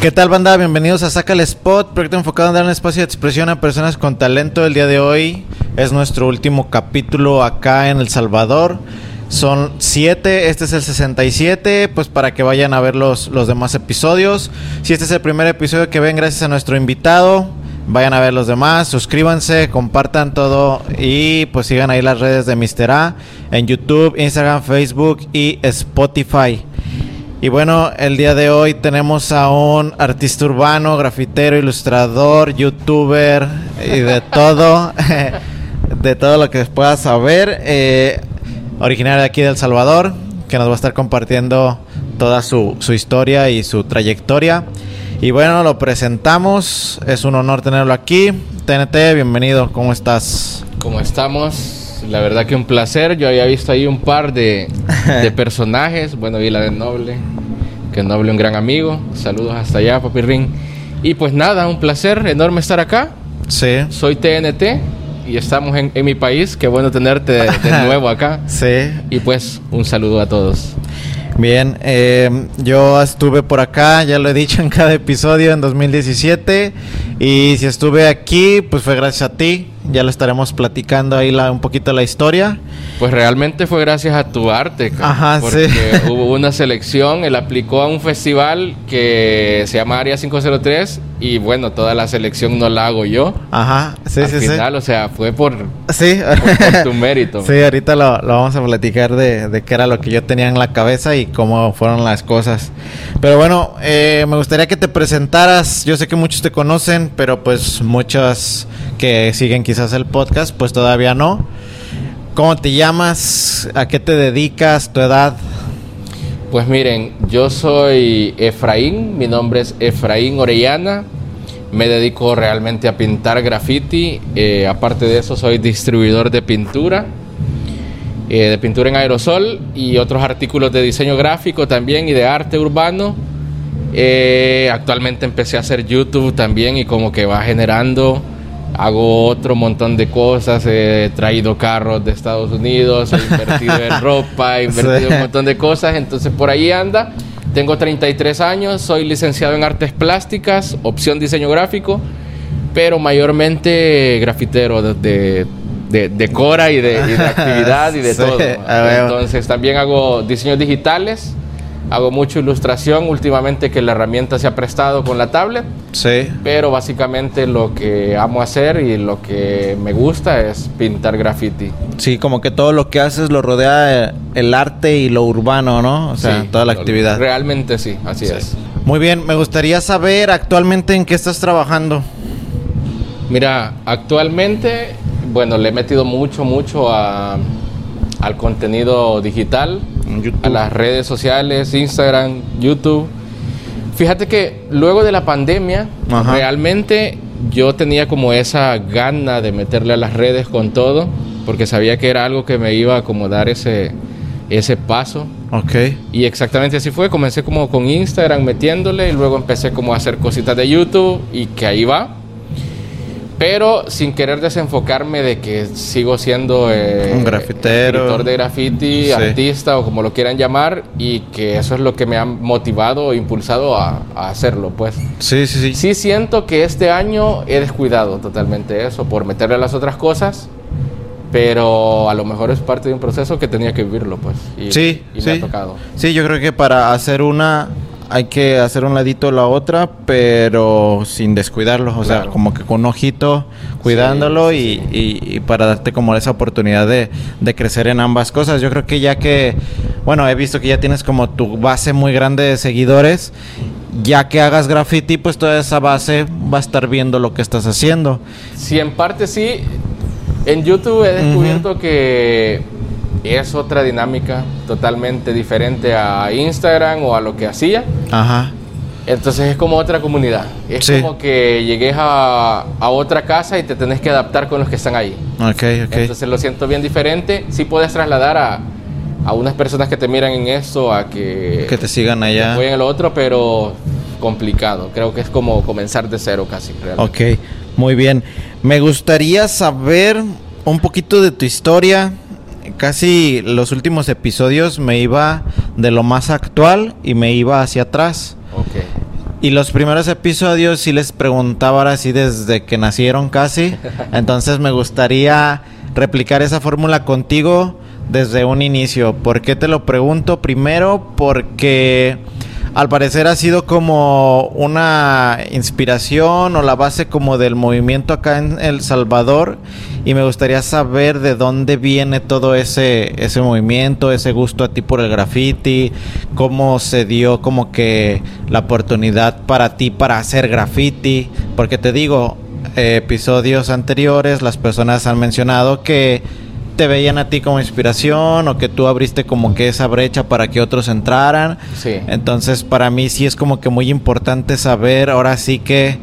¿Qué tal banda? Bienvenidos a Saca el Spot, proyecto enfocado en dar un espacio de expresión a personas con talento. El día de hoy es nuestro último capítulo acá en El Salvador. Son siete, este es el 67, pues para que vayan a ver los, los demás episodios. Si este es el primer episodio que ven gracias a nuestro invitado, vayan a ver los demás, suscríbanse, compartan todo y pues sigan ahí las redes de Mr. A en YouTube, Instagram, Facebook y Spotify. Y bueno, el día de hoy tenemos a un artista urbano, grafitero, ilustrador, youtuber y de todo, de todo lo que puedas saber, eh, originario de aquí de El Salvador, que nos va a estar compartiendo toda su, su historia y su trayectoria. Y bueno, lo presentamos, es un honor tenerlo aquí. TNT, bienvenido, ¿cómo estás? ¿Cómo estamos? La verdad que un placer. Yo había visto ahí un par de, de personajes. Bueno, vi la de Noble, que Noble un gran amigo. Saludos hasta allá, Papi Ring. Y pues nada, un placer enorme estar acá. Sí. Soy TNT y estamos en, en mi país. Qué bueno tenerte de, de nuevo acá. Sí. Y pues un saludo a todos. Bien, eh, yo estuve por acá, ya lo he dicho en cada episodio en 2017 y si estuve aquí, pues fue gracias a ti, ya lo estaremos platicando ahí la, un poquito la historia. Pues realmente fue gracias a tu arte, Ajá, porque sí. hubo una selección, él aplicó a un festival que se llama Área 503 y bueno, toda la selección no la hago yo. Ajá, sí, Al sí, final, o sea, fue por, sí. por Sí. tu mérito. Sí, ahorita lo, lo vamos a platicar de, de qué era lo que yo tenía en la cabeza y cómo fueron las cosas. Pero bueno, eh, me gustaría que te presentaras. Yo sé que muchos te conocen, pero pues muchos que siguen quizás el podcast, pues todavía no. ¿Cómo te llamas? ¿A qué te dedicas? ¿Tu edad? Pues miren, yo soy Efraín, mi nombre es Efraín Orellana, me dedico realmente a pintar graffiti, eh, aparte de eso soy distribuidor de pintura, eh, de pintura en aerosol y otros artículos de diseño gráfico también y de arte urbano. Eh, actualmente empecé a hacer YouTube también y como que va generando, hago otro montón de cosas, he traído carros de Estados Unidos, he invertido en ropa, he invertido Sí. en un montón de cosas, entonces por ahí anda. Tengo 33 años, soy licenciado en artes plásticas, opción diseño gráfico, pero mayormente grafitero de, de, de- cora y de, y de actividad y de Sí, todo. Entonces también hago diseños digitales, hago mucha ilustración últimamente que la herramienta se ha prestado con la tablet. Sí. Pero básicamente lo que amo hacer y lo que me gusta es pintar graffiti. Sí, como que todo lo que haces lo rodea eh, el arte y lo urbano, ¿no? O sea, Sí, toda la actividad. Realmente sí, así Sí. es. Muy bien, me gustaría saber actualmente en qué estás trabajando. Mira, actualmente, bueno, le he metido mucho, mucho a- al contenido digital, YouTube. a las redes sociales, Instagram, YouTube. Fíjate que luego de la pandemia, Ajá. realmente yo tenía como esa gana de meterle a las redes con todo, porque sabía que era algo que me iba a como dar ese, ese paso. Ok. Y exactamente así fue, comencé como con Instagram metiéndole y luego empecé como a hacer cositas de YouTube y que ahí va. Pero sin querer desenfocarme de que sigo siendo eh, Un grafitero. escritor de graffiti, Sí. artista o como lo quieran llamar y que eso es lo que me ha motivado o impulsado a, a hacerlo, pues. Sí, sí, sí. Sí siento que este año he descuidado totalmente eso por meterle a las otras cosas, pero a lo mejor es parte de un proceso que tenía que vivirlo, pues. Y, Sí, y sí. me ha tocado. Sí, yo creo que para hacer una hay que hacer un ladito la otra, pero sin descuidarlo. O sea, como que con un ojito cuidándolo Sí, y, sí, y- y para darte como esa oportunidad de, de crecer en ambas cosas. Yo creo que ya que, bueno, he visto que ya tienes como tu base muy grande de seguidores. Ya que hagas graffiti, pues toda esa base va a estar viendo lo que estás haciendo. Sí, en parte sí. En YouTube he descubierto que es otra dinámica totalmente diferente a Instagram o a lo que hacía. Ajá. Entonces es como otra comunidad. Es Sí. como que llegues a, a otra casa y te tenés que adaptar con los que están ahí. Ok, ok. Entonces lo siento bien diferente. Sí puedes trasladar a, a unas personas que te miran en esto a que, que te sigan allá. apoyen en lo otro, pero complicado. Creo que es como comenzar de cero casi. realmente. Ok, muy bien. Me gustaría saber un poquito de tu historia. Casi los últimos episodios me iba de lo más actual y me iba hacia atrás. Ok. Y los primeros episodios sí les preguntaba ahora sí desde que nacieron casi. Entonces me gustaría replicar esa fórmula contigo desde un inicio. ¿Por qué te lo pregunto? Primero porque al parecer ha sido como una inspiración o la base como del movimiento acá en El Salvador y me gustaría saber de dónde viene todo ese ese movimiento, ese gusto a ti por el graffiti, cómo se dio como que la oportunidad para ti para hacer graffiti, porque te digo, eh, episodios anteriores las personas han mencionado que te veían a ti como inspiración o que tú abriste como que esa brecha para que otros entraran. Sí. Entonces, para mí sí es como que muy importante saber ahora sí que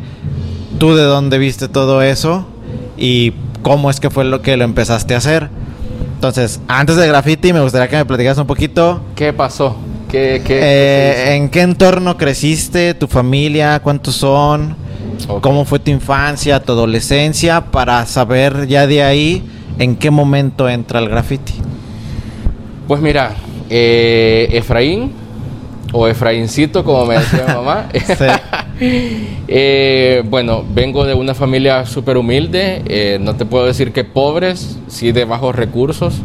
tú de dónde viste todo eso y cómo es que fue lo que lo empezaste a hacer. Entonces, antes de graffiti, me gustaría que me platicaras un poquito. ¿Qué pasó? ¿Qué, qué, eh, ¿En qué entorno creciste? ¿Tu familia? ¿Cuántos son? Ok. ¿Cómo fue tu infancia, tu adolescencia? Para saber ya de ahí en qué momento entra el graffiti. Pues mira, eh, Efraín, o Efraíncito, como me decía mi mamá. Eh, bueno, vengo de una familia súper humilde, eh, no te puedo decir que pobres, sí de bajos recursos.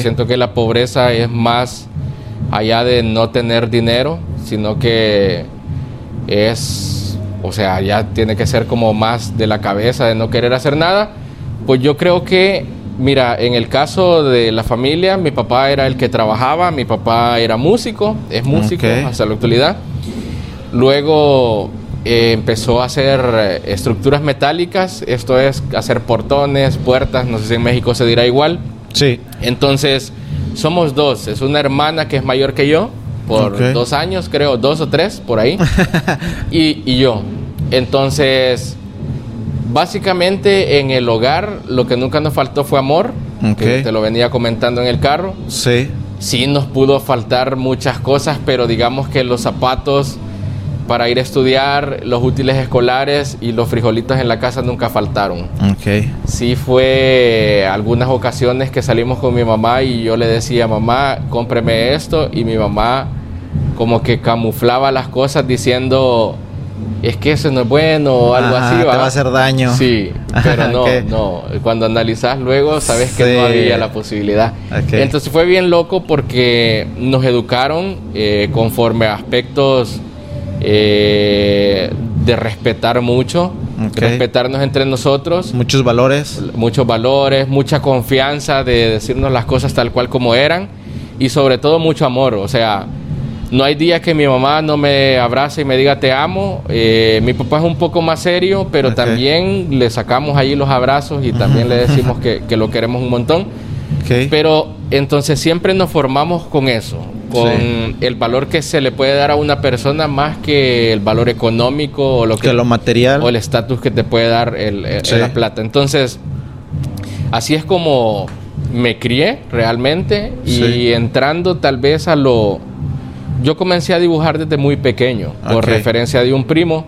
Siento que la pobreza es más allá de no tener dinero, sino que es, o sea, ya tiene que ser como más de la cabeza, de no querer hacer nada. Pues yo creo que, mira, en el caso de la familia, mi papá era el que trabajaba, mi papá era músico, es músico hasta la actualidad. Luego eh, empezó a hacer eh, estructuras metálicas, esto es hacer portones, puertas, no sé si en México se dirá igual. Sí. Entonces, somos dos. Es una hermana que es mayor que yo, por dos años, creo, dos o tres, por ahí. y, y yo. Entonces, básicamente en el hogar lo que nunca nos faltó fue amor. Que te lo venía comentando en el carro. Sí. Sí nos pudo faltar muchas cosas, pero digamos que los zapatos para ir a estudiar, los útiles escolares y los frijolitos en la casa nunca faltaron. Ok. Sí fue algunas ocasiones que salimos con mi mamá y yo le decía, mamá, cómpreme esto y mi mamá como que camuflaba las cosas diciendo, es que eso no es bueno o algo Ajá, así. te ¿va? va a hacer daño. Sí, pero no, no. Cuando analizas luego sabes que Sí. no había la posibilidad. Entonces fue bien loco porque nos educaron eh, conforme a aspectos eh, de respetar mucho, respetarnos entre nosotros Muchos valores. muchos valores, mucha confianza de decirnos las cosas tal cual como eran y sobre todo mucho amor. O sea, no hay día que mi mamá no me abrace y me diga te amo. Eh, mi papá es un poco más serio, pero también le sacamos ahí los abrazos y también le decimos que, que lo queremos un montón. Pero entonces siempre nos formamos con eso, con Sí. el valor que se le puede dar a una persona más que el valor económico o lo que que lo material. o el estatus que te puede dar el, el- Sí. la plata. Entonces, así es como me crié realmente y Sí. entrando tal vez a lo... Yo comencé a dibujar desde muy pequeño, por referencia de un primo.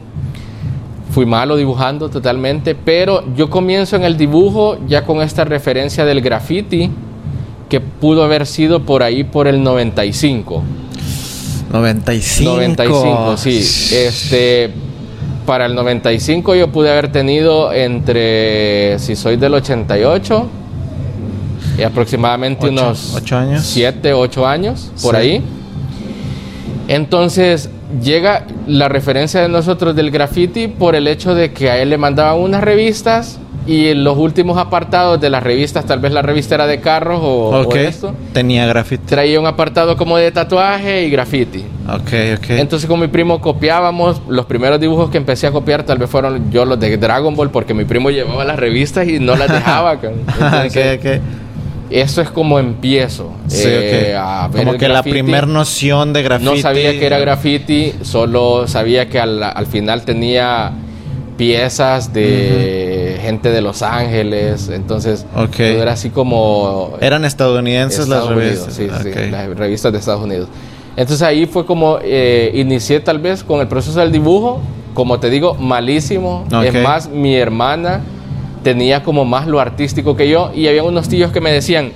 Fui malo dibujando totalmente, pero yo comienzo en el dibujo ya con esta referencia del graffiti que pudo haber sido por ahí por el 95. 95. 95, sí. Este, para el 95 yo pude haber tenido entre, si soy del 88, y aproximadamente Ocho- unos ocho años. 7, 8 años, por Sí. ahí. Entonces llega la referencia de nosotros del graffiti por el hecho de que a él le mandaban unas revistas y en los últimos apartados de las revistas, tal vez la revista era de carros o, o Ok. esto, Tenía graffiti. traía un apartado como de tatuaje y graffiti. Ok, ok. Entonces con mi primo copiábamos, los primeros dibujos que empecé a copiar tal vez fueron yo los de Dragon Ball porque mi primo llevaba las revistas y no las dejaba. Entonces, ok, ok. Eso es como empiezo Sí, eh, ok. a ver Como que la graffiti. primer noción de graffiti. No sabía que era graffiti, solo sabía que al, al final tenía piezas de gente de Los Ángeles, entonces era así como Eran estadounidenses las Unidos, revistas. sí, sí, las revistas de Estados Unidos. Entonces ahí fue como eh, inicié tal vez con el proceso del dibujo, como te digo, malísimo. Es más, mi hermana tenía como más lo artístico que yo y había unos tíos que me decían,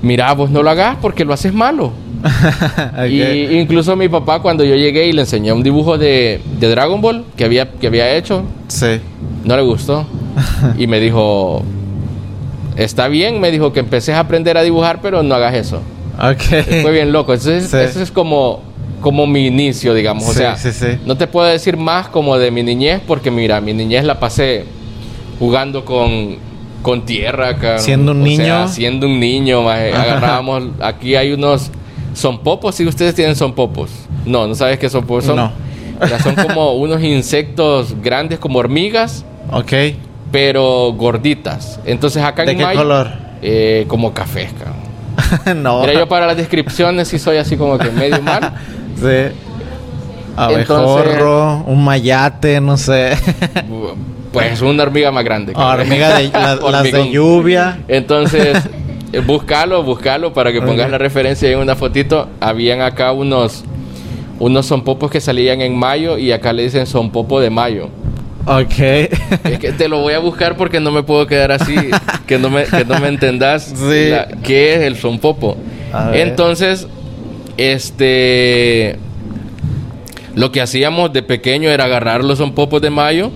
mira, vos no lo hagas porque lo haces malo. Y incluso mi papá cuando yo llegué y le enseñé un dibujo de, de Dragon Ball que había, que había hecho, Sí. no le gustó. y me dijo, está bien, me dijo que empecé a aprender a dibujar, pero no hagas eso. Ok. Fue bien loco. Entonces, Sí. eso es como, como mi inicio, digamos. o Sí, sea, sí, sí. no te puedo decir más como de mi niñez, porque mira, mi niñez la pasé jugando con, con tierra acá. Siendo un O sea, niño. siendo un niño, maje. agarrábamos. Aquí hay unos. Son popos, si ustedes tienen son popos. No, no sabes qué son popos. Son, No. sea, son como unos insectos grandes como hormigas, Ok. pero gorditas. Entonces acá ¿De en qué Mayo, color? eh, como café, no. Mira, yo para las descripciones sí soy así como que medio mal. Sí. Abejorro, un mayate, no sé. Pues una hormiga más grande. cabrón. Hormiga de, la- las de lluvia. Entonces, eh, búscalo, búscalo para que pongas la referencia en una fotito. Habían acá unos unos sonpopos que salían en mayo y acá le dicen sonpopo de mayo. Ok. Es que te lo voy a buscar porque no me puedo quedar así, que no me, que no me entendas Sí. la- qué es el sonpopo. Entonces, este, lo que hacíamos de pequeño era agarrar los sonpopos de mayo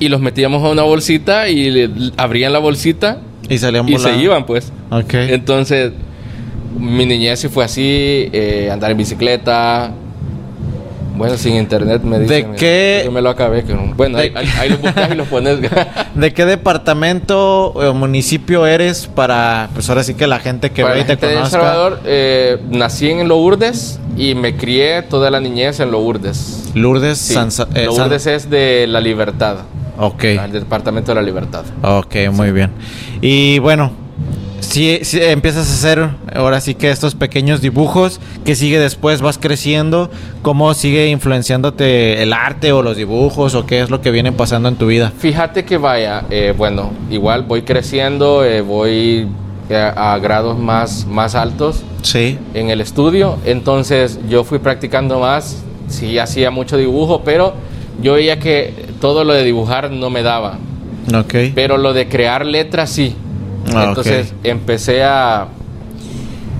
y los metíamos a una bolsita y le- abrían la bolsita y salían y se iban, pues. Entonces, mi niñez sí fue así, eh, andar en bicicleta. Bueno, sin internet me ¿De dicen. qué- Yo me lo acabé. que no- bueno, de- ahí, ahí, ahí lo buscas y lo pones. ¿De qué departamento o municipio eres para, pues ahora sí que la gente que Para ve y te gente de El conozca? Salvador, eh, nací en Lourdes y me crié toda la niñez en Lourdes. Lourdes, Sí, San, Sa- eh, San- Lourdes es de La Libertad. Ok. El departamento de la Libertad. Ok, muy bien. Y bueno, si, si empiezas a hacer ahora sí que estos pequeños dibujos, que sigue después? ¿Vas creciendo? ¿Cómo sigue influenciándote el arte o los dibujos o qué es lo que viene pasando en tu vida? Fíjate que vaya, eh, bueno, igual voy creciendo, eh, voy eh, a, grados más, más altos Sí. en el estudio, entonces yo fui practicando más, sí hacía mucho dibujo, pero yo veía que todo lo de dibujar no me daba, Ok. pero lo de crear letras sí. Ah, entonces empecé a,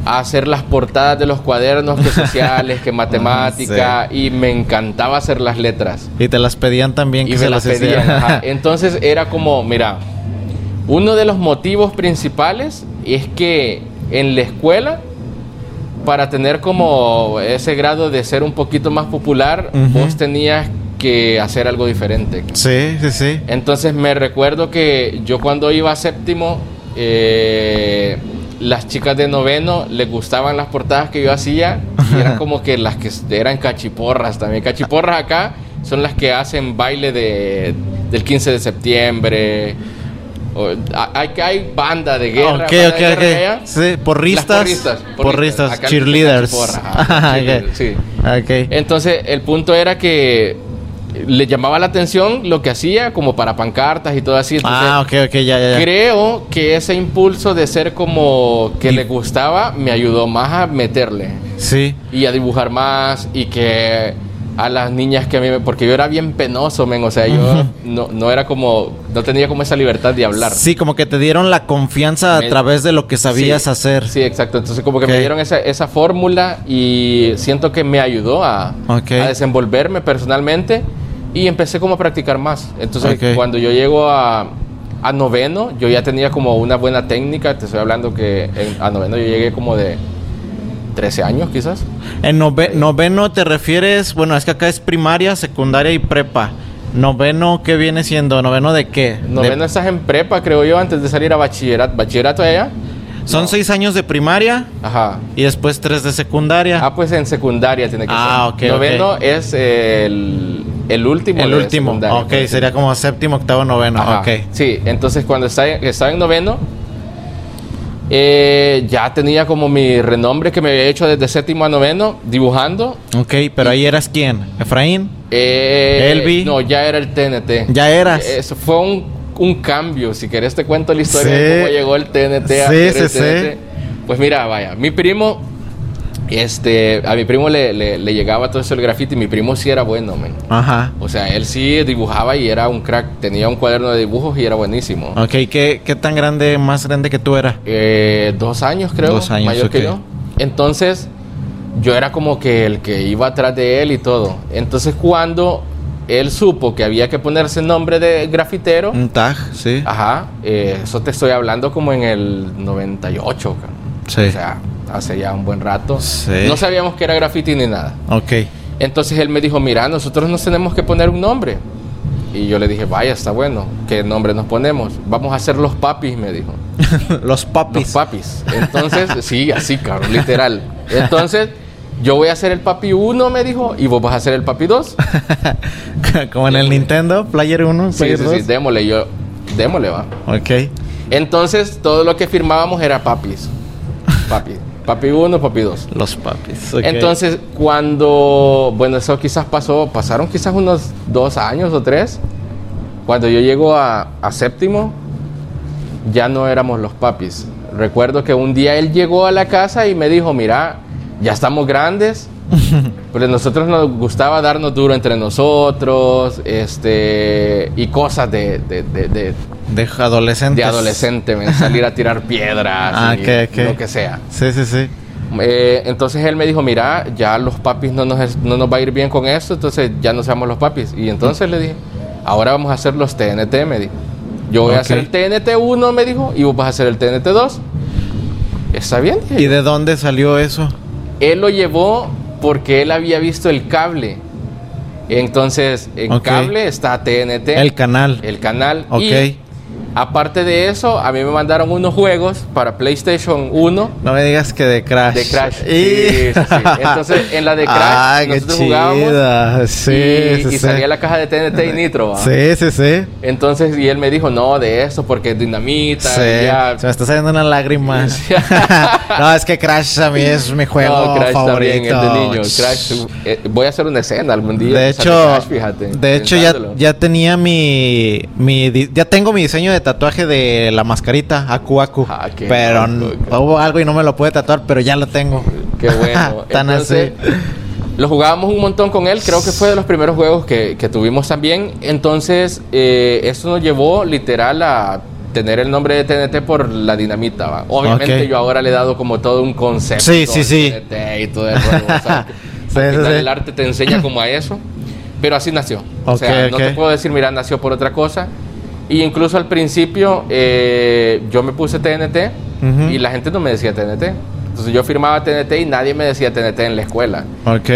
a hacer las portadas de los cuadernos, que sociales, que matemática, y me encantaba hacer las letras. Y te las pedían también que Y se me las las pedían. ajá. Entonces era como, mira, uno de los motivos principales es que en la escuela, para tener como ese grado de ser un poquito más popular, vos tenías que hacer algo diferente. sí, sí, sí. Entonces me recuerdo que yo cuando iba a séptimo, eh, las chicas de noveno les gustaban las portadas que yo hacía y eran como que las que eran cachiporras también. Cachiporras acá son las que hacen baile de, del 15 de septiembre. O- hay, hay banda de guerra. ok, ok, ok. allá. Sí, porristas. Las porristas, cheerleaders. cachiporras, ajá, Ok. cheerleaders, sí. Ok. Entonces, el punto era que le llamaba la atención lo que hacía, como para pancartas y todo así. Entonces, Ah, ok, ok, ya, ya, ya. creo que ese impulso de ser como que le gustaba me ayudó más a meterle Sí. y a dibujar más y que a las niñas que a mí me... Porque yo era bien penoso, men. O sea, yo no, no era como... No tenía como esa libertad de hablar. Sí, como que te dieron la confianza a Me- través de lo que sabías Sí, hacer. Sí, exacto. Entonces como que me dieron esa, esa fórmula y siento que me ayudó a, a desenvolverme personalmente y empecé como a practicar más. Entonces cuando yo llego a, a noveno, yo ya tenía como una buena técnica. Te estoy hablando que en- a noveno yo llegué como de 13 años quizás. En nove- noveno te refieres, bueno, es que acá es primaria, secundaria y prepa. Noveno, ¿qué viene siendo? ¿Noveno de qué? De- Noveno estás en prepa, creo yo, antes de salir a bachillerato. ¿Bachillerato allá? Son No. seis años de primaria Ajá. y después tres de secundaria. Ah, pues en secundaria tiene que Ah, ser. ok, Noveno es el, el último. el último. Ok, sería como séptimo, octavo, noveno. Ajá. Ok. Sí, entonces cuando estaba, estaba en noveno, eh, ya tenía como mi renombre que me había hecho desde séptimo a noveno, dibujando. Ok, pero ahí eras quién? ¿Efraín? Eh, Elvi. No, ya era el TNT. ¿Ya eras? Eso fue un, un cambio. Si querés te cuento la historia Sí. de cómo llegó el TNT a Sí, el TNT. Pues mira, vaya, mi primo Este, a mi primo le, le- le llegaba todo eso el graffiti. Mi primo sí era bueno, men. Ajá. O sea, él sí dibujaba y era un crack. Tenía un cuaderno de dibujos y era buenísimo. Ok, ¿qué, qué tan grande, más grande que tú era? Eh, dos años, creo. Dos años, mayor que yo. Entonces, yo era como que el que iba atrás de él y todo. Entonces, cuando él supo que había que ponerse nombre de grafitero, Un tag, sí. ajá, eh, eso te estoy hablando como en el 98, cabrón. Sí. O sea, hace ya un buen rato. Sí. No sabíamos que era graffiti ni nada. Ok. Entonces él me dijo, mira, nosotros nos tenemos que poner un nombre. Y yo le dije, vaya, está bueno. ¿Qué nombre nos ponemos? Vamos a hacer los papis, me dijo. Los Los papis. papis. Entonces, sí, así, cabrón, literal. Entonces, yo voy a hacer el papi 1, me dijo, y vos vas a hacer el papi 2. Como en el Nintendo, Player 1, Sí, Player sí, 2. sí, démosle, yo, démosle, va. Ok. Entonces, todo lo que firmábamos era papis. Papi. Papi 1, papi 2. Los papis. Entonces, cuando, bueno, eso quizás pasó, pasaron quizás unos dos años o tres. Cuando yo llego a, a séptimo, ya no éramos los papis. Recuerdo que un día él llegó a la casa y me dijo, mira, ya estamos grandes, pero a nosotros nos gustaba darnos duro entre nosotros, este, y cosas de, de, de- de- De adolescentes. de adolescente, men, salir a tirar piedras, Ah, y lo que sea. Sí, sí, sí. Eh, entonces él me dijo, mira, ya los papis no nos, no nos va a ir bien con esto, entonces ya no seamos los papis. Y entonces le dije, ahora vamos a hacer los TNT, me dijo. Yo voy a hacer el TNT 1, me dijo, y vos vas a hacer el TNT 2. Está bien. ¿Y de dónde salió eso? Él lo llevó porque él había visto el cable. Entonces, en cable está TNT. El canal. El canal. Ok. Y aparte de eso, a mí me mandaron unos juegos para PlayStation 1 No me digas que de Crash. de Crash. Y- Sí, sí, sí. Entonces, en la de Crash, Ah, qué nosotros jugábamos. Sí, y, y salía la caja de TNT y Nitro. ¿va? Sí, sí, sí. Entonces, y él me dijo, no, de esto, porque es dinamita. Sí. y ya. Se me está saliendo una lágrima. no, es que Crash a mí es mi juego No, Crash favorito. también, es de niño. Crash, eh, voy a hacer una escena algún día. De hecho, Crash, fíjate, de hecho ya, ya tenía mi, mi ya tengo mi diseño de tatuaje de la mascarita Aku Aku, Ah, pero loco, hubo algo y no me lo pude tatuar, pero ya lo tengo. Qué bueno. Tan Entonces, así. Lo jugábamos un montón con él, creo que fue de los primeros juegos que, que tuvimos también. Entonces, eh, eso nos llevó literal a tener el nombre de TNT por la dinamita. ¿va? Obviamente yo ahora le he dado como todo un concepto. Sí, sí, sí. TNT y todo el rollo, o sea, Sí, al sí, final sí. el arte te enseña como a eso. Pero así nació. o sea, no te puedo decir, mira, nació por otra cosa. Y incluso al principio eh, yo me puse TNT y la gente no me decía TNT. Entonces yo firmaba TNT y nadie me decía TNT en la escuela. Ok.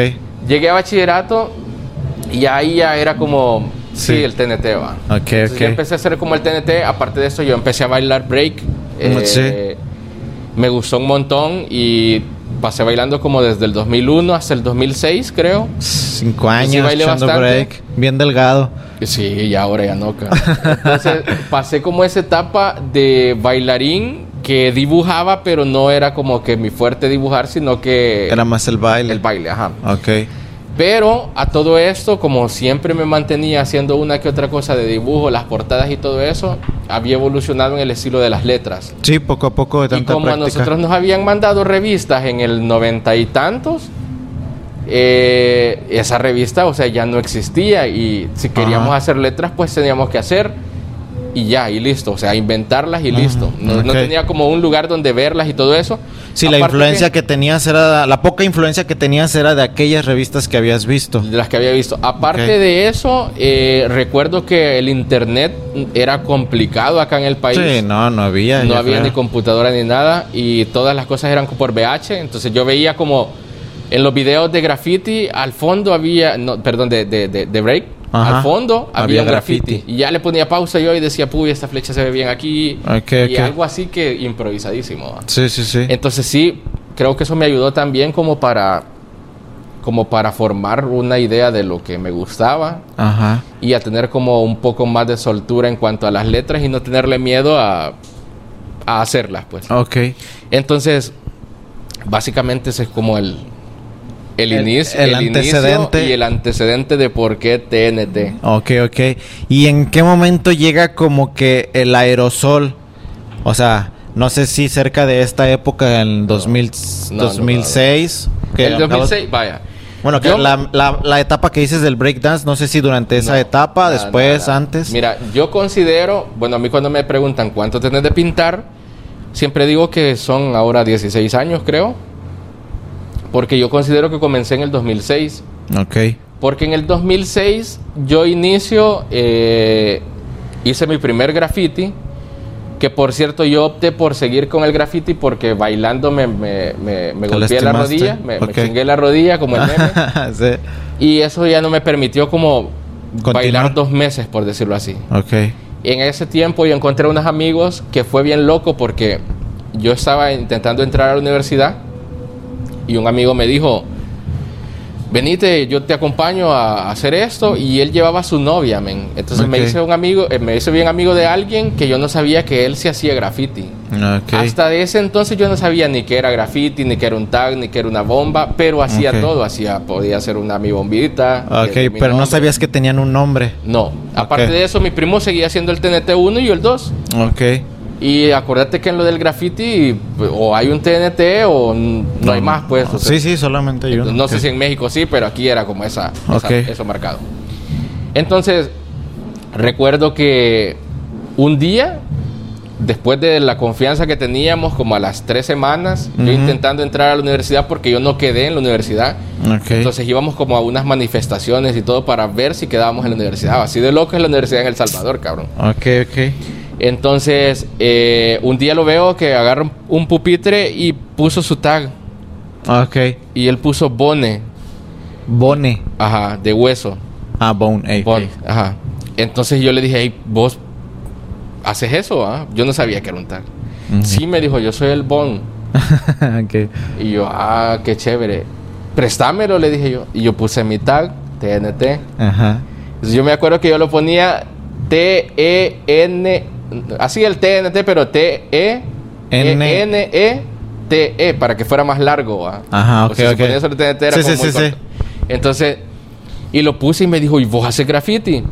Llegué a bachillerato y ahí ya era como, sí, Sí. el TNT va. Ok, Entonces ok. yo empecé a hacer como el TNT, aparte de eso yo empecé a bailar break. eh, Sí. Me gustó un montón y pasé bailando como desde el 2001 hasta el 2006 creo. Cinco sí años bastante. break, bien delgado. Sí, y ahora ya no. cara. Entonces pasé como esa etapa de bailarín que dibujaba, pero no era como que mi fuerte dibujar, sino que Era más el baile. el baile, ajá. Ok. Pero a todo esto, como siempre me mantenía haciendo una que otra cosa de dibujo, las portadas y todo eso, había evolucionado en el estilo de las letras. Sí, poco a poco de Y tanta como a nosotros nos habían mandado revistas en el noventa y tantos, eh, esa revista, o sea, ya no existía y si queríamos Ajá. hacer letras, pues teníamos que hacer y ya, y listo, o sea, inventarlas y listo. No, no ok. tenía como un lugar donde verlas y todo eso. Sí, la Aparte influencia que... tenías era... La poca influencia que tenías era de aquellas revistas que habías visto. de las que había visto. Aparte Ok. de eso, eh, recuerdo que el internet era complicado acá en el país. Sí, no, no había. no había ni computadora ni nada y todas las cosas eran por VH. Entonces yo veía como en los videos de graffiti al fondo había, no, perdón, de, de, de- de break. Ajá. Al fondo había, Había un graffiti. graffiti. Y ya le ponía pausa yo y decía, puy, esta flecha se ve bien aquí. Ok, y algo así que improvisadísimo. ¿va? Sí, sí, sí. Entonces sí, creo que eso me ayudó también como para como para formar una idea de lo que me gustaba Ajá. y a tener como un poco más de soltura en cuanto a las letras y no tenerle miedo a, a hacerlas, pues. Ok. Entonces, básicamente ese es como el el, El- inicio, el antecedente. y el antecedente de por qué TNT. Ok, ok. ¿Y en qué momento llega como que el aerosol? O sea, no sé si cerca de esta época, en 2000, no, no, 2006 que el acabas- 2006, vaya. Bueno, que Yo- la, la- la etapa que dices del breakdance, no sé si durante esa No, etapa, después, antes. Mira, yo considero, bueno, a mí cuando me preguntan cuánto tenés de pintar, siempre digo que son ahora 16 años, creo. Porque yo considero que comencé en el 2006. Ok. Porque en el 2006 yo inicio, eh, hice mi primer graffiti, que por cierto yo opté por seguir con el graffiti porque bailando me, me, me, me ¿Te golpeé la rodilla, me, me Ok. chingué la rodilla como el meme, sí. y eso ya no me permitió como Continuar. bailar dos meses, por decirlo así. Ok. Y en ese tiempo yo encontré unos amigos que fue bien loco porque yo estaba intentando entrar a la universidad y un amigo me dijo, venite, yo te acompaño a hacer esto y él llevaba a su novia, men. Entonces me hice un amigo, eh, me hice bien amigo de alguien que yo no sabía que él se hacía graffiti. Ok. Hasta de ese entonces yo no sabía ni que era graffiti, ni que era un tag, ni que era una bomba, pero hacía todo, hacía, podía hacer una mi bombita. Ok, mi pero no sabías que tenían un nombre. No, aparte de eso, mi primo seguía haciendo el TNT1 y yo el 2. Ok. Y acuérdate que en lo del graffiti o hay un TNT o n- no, hay más, pues. o sea, Sí, sí, solamente yo. no sé si en México sí, pero aquí era como esa, esa- Ok. eso marcado. Entonces, recuerdo que un día, después de la confianza que teníamos, como a las tres semanas, yo intentando entrar a la universidad porque yo no quedé en la universidad. Ok. Entonces íbamos como a unas manifestaciones y todo para ver si quedábamos en la universidad. Así de loco es la universidad en El Salvador, cabrón. Ok, ok. Entonces, eh, un día lo veo que agarra un- pupitre y puso su tag. Ok. Y él puso Bone, Bone. ajá, de hueso. Ah, Bone. ey, Bone, ey. ajá. Entonces yo le dije, hey, vos haces eso, ah? Yo no sabía que era un tag. Sí, me dijo, yo soy el Bon. ok. Y yo, ah, qué chévere. Préstamelo, le dije yo. Y yo puse mi tag, TNT. Ajá. Entonces, yo me acuerdo que yo lo ponía T-E-N, así el TNT, pero T-E-N-E-T-E, para que fuera más largo. Ajá, ok, TNT. Entonces, y lo puse y me dijo, ¿y vos haces graffiti?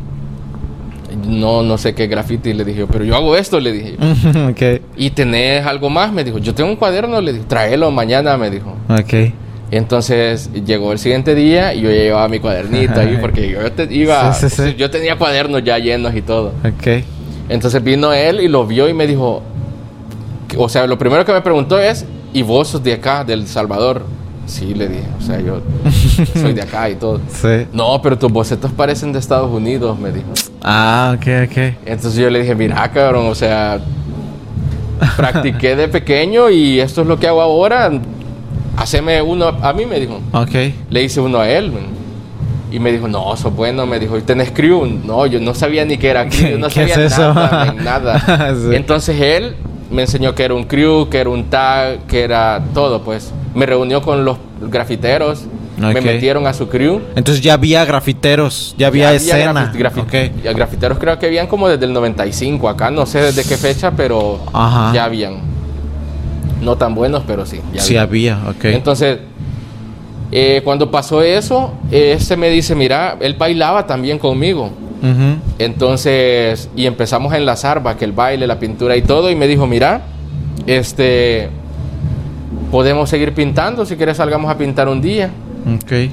No, no sé qué graffiti, le dije yo, pero yo hago esto, le dije yo. ok. ¿Y tenés algo más? Me dijo, yo tengo un cuaderno, le dije, tráelo mañana, me dijo. Ok. Entonces llegó el siguiente día y yo ya llevaba mi cuadernito ahí porque yo te- iba, Sí, sí, sí. yo tenía cuadernos ya llenos y todo. Ok. Entonces vino él y lo vio y me dijo, o sea, lo primero que me preguntó es, ¿y vos sos de acá, del Salvador? Sí, le dije, o sea, yo soy de acá y todo. Sí. No, pero tus bocetos parecen de Estados Unidos, me dijo. Ah, ok, ok. Entonces yo le dije, mira, cabrón, o sea, practiqué de pequeño y esto es lo que hago ahora. Haceme uno a mí, me dijo. Ok. Le hice uno a él, man. Y me dijo, no, sos bueno. Me dijo, ¿y tenés crew? No, yo no sabía ni qué era crew. Yo no ¿Qué sabía es eso? nada, nada. Sí. Entonces él me enseñó que era un crew, que era un tag, que era todo, pues. Me reunió con los grafiteros. Me Ok. metieron a su crew. Entonces ya había grafiteros, ya había Ya escena. grafi- grafi- Ok. ya grafiteros creo que habían como desde el 95 acá, no sé desde qué fecha, pero Ajá. ya habían. No tan buenos, pero sí. ya Sí habían. había, ok. Entonces, eh, cuando pasó eso, este me dice, mira, él bailaba también conmigo. Ujú. Entonces, y empezamos a enlazar, va, que el baile, la pintura y todo, y me dijo, mira, este, podemos seguir pintando, si quieres salgamos a pintar un día. Ok.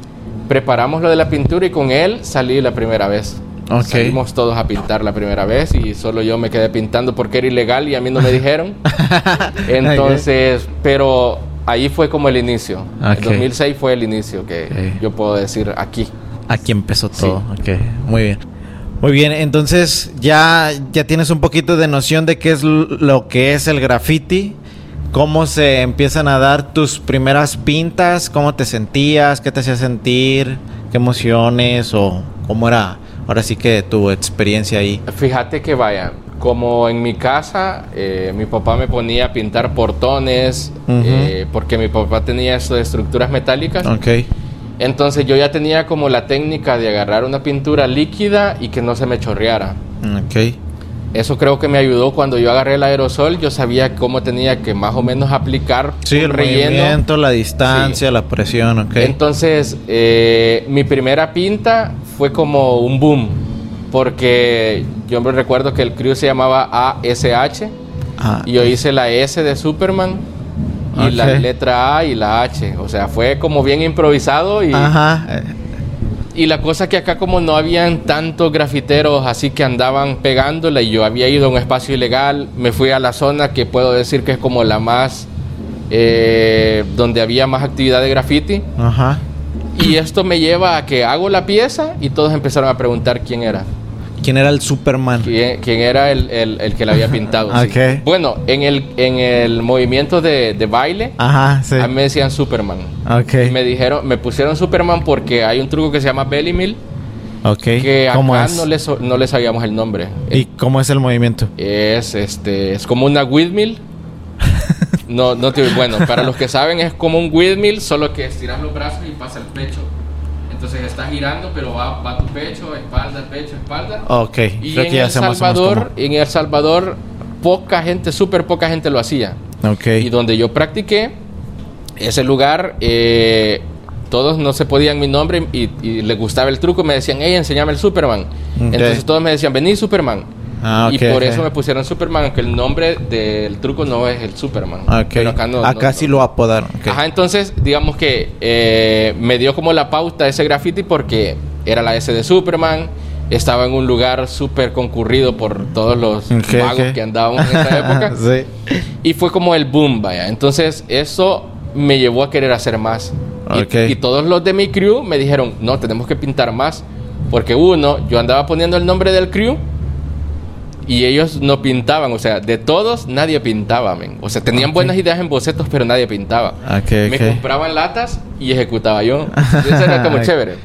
Preparamos lo de la pintura y con él salí la primera vez. Ok. Salimos todos a pintar la primera vez y solo yo me quedé pintando porque era ilegal y a mí no me dijeron. Entonces, pero ahí fue como el inicio. Ok. El 2006 fue el inicio que yo puedo decir aquí. Aquí empezó todo. Ok, muy bien. Muy bien, entonces ya, ya tienes un poquito de noción de qué es lo que es el graffiti, cómo se empiezan a dar tus primeras pintas, cómo te sentías, qué te hacía sentir, qué emociones o cómo era ahora sí que tu experiencia ahí. Fíjate que vaya, como en mi casa, eh, mi papá me ponía a pintar portones, eh, porque mi papá tenía eso de estructuras metálicas. Ok, Entonces yo ya tenía como la técnica de agarrar una pintura líquida y que no se me chorreara. ok, Eso creo que me ayudó cuando yo agarré el aerosol, yo sabía cómo tenía que más o menos aplicar sí, el relleno. movimiento, la distancia, la presión, ok. Entonces, eh, mi primera pinta fue como un boom, porque yo me recuerdo que el crew se llamaba ASH Ah, y yo hice la S de Superman y la Ok. letra A y la H. O sea, fue como bien improvisado y, Ajá. y la cosa que acá como no habían tantos grafiteros así que andaban pegándola y yo había ido a un espacio ilegal, me fui a la zona que puedo decir que es como la más... eh, donde había más actividad de graffiti. Ajá. Y esto me lleva a que hago la pieza y todos empezaron a preguntar quién era. ¿Quién era el Superman? quién, quién era el, el- el que la había pintado. sí. Ok. Bueno, en el, en el movimiento de, de baile, Ajá, sí. a mí me decían Superman. Ok. Y me dijeron, me pusieron Superman porque hay un truco que se llama Belly Mill, Ok. que ¿Cómo acá es? no le, so- no le sabíamos el nombre. ¿Y cómo es el movimiento? Es, este, es como una windmill. No, no te, bueno, para los que saben es como un windmill, solo que estiras los brazos y pasa el pecho. Entonces estás girando, pero va, va tu pecho, espalda, pecho, espalda. Ok. Y Creo en que ya El Salvador, en El Salvador, poca gente, súper poca gente lo hacía. Ok. Y donde yo practiqué, ese lugar, eh, todos no se podían mi nombre y, y les gustaba el truco. Me decían, hey, enséñame el Superman. Entonces todos me decían, vení Superman. Ah, y ok, por ok. eso me pusieron Superman, aunque el nombre del truco no es el Superman. Ok. Pero acá no. Acá no- sí no. lo apodaron. Ajá, entonces, digamos que eh, me dio como la pauta ese graffiti porque era la S de Superman. Estaba en un lugar súper concurrido por todos los magos que andábamos en esa época. sí. Y fue como el boom, vaya. Entonces, eso me llevó a querer hacer más. Y-. Y, todos los de mi crew me dijeron, no, tenemos que pintar más. Porque uno, yo andaba poniendo el nombre del crew y ellos no pintaban. O sea, de todos, nadie pintaba, men. O sea, tenían Ok. buenas ideas en bocetos, pero nadie pintaba. Ok, Me compraban latas y ejecutaba yo. Eso era como chévere.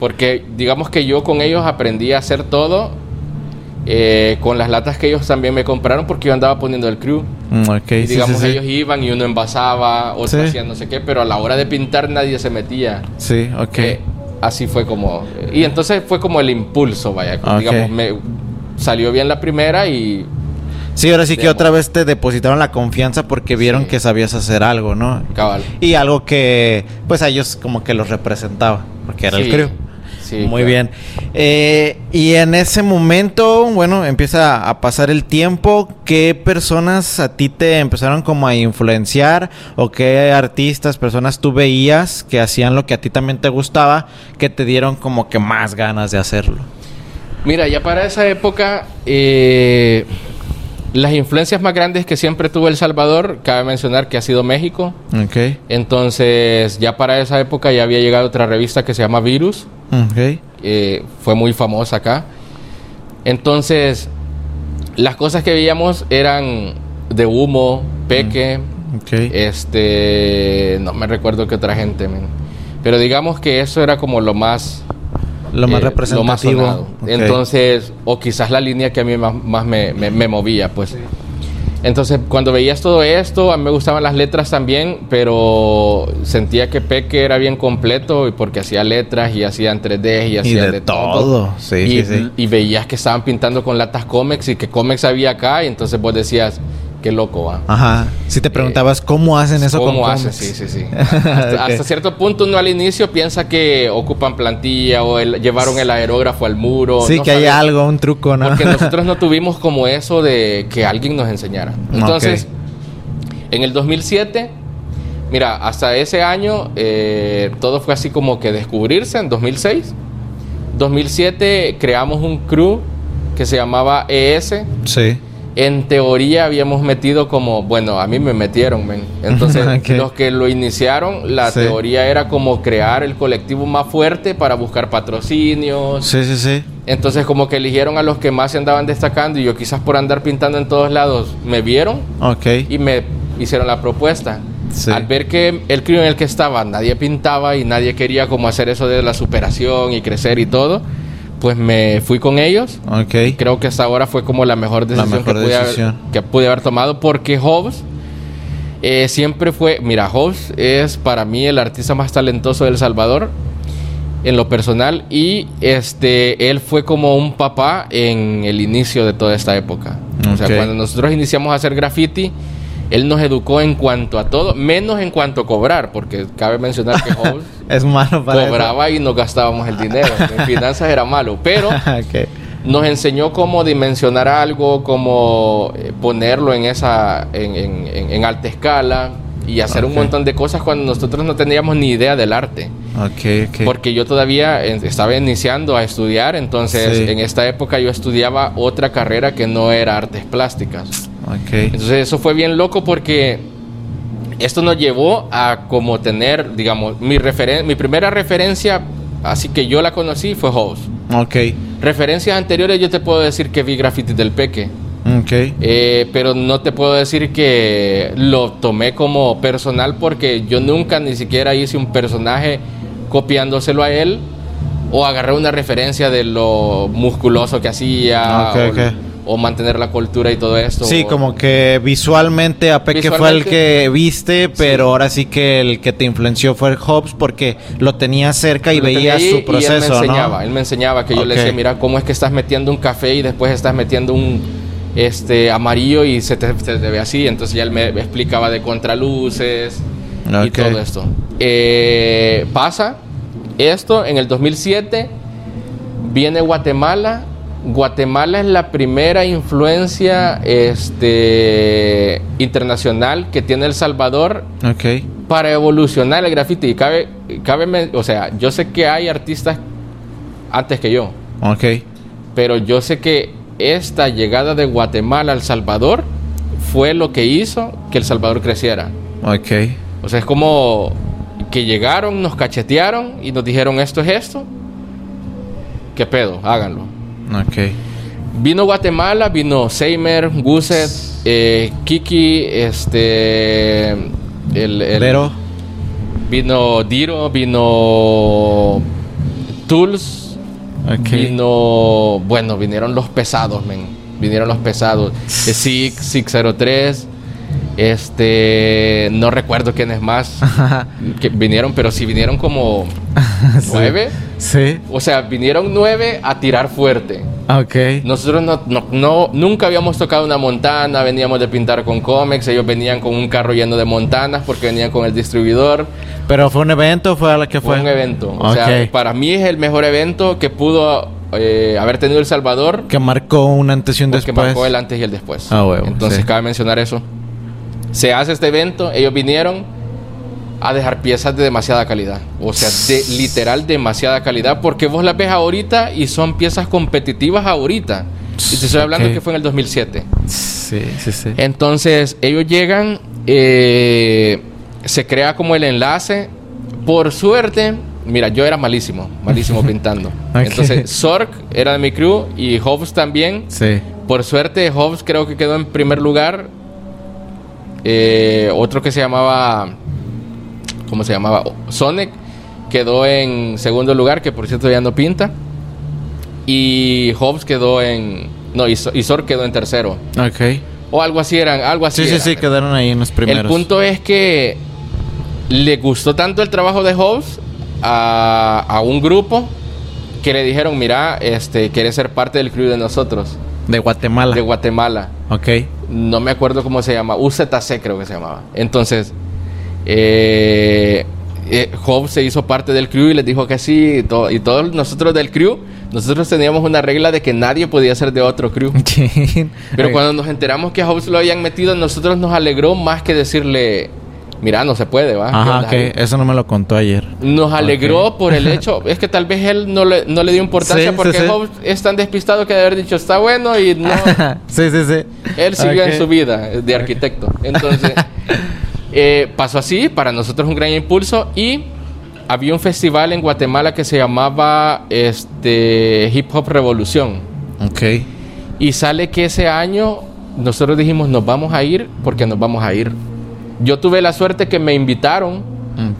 Porque digamos que yo con ellos aprendí a hacer todo eh, con las latas que ellos también me compraron porque yo andaba poniendo el crew. Mm, ok, Y sí, digamos, sí, sí. ellos iban y uno envasaba, otro Sí. hacía no sé qué, pero a la hora de pintar nadie se metía. Sí, ok. Que así fue como. Y entonces fue como el impulso, vaya. Ok. Digamos, me salió bien la primera y. Sí, ahora sí que otra vez te depositaron la confianza porque vieron Sí. que sabías hacer algo, ¿no? Cabal. Y algo que, pues a ellos como que los representaba, porque era el crew. Sí, Muy claro. bien. Eh, y en ese momento, bueno, empieza a pasar el tiempo. ¿Qué personas a ti te empezaron como a influenciar? ¿O qué artistas, personas tú veías que hacían lo que a ti también te gustaba, que te dieron como que más ganas de hacerlo? Mira, ya para esa época, eh, las influencias más grandes que siempre tuvo El Salvador, cabe mencionar que ha sido México. Ok. Entonces, ya para esa época ya había llegado otra revista que se llama Virus. Ok. eh, fue muy famosa acá. Entonces, las cosas que veíamos eran de humo, peque, Ok. este, no me recuerdo qué otra gente, pero digamos que eso era como lo más Lo más eh, representativo. sonado. Ok. Entonces, o quizás la línea que a mí más, más me, me- me movía, pues. Entonces, cuando veías todo esto, a mí me gustaban las letras también, pero sentía que Peque era bien completo y porque hacía letras y hacían 3D y Y hacía de, de, todo. Sí, y, sí, sí. y veías que estaban pintando con latas cómics y que cómics había acá, y entonces vos decías, qué loco, va. Ajá. Si te preguntabas cómo hacen eso Eh, ¿Cómo con hacen? Sí, sí, sí. Hasta, cierto punto uno al inicio piensa que ocupan plantilla o el- llevaron el aerógrafo al muro. Sí, no que hay algo, un truco, ¿no? Porque nosotros no tuvimos como eso de que alguien nos enseñara. Entonces, en el 2007, mira, hasta ese año eh, todo fue así como que descubrirse en 2006. 2007 creamos un crew que se llamaba ES. Sí. En teoría habíamos metido como, bueno, a mí me metieron, men. Entonces, los que lo iniciaron, la Sí. teoría era como crear el colectivo más fuerte para buscar patrocinios, Sí, sí, sí. entonces como que eligieron a los que más se andaban destacando y yo quizás por andar pintando en todos lados me vieron Ok. y me hicieron la propuesta. Sí. Al ver que el crew en el que estaba nadie pintaba y nadie quería como hacer eso de la superación y crecer y todo, pues me fui con ellos. Ok. Y creo que hasta ahora fue como la mejor decisión, mejor que, pude decisión. Haber, que pude haber tomado porque Hobbs eh, siempre fue, mira, Hobbs es para mí el artista más talentoso de El Salvador en lo personal y este él fue como un papá en el inicio de toda esta época. O sea, cuando nosotros iniciamos a hacer graffiti, él nos educó en cuanto a todo, menos en cuanto a cobrar, porque cabe mencionar que Hobbs Es malo para eso. cobraba y nos gastábamos el dinero. En finanzas era malo, pero nos enseñó cómo dimensionar algo, cómo eh, ponerlo en esa en, en- en- en alta escala. y hacer un montón de cosas cuando nosotros no teníamos ni idea del arte. Porque yo todavía eh, estaba iniciando a estudiar, entonces Sí. en esta época yo estudiaba otra carrera que no era artes plásticas. Ok. Entonces eso fue bien loco porque esto nos llevó a como tener, digamos, mi, referen mi primera referencia, así que yo la conocí, fue House. Ok. Referencias anteriores yo te puedo decir que vi graffiti del Peque. Ok. Eh, pero no te puedo decir que lo tomé como personal porque yo nunca ni siquiera hice un personaje copiándoselo a él o agarré una referencia de lo musculoso que hacía Ok, o, ok. O mantener la cultura y todo esto. Sí, o- como que visualmente a Peque fue el Visualmente- que viste, pero ahora sí que el que te influenció fue Hobbes porque lo tenía cerca y Lo tenía veía ahí su y él me proceso, enseñaba, ¿no? él me enseñaba que yo le decía, mira, cómo es que estás metiendo un café y después estás metiendo un este amarillo y se te, se te ve así. Entonces ya él me explicaba de contraluces y Ok. todo esto. Eh, pasa esto en el 2007, viene Guatemala. Guatemala es la primera influencia este, internacional que tiene El Salvador para evolucionar el graffiti. Y cabe, cabe, o sea, yo sé que hay artistas antes que yo, Ok. pero yo sé que esta llegada de Guatemala al Salvador fue lo que hizo que El Salvador creciera. Ok. O sea, es como que llegaron, nos cachetearon y nos dijeron esto es esto. ¿Qué pedo? Háganlo. Ok. Vino Guatemala, vino Seimer, Guset, eh, Kiki, este. El, el- Pero. Vino Diro, vino Tools, Ok. vino. Bueno, vinieron los pesados, men. Vinieron los pesados. Eh, Six, 603. Este. No recuerdo quiénes más que vinieron, pero sí vinieron como Sí. nueve. Sí. O sea, vinieron nueve a tirar fuerte. Ok. Nosotros no, no- no- nunca habíamos tocado una montana, veníamos de pintar con cómics, ellos venían con un carro lleno de montanas porque venían con el distribuidor. Pero fue un evento, o fue a la que Fue fue. un evento. O Ok. sea, para mí es el mejor evento que pudo eh, haber tenido El Salvador, Que marcó un antes y un después. marcó el antes y el después. Ah, huevo, Entonces sí. cabe mencionar eso. Se hace este evento, ellos vinieron a dejar piezas de demasiada calidad. O sea, de literal demasiada calidad, porque vos las ves ahorita y son piezas competitivas ahorita. Y te estoy hablando que fue en el 2007. Sí, sí, sí. Entonces, ellos llegan, eh, se crea como el enlace. Por suerte, mira, yo era malísimo, malísimo pintando. Entonces, Zork era de mi crew y Hobbs también. Sí. Por suerte, Hobbs creo que quedó en primer lugar. Eh, otro que se llamaba, ¿cómo se llamaba? Sonic quedó en segundo lugar, que por cierto ya no pinta. Y Hobbs quedó en, no, y, Zork quedó en tercero. Ok. O algo así eran, algo así. Sí, sí, sí, quedaron ahí en los primeros. El punto es que le gustó tanto el trabajo de Hobbs a, a un grupo que le dijeron, mira, este, quieres ser parte del crew de nosotros, De Guatemala. de Guatemala. Ok. No me acuerdo cómo se llama, UZC creo que se llamaba. Entonces, eh, eh, se hizo parte del crew y les dijo que sí, y, to- y todos nosotros del crew, nosotros teníamos una regla de que nadie podía ser de otro crew. Pero cuando nos enteramos que a Hobbs lo habían metido, a nosotros nos alegró más que decirle, mira, no se puede, ¿va? ¿Qué Ajá, ahí?". Eso no me lo contó ayer. Nos alegró por el hecho, es que tal vez él no le, no le dio importancia Sí, sí, porque sí. Hobbs es tan despistado que de haber dicho está bueno y no, sí, sí, sí. él siguió en su vida de arquitecto. Entonces, eh, pasó así, para nosotros un gran impulso y había un festival en Guatemala que se llamaba este, Hip Hop Revolución. Ok. Y sale que ese año nosotros dijimos, nos vamos a ir porque nos vamos a ir. Yo tuve la suerte que me invitaron,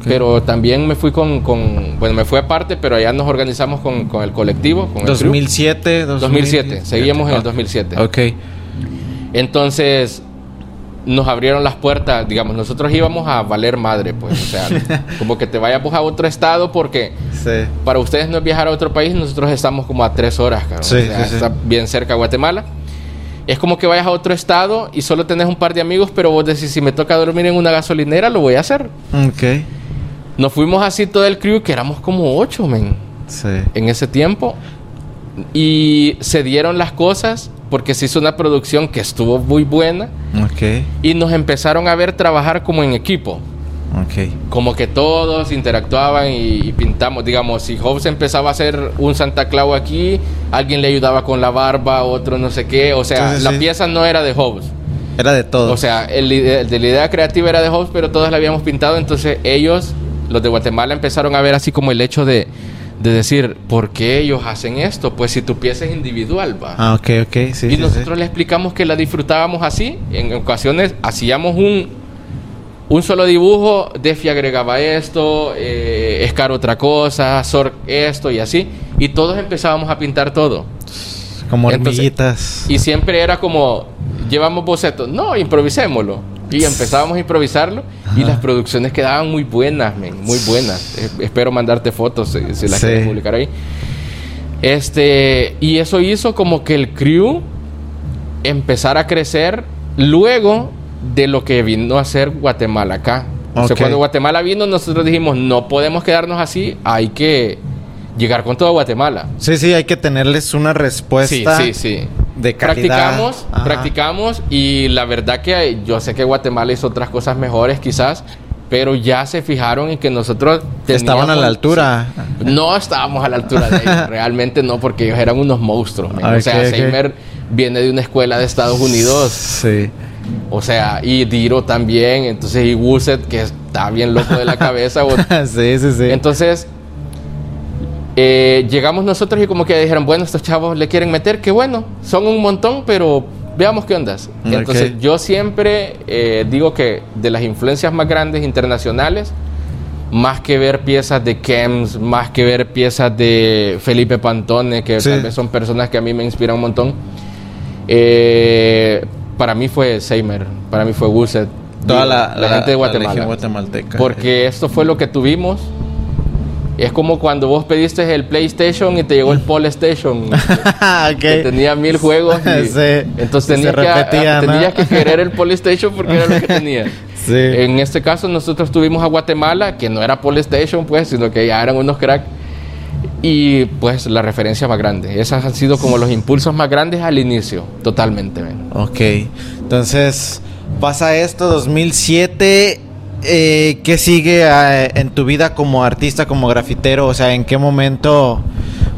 pero también me fui con, con- bueno, me fui aparte, pero allá nos organizamos con, con el colectivo, con el crew. 2007, 2007, seguíamos en el Ok. 2007. Ok. Entonces nos abrieron las puertas, digamos, nosotros íbamos a valer madre, pues, o sea, como que te vayas a otro estado porque Sí. para ustedes no es viajar a otro país, nosotros estamos como a tres horas, cabrón. Sí, O sea, sí, sí. está bien cerca de Guatemala. Es como que vayas a otro estado y solo tenés un par de amigos, pero vos decís, si me toca dormir en una gasolinera, lo voy a hacer. Ok. Nos fuimos así todo el crew, que éramos como ocho, men, Sí. en ese tiempo. Y se dieron las cosas porque se hizo una producción que estuvo muy buena. Ok. Y nos empezaron a ver trabajar como en equipo. Ok. Como que todos interactuaban y, y pintamos. Digamos, si Hobbes empezaba a hacer un Santa Claus aquí, alguien le ayudaba con la barba, otro no sé qué. O sea, la sí. pieza no era de Hobbes. Era de todo. O sea, el, de la idea creativa era de Hobbes, pero todos la habíamos pintado. Entonces ellos, los de Guatemala, empezaron a ver así como el hecho de, de decir, ¿por qué ellos hacen esto? Pues si tu pieza es individual, va. Ah, ok, ok. Sí, y sí, nosotros sí. le explicamos que la disfrutábamos así. En ocasiones hacíamos un, un solo dibujo, Defi agregaba esto, eh, Scar otra cosa, Sork esto y así. Y todos empezábamos a pintar todo. Como hormiguitas. Y siempre era como, llevamos bocetos, no, improvisémoslo. Y empezábamos a improvisarlo y las producciones quedaban muy buenas, men, muy buenas. Eh, espero mandarte fotos si, si las Sí. quieres publicar ahí. Este, y eso hizo como que el crew empezara a crecer luego de lo que vino a hacer Guatemala acá. O sea, cuando Guatemala vino, nosotros dijimos, no podemos quedarnos así, hay que llegar con todo Guatemala. Sí, sí, hay que tenerles una respuesta Sí, sí, sí. de calidad. Practicamos, Ajá. practicamos y la verdad que yo sé que Guatemala hizo otras cosas mejores quizás, pero ya se fijaron en que nosotros Estaban a la altura. No estábamos a la altura de ellos, realmente no, porque ellos eran unos monstruos. o sea, ok. Seimer viene de una escuela de Estados Unidos, Sí. O sea, y Diro también, entonces y Wuset que está bien loco de la cabeza. o- sí, sí, sí. entonces, eh, llegamos nosotros y como que dijeron, bueno, estos chavos le quieren meter, que bueno, son un montón, pero veamos qué ondas. Entonces, yo siempre eh, digo que de las influencias más grandes internacionales, más que ver piezas de Kems, más que ver piezas de Felipe Pantone, que Sí. tal vez son personas que a mí me inspiran un montón, eh, para mí fue Seimer, para mí fue Wuset, Toda digo, la, la, gente de la Guatemala. guatemalteca. Porque esto fue lo que tuvimos. Es como cuando vos pediste el PlayStation y te llegó el Polystation. Ah, ok. que tenía mil juegos. y- Sí. Entonces tenías, se que, repetía, ¿no? tenías que querer el Polystation porque era lo que tenía. Sí. En este caso nosotros tuvimos a Guatemala, que no era Polystation, pues, sino que ya eran unos crack. Y pues la referencia más grande. Esas han sido como los impulsos más grandes al inicio, totalmente. men. Ok. Entonces, pasa esto, 2007. eh, ¿Qué sigue ah, en tu vida como artista, como grafitero? O sea, ¿en qué momento,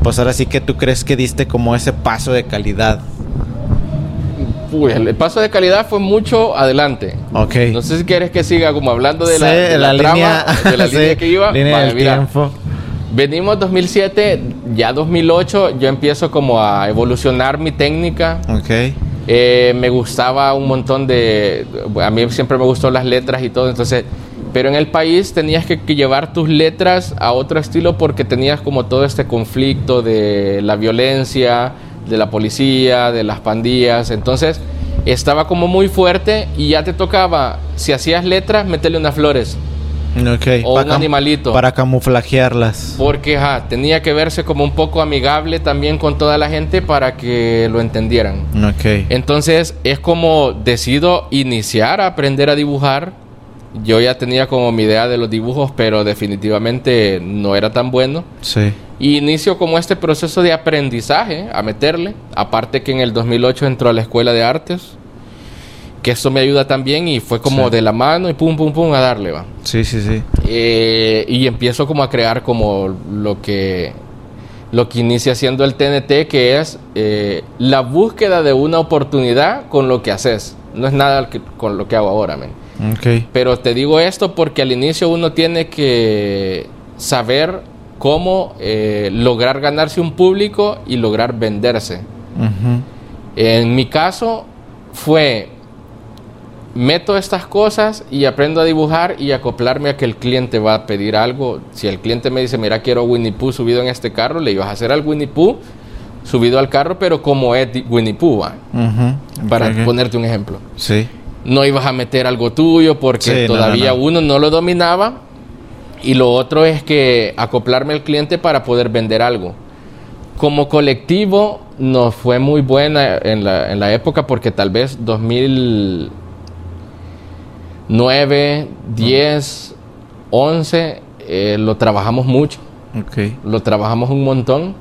pues ahora sí que tú crees que diste como ese paso de calidad? Uy, el paso de calidad fue mucho adelante. Ok. No sé si quieres que siga como hablando de la, Sí, de la trama, línea, de la sí, línea que iba. línea Vaya, del mira, tiempo. Venimos 2007, ya 2008 yo empiezo como a evolucionar mi técnica. Ok. Eh, me gustaba un montón de... A mí siempre me gustó las letras y todo, entonces... Pero en el país tenías que, que llevar tus letras a otro estilo porque tenías como todo este conflicto de la violencia, de la policía, de las pandillas. Entonces estaba como muy fuerte y ya te tocaba, si hacías letras, meterle unas flores. Ok. O Pa un animalito. Para camuflajearlas. Porque ajá, tenía que verse como un poco amigable también con toda la gente para que lo entendieran. Ok. Entonces es como decido iniciar a aprender a dibujar. Yo ya tenía como mi idea de los dibujos, pero definitivamente no era tan bueno. Sí. Y inicio como este proceso de aprendizaje a meterle. Aparte que en el 2008 entró a la escuela de artes. Que esto me ayuda también y fue como Sí. de la mano y pum, pum, pum a darle, va. Sí, sí, sí. Eh, y empiezo como a crear como lo que lo que inicia siendo el TNT que es eh, la búsqueda de una oportunidad con lo que haces no es nada que- con lo que hago ahora men. Ok. pero te digo esto porque al inicio uno tiene que saber cómo eh, lograr ganarse un público y lograr venderse en mi caso fue meto estas cosas y aprendo a dibujar y acoplarme a que el cliente va a pedir algo. Si el cliente me dice, mira, quiero Winnie Pooh subido en este carro, le ibas a hacer al Winnie Pooh subido al carro, pero como es Winnie Pooh, ¿va? Para ponerte un ejemplo. Sí. No ibas a meter algo tuyo porque Sí, todavía no, no. uno no lo dominaba. Y lo otro es que acoplarme al cliente para poder vender algo. Como colectivo nos fue muy buena en la, en la época porque tal vez 2009, 10, 11 eh, lo trabajamos mucho, lo trabajamos un montón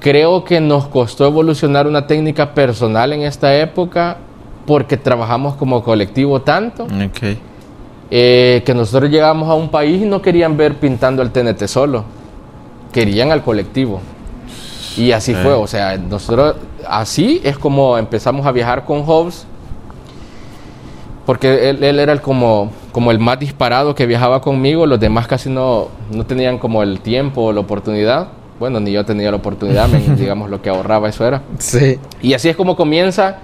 Creo que nos costó evolucionar una técnica personal en esta época porque trabajamos como colectivo tanto Ok. eh, que nosotros llegamos a un país y no querían ver pintando el TNT solo, querían al colectivo. Y así Sí. fue, o sea, nosotros así es como empezamos a viajar con Hobbes, porque él, él era el como, como el más disparado que viajaba conmigo, los demás casi no, no tenían como el tiempo o la oportunidad. Bueno, ni yo tenía la oportunidad, men, digamos lo que ahorraba eso era. Sí. Y así es como comienza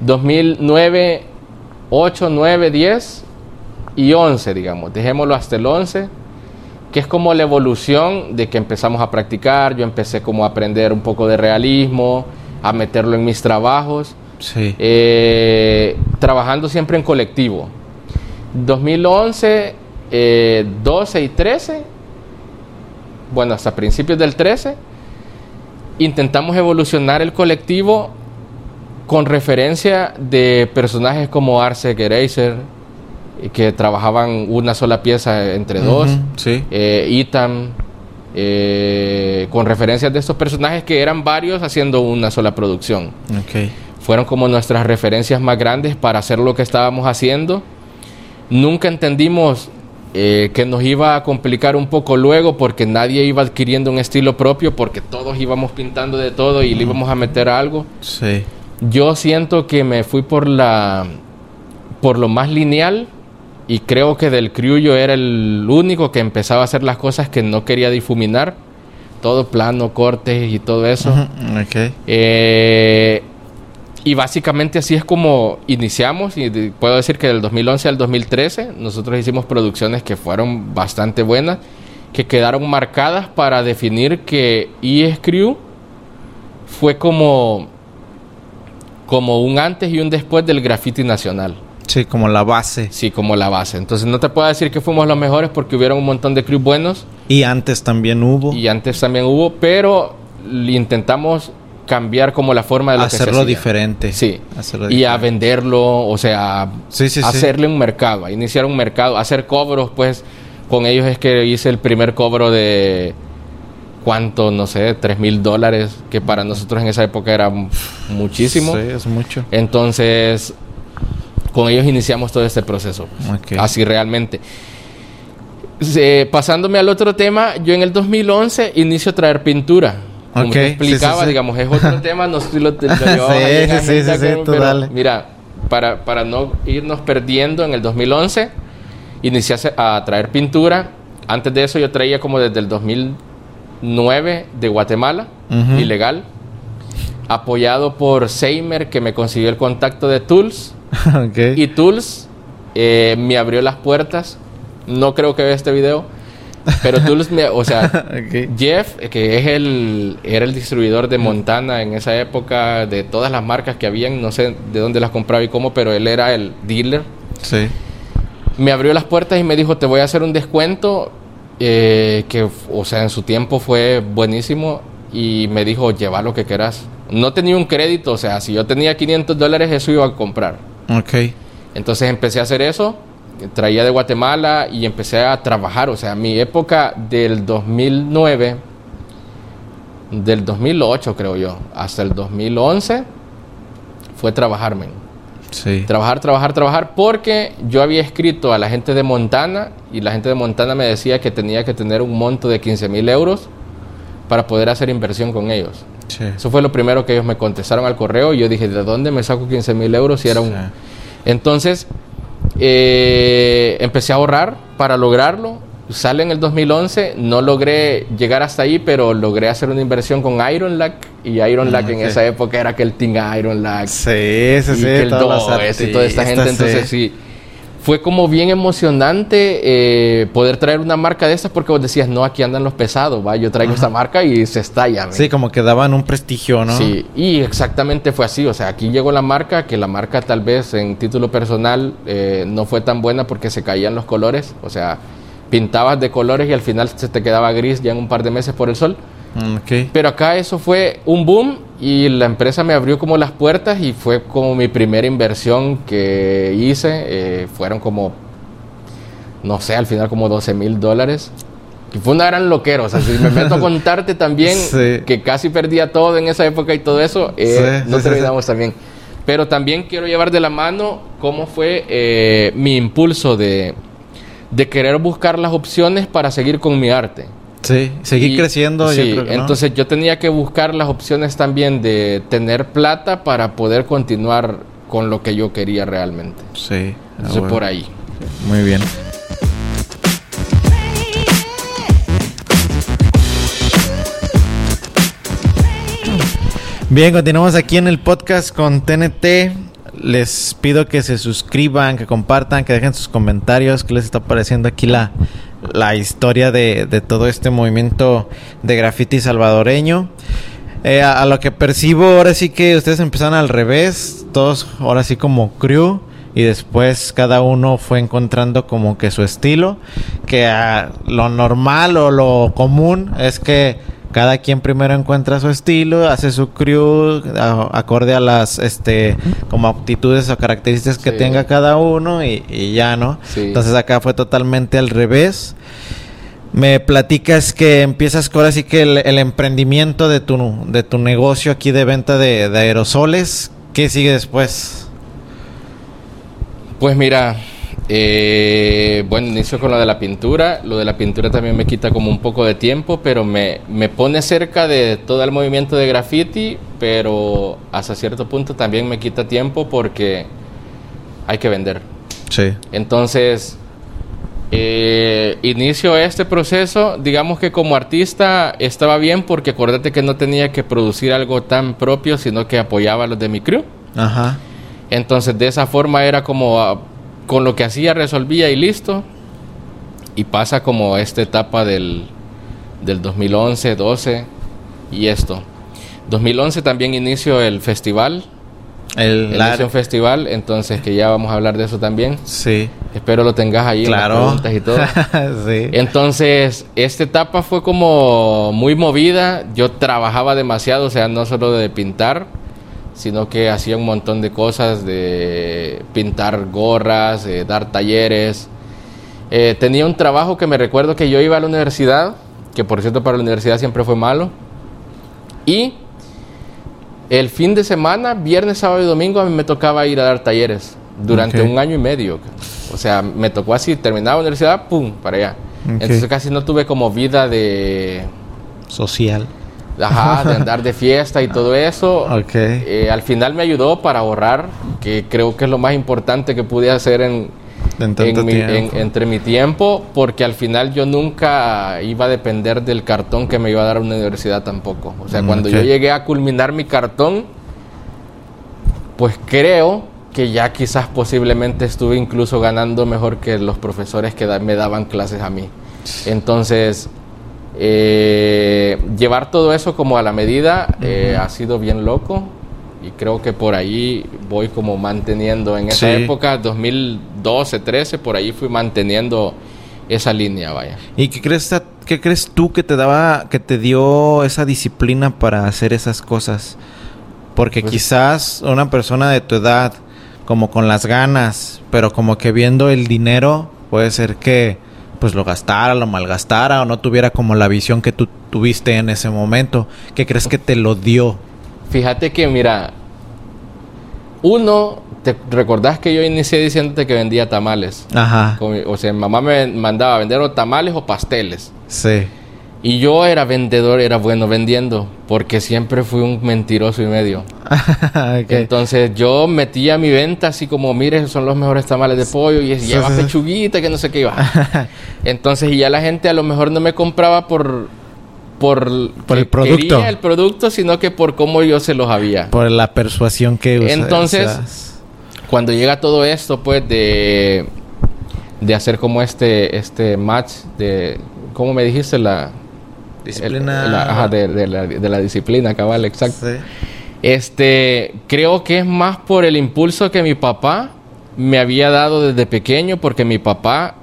2009, 8, 9, 10 y 11, digamos. Dejémoslo hasta el 11, que es como la evolución de que empezamos a practicar. Yo empecé como a aprender un poco de realismo, a meterlo en mis trabajos, Sí. eh, trabajando siempre en colectivo. 2011, eh, 12 y 13, bueno, hasta principios del 13, intentamos evolucionar el colectivo con referencia de personajes como Arce eh, que trabajaban una sola pieza entre dos, Ujú, Sí. eh, Itam, eh, con referencias de estos personajes que eran varios haciendo una sola producción Ok. Fueron como nuestras referencias más grandes para hacer lo que estábamos haciendo. Nunca entendimos eh, que nos iba a complicar un poco luego porque nadie iba adquiriendo un estilo propio porque todos íbamos pintando de todo y le íbamos a meter algo. Sí. Yo siento que me fui por la por lo más lineal y creo que del yo era el único que empezaba a hacer las cosas que no quería difuminar. Todo plano, cortes y todo eso. Ujú, Ok. Eh, y básicamente así es como iniciamos y de- puedo decir que del 2011 al 2013 nosotros hicimos producciones que fueron bastante buenas, que quedaron marcadas para definir que ES Crew fue como, como un antes y un después del graffiti nacional. Sí, como la base. Sí, como la base. Entonces no te puedo decir que fuimos los mejores porque hubieron un montón de crews buenos Y antes también hubo. y antes también hubo, pero intentamos cambiar como la forma de lo que se hacerlo hacía. diferente. Sí. Hacerlo Y a venderlo, o sea, Sí, sí, sí. hacerle un mercado, a iniciar un mercado, hacer cobros, pues con ellos es que hice el primer cobro de cuánto, no sé, 3 mil dólares, que para nosotros en esa época era muchísimo. Sí, es mucho. Entonces, con ellos iniciamos todo este proceso. Ok. Así realmente. Pasándome al otro tema, yo en el 2011 inicio a traer pintura. Como te explicaba, sí, sí. digamos, es otro tema, no si lo, lo llevabas Sí, sí, sí, tú dale. Mira, para, para no irnos perdiendo, en el 2011 inicié a a traer pintura. Antes de eso yo traía como desde el 2009 de Guatemala, ilegal, apoyado por Seimer, que me consiguió el contacto de Tools. Y Tools eh, me abrió las puertas. No creo que vea este video, pero Tools me, o sea, Ok. Jeff, que es el, era el distribuidor de Montana en esa época, de todas las marcas que habían, no sé de dónde las compraba y cómo, pero él era el dealer. Sí. Me abrió las puertas y me dijo, te voy a hacer un descuento, eh, que, o sea, en su tiempo fue buenísimo, y me dijo, lleva lo que quieras. No tenía un crédito, o sea, si yo tenía 500 dólares, eso iba a comprar. Ok. Entonces empecé a hacer eso, traía de Guatemala y empecé a trabajar. O sea, mi época del 2009, del 2008 creo yo, hasta el 2011, fue trabajarme. Sí. Trabajar, trabajar, trabajar, porque yo había escrito a la gente de Montana y la gente de Montana me decía que tenía que tener un monto de 15 mil euros para poder hacer inversión con ellos. Sí. Eso fue lo primero que ellos me contestaron al correo y yo dije, ¿de dónde me saco 15 mil euros si era un... Entonces, eh, empecé a ahorrar para lograrlo. Sale en el 2011, no logré llegar hasta ahí, pero logré hacer una inversión con Iron Lack. Y Iron Lack en ok. esa época era que el Team Iron Lack Sí, sí, y sí. que el todos los Does y toda esta gente. Entonces, sí. Fue como bien emocionante eh, poder traer una marca de estas porque vos decías, no, aquí andan los pesados, va, yo traigo esta marca y se estalla. Sí, como que daban un prestigio, ¿no? Sí, y exactamente fue así. O sea, aquí llegó la marca, que la marca tal vez en título personal eh, no fue tan buena porque se caían los colores. O sea, pintabas de colores y al final se te quedaba gris ya en un par de meses por el sol. Mm, Ok. Pero acá eso fue un boom y la empresa me abrió como las puertas y fue como mi primera inversión que hice. Eh, fueron como, no sé, al final como 12 mil dólares. que fue una gran loquera. O sea, si me meto a contarte también que casi perdía todo en esa época y todo eso, eh, no terminamos también. Pero también quiero llevar de la mano cómo fue eh, mi impulso de, de querer buscar las opciones para seguir con mi arte. Sí, seguir creciendo. Sí, entonces yo tenía que buscar las opciones también de tener plata para poder continuar con lo que yo quería realmente. Sí. Entonces por ahí. Muy bien. Bien, continuamos aquí en el podcast con TNT. Les pido que se suscriban, que compartan, que dejen sus comentarios, que les está pareciendo aquí la, la historia de, de todo este movimiento de graffiti salvadoreño. Eh, a, lo que percibo, ahora sí que ustedes empezaron al revés, todos ahora sí como crew, y después cada uno fue encontrando como que su estilo, que lo normal o lo común es que cada quien primero encuentra su estilo, hace su crew acorde a las este como aptitudes o características que tenga cada uno y, ya, ¿no? Entonces acá fue totalmente al revés. Me platicas que empiezas ahora sí que el, emprendimiento de tu, de tu negocio aquí de venta de, de aerosoles. ¿Qué sigue después? Pues mira, eh, bueno, inicio con lo de la pintura. Lo de la pintura también me quita como un poco de tiempo, pero me, me pone cerca de todo el movimiento de graffiti, pero hasta cierto punto también me quita tiempo porque hay que vender. Sí. Entonces, eh, inicio este proceso, digamos que como artista estaba bien porque acordate que no tenía que producir algo tan propio, sino que apoyaba a los de mi crew. Ajá. Entonces, de esa forma era como con lo que hacía resolvía y listo. Y pasa como esta etapa del, del 2011, 12 y esto. 2011 también inicio el festival. El, inicio un festival, entonces que ya vamos a hablar de eso también. Sí. Espero lo tengas ahí claro. en las preguntas y todo. sí. Entonces, esta etapa fue como muy movida. Yo trabajaba demasiado, o sea, no solo de pintar, sino que hacía un montón de cosas, de pintar gorras, de dar talleres. Eh, tenía un trabajo que me recuerdo que yo iba a la universidad, que por cierto para la universidad siempre fue malo, y el fin de semana, viernes, sábado y domingo, a mí me tocaba ir a dar talleres durante un año y medio. O sea, me tocó así, terminaba la universidad, ¡pum!, para allá. Entonces casi no tuve como vida de... Social. Ajá, de andar de fiesta y todo eso. Eh, al final me ayudó para ahorrar, que creo que es lo más importante que pude hacer en, entre mi tiempo, porque al final yo nunca iba a depender del cartón que me iba a dar una universidad tampoco. O sea, mm, cuando yo llegué a culminar mi cartón, pues creo que ya quizás posiblemente estuve incluso ganando mejor que los profesores que me daban clases a mí. Entonces, eh, llevar todo eso como a la medida eh, ha sido bien loco y creo que por ahí voy como manteniendo. En esa época 2012 13 por ahí fui manteniendo esa línea vaya. Y qué crees qué crees tú que te daba que te dio esa disciplina para hacer esas cosas porque pues quizás una persona de tu edad como con las ganas pero como que viendo el dinero puede ser que pues lo gastara, lo malgastara o no tuviera como la visión que tú tuviste en ese momento. ¿Qué crees que te lo dio? Fíjate que mira, uno, ¿te recordás que yo inicié diciéndote que vendía tamales? Ajá. O sea, mamá me mandaba a vender o tamales o pasteles. Sí. Y yo era vendedor, era bueno vendiendo, porque siempre fui un mentiroso y medio. Entonces yo metía mi venta así como, mire, son los mejores tamales de pollo y lleva pechuguita, que no sé qué iba. Entonces, y ya la gente a lo mejor no me compraba por por, por el producto. el producto, sino que por cómo yo se los había. Por la persuasión que usas. Entonces, cuando llega todo esto, pues, de, de hacer como este, este match de, ¿cómo me dijiste? La, Disciplina. de, la, disciplina, cabal, exacto. Este, creo que es más por el impulso que mi papá me había dado desde pequeño, porque mi papá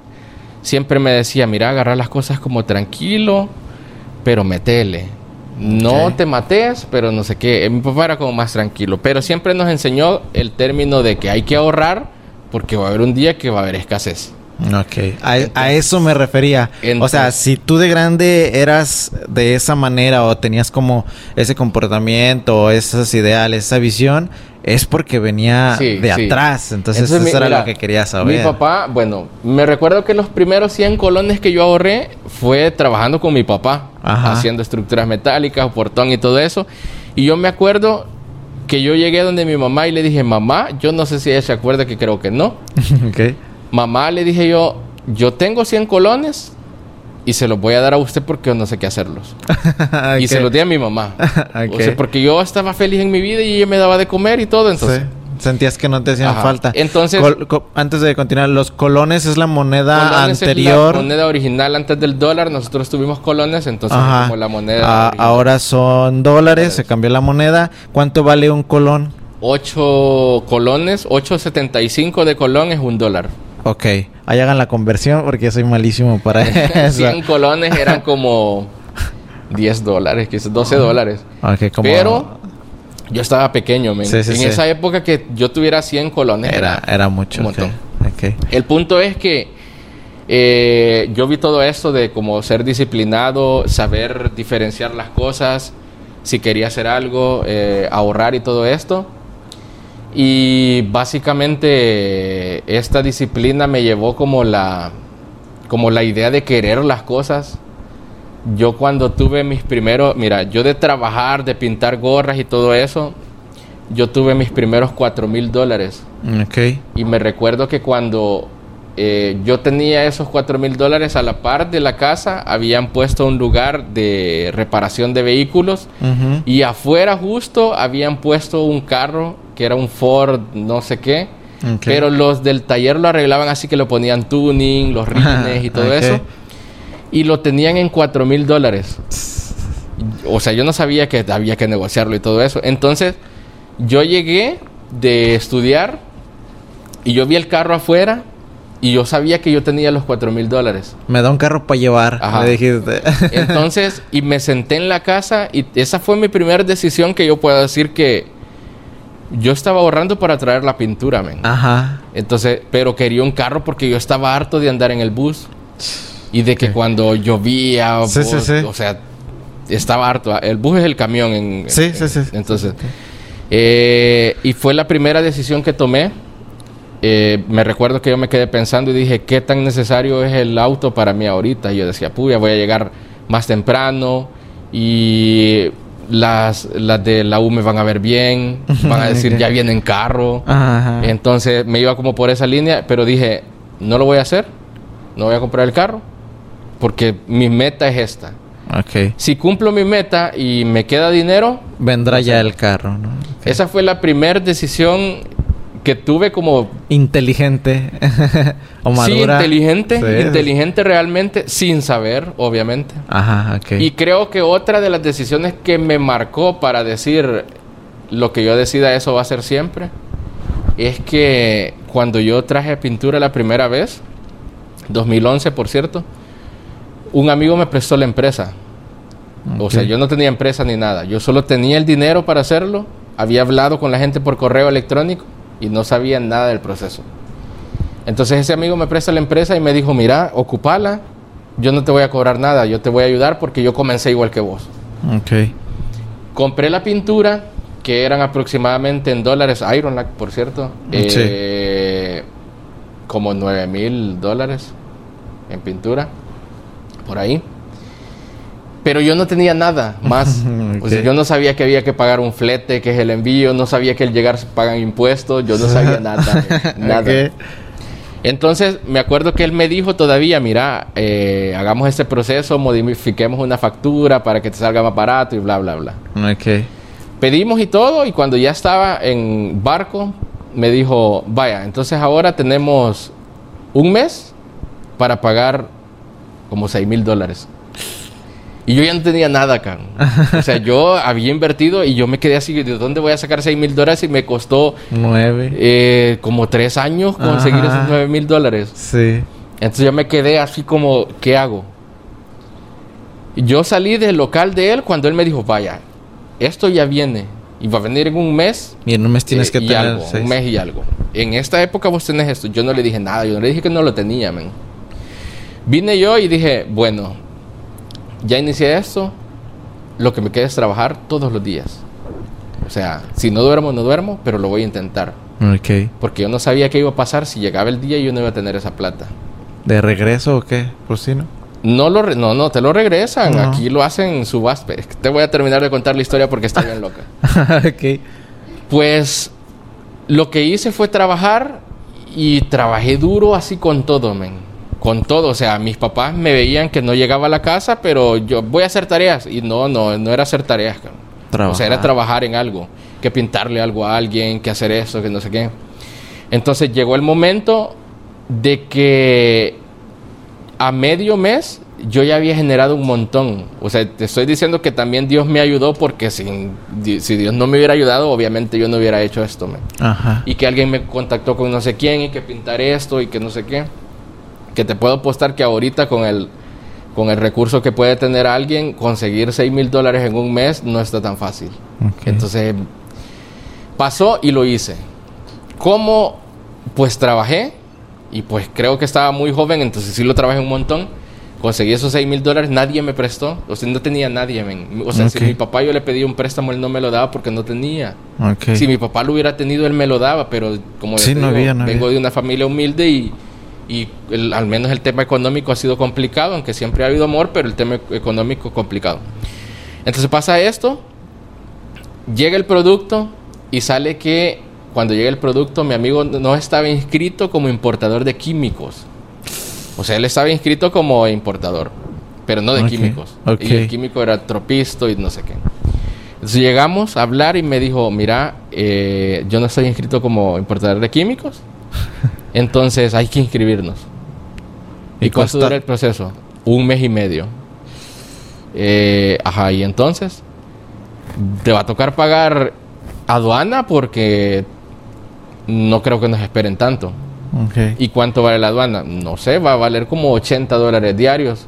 siempre me decía, mira, agarrar las cosas como tranquilo, pero metele. No te mates, pero no sé qué. Mi papá era como más tranquilo, pero siempre nos enseñó el término de que hay que ahorrar porque va a haber un día que va a haber escasez. Ok, a, a eso me refería. o sea, Entonces- si tú de grande eras de esa manera o tenías como ese comportamiento, esas ideales, esa visión, es porque venía Sí, de sí. atrás. Entonces, Entonces, eso mi- era mira, lo que quería saber. Mi papá, bueno, me recuerdo que los primeros 100 colones que yo ahorré fue trabajando con mi papá, Ajá. haciendo estructuras metálicas, portón y todo eso. Y yo me acuerdo que yo llegué donde mi mamá y le dije, mamá, yo no sé si ella se acuerda que creo que no. Ok. Mamá, le dije yo, yo tengo 100 colones y se los voy a dar a usted porque yo no sé qué hacerlos. Y Ok. se los di a mi mamá. Ok. O sea, porque yo estaba feliz en mi vida y ella me daba de comer y todo, entonces... Sí. Sentías que no te hacían Ajá. falta. Entonces- Col- co- antes de continuar, los colones es la moneda anterior. Es la moneda original antes del dólar. Nosotros tuvimos colones, entonces es Ajá. como la moneda. Ah, ahora son dólares, se cambió la moneda. ¿Cuánto vale un colón? 8 colones, 8.75 de colón es un dólar. Ok, ahí hagan la conversión porque soy malísimo para eso. 100 colones eran como 10 dólares, quizás 12 dólares. Ok, como- Pero yo estaba pequeño, men. Sí, sí, en sí. esa época que yo tuviera 100 colones era, era mucho. un. El punto es que eh, yo vi todo esto de como ser disciplinado, saber diferenciar las cosas, si quería hacer algo, eh, ahorrar y todo esto. Y básicamente esta disciplina me llevó como la, como la idea de querer las cosas. Yo cuando tuve mis primeros, mira, yo de trabajar, de pintar gorras y todo eso, yo tuve mis primeros cuatro mil dólares. Ok. Y me recuerdo que cuando eh, yo tenía esos 4 mil dólares a la par de la casa, habían puesto un lugar de reparación de vehículos. Y afuera justo habían puesto un carro que era un Ford no sé qué. Pero los del taller lo arreglaban así que lo ponían tuning, los rines y todo eso. Y lo tenían en 4 mil dólares. O sea, yo no sabía que había que negociarlo y todo eso. Entonces, yo llegué de estudiar y yo vi el carro afuera y yo sabía que yo tenía los 4 mil dólares. Me da un carro para llevar. Ajá. Me dijiste. Entonces, y me senté en la casa y esa fue mi primera decisión que yo puedo decir que yo estaba ahorrando para traer la pintura, men. Ajá. Entonces, pero quería un carro porque yo estaba harto de andar en el bus y de que cuando llovía, Sí, o, sí, sí. o sea, estaba harto. El bus es el camión. En, Sí, en- sí, sí. Entonces, eh, y fue la primera decisión que tomé. Eh, me recuerdo que yo me quedé pensando y dije, ¿qué tan necesario es el auto para mí ahorita? Y yo decía, puya, voy a llegar más temprano y las, las de la U me van a ver bien, van a decir, ya viene en carro. Ajá. Entonces me iba como por esa línea, pero dije, no lo voy a hacer, no voy a comprar el carro, porque mi meta es esta. Si cumplo mi meta y me queda dinero, Vendrá ya el carro, esa fue la primera decisión que tuve como Inteligente. o sí, madura. inteligente, Sí, sí. inteligente realmente, sin saber, obviamente. Ajá, ok. Y creo que otra de las decisiones que me marcó para decir lo que yo decida eso va a ser siempre, es que cuando yo traje pintura la primera vez, 2011 por cierto, un amigo me prestó la empresa. O sea, yo no tenía empresa ni nada, yo solo tenía el dinero para hacerlo, había hablado con la gente por correo electrónico y no sabía nada del proceso. Entonces ese amigo me presta la empresa y me dijo, mira, ocupala, yo no te voy a cobrar nada, yo te voy a ayudar porque yo comencé igual que vos. Ok. Compré la pintura, que eran aproximadamente en dólares, Ironlac, por cierto, Sí. eh, como 9 mil dólares en pintura, por ahí. Pero yo no tenía nada más. O sea, Ok. yo no sabía que había que pagar un flete, que es el envío, no sabía que al llegar se pagan impuestos, yo no sabía nada. Entonces, me acuerdo que él me dijo todavía, mira, eh, hagamos este proceso, modifiquemos una factura para que te salga más barato y bla, bla, bla. Ok. Pedimos y todo, y cuando ya estaba en barco, me dijo, vaya, entonces ahora tenemos un mes para pagar como 6 mil dólares. Y yo ya no tenía nada acá. O sea, yo había invertido y yo me quedé así, ¿de dónde voy a sacar 6 mil dólares? Y me costó Nueve. eh, como tres años conseguir Ajá. esos 9 mil dólares. Sí. Entonces yo me quedé así como, ¿qué hago? Yo salí del local de él cuando él me dijo, vaya, esto ya viene Y va a venir en un mes. Y en un mes tienes eh, que tener algo, seis. un mes y algo. En esta época vos tenés esto. Yo no le dije nada, yo no le dije que no lo tenía, men. Vine yo y dije, bueno, ya inicié esto, lo que me queda es trabajar todos los días. O sea, si no duermo, no duermo, pero lo voy a intentar. Ok. Porque yo no sabía qué iba a pasar si llegaba el día y yo no iba a tener esa plata. ¿De regreso o qué? Por si no. No, lo re- no, no, te lo regresan. No. Aquí lo hacen en subasta. Te voy a terminar de contar la historia porque está bien loca. ok. Pues lo que hice fue trabajar y trabajé duro así con todo, men. Con todo. O sea, mis papás me veían que no llegaba a la casa, pero yo voy a hacer tareas. Y no, no, no era hacer tareas. cabrón. O sea, era trabajar en algo. Que pintarle algo a alguien, que hacer eso, que no sé qué. Entonces llegó el momento de que a medio mes yo ya había generado un montón. O sea, te estoy diciendo que también Dios me ayudó porque sin, si Dios no me hubiera ayudado, obviamente yo no hubiera hecho esto. Ajá. Y que alguien me contactó con no sé quién y que pintar esto y que no sé qué. Que te puedo apostar que ahorita con el, con el recurso que puede tener alguien, conseguir 6 mil dólares en un mes no está tan fácil. Ok. Entonces pasó y lo hice. ¿Cómo? Pues trabajé y pues creo que estaba muy joven, entonces sí lo trabajé un montón. Conseguí esos 6 mil dólares, nadie me prestó. O sea, no tenía nadie, men. O sea, si Ok. mi papá yo le pedí un préstamo, él no me lo daba porque no tenía. Ok. Si mi papá lo hubiera tenido, él me lo daba, pero como Sí, no había, no vengo había. de una familia humilde y, y el- al menos el tema económico ha sido complicado, aunque siempre ha habido amor, pero el tema e- económico complicado. Entonces pasa esto, llega el producto y sale que cuando llega el producto mi amigo no estaba inscrito como importador de químicos. O sea, él estaba inscrito como importador, pero no de químicos. Y el químico era tropisto y no sé qué. Entonces llegamos a hablar y me dijo, mira, eh, yo no estoy inscrito como importador de químicos, entonces hay que inscribirnos. ¿Y, ¿Y cuánto dura el proceso? Un mes y medio. Eh, ajá, y entonces te va a tocar pagar aduana porque no creo que nos esperen tanto. Ok. ¿Y cuánto vale la aduana? No sé, va a valer como 80 dólares diarios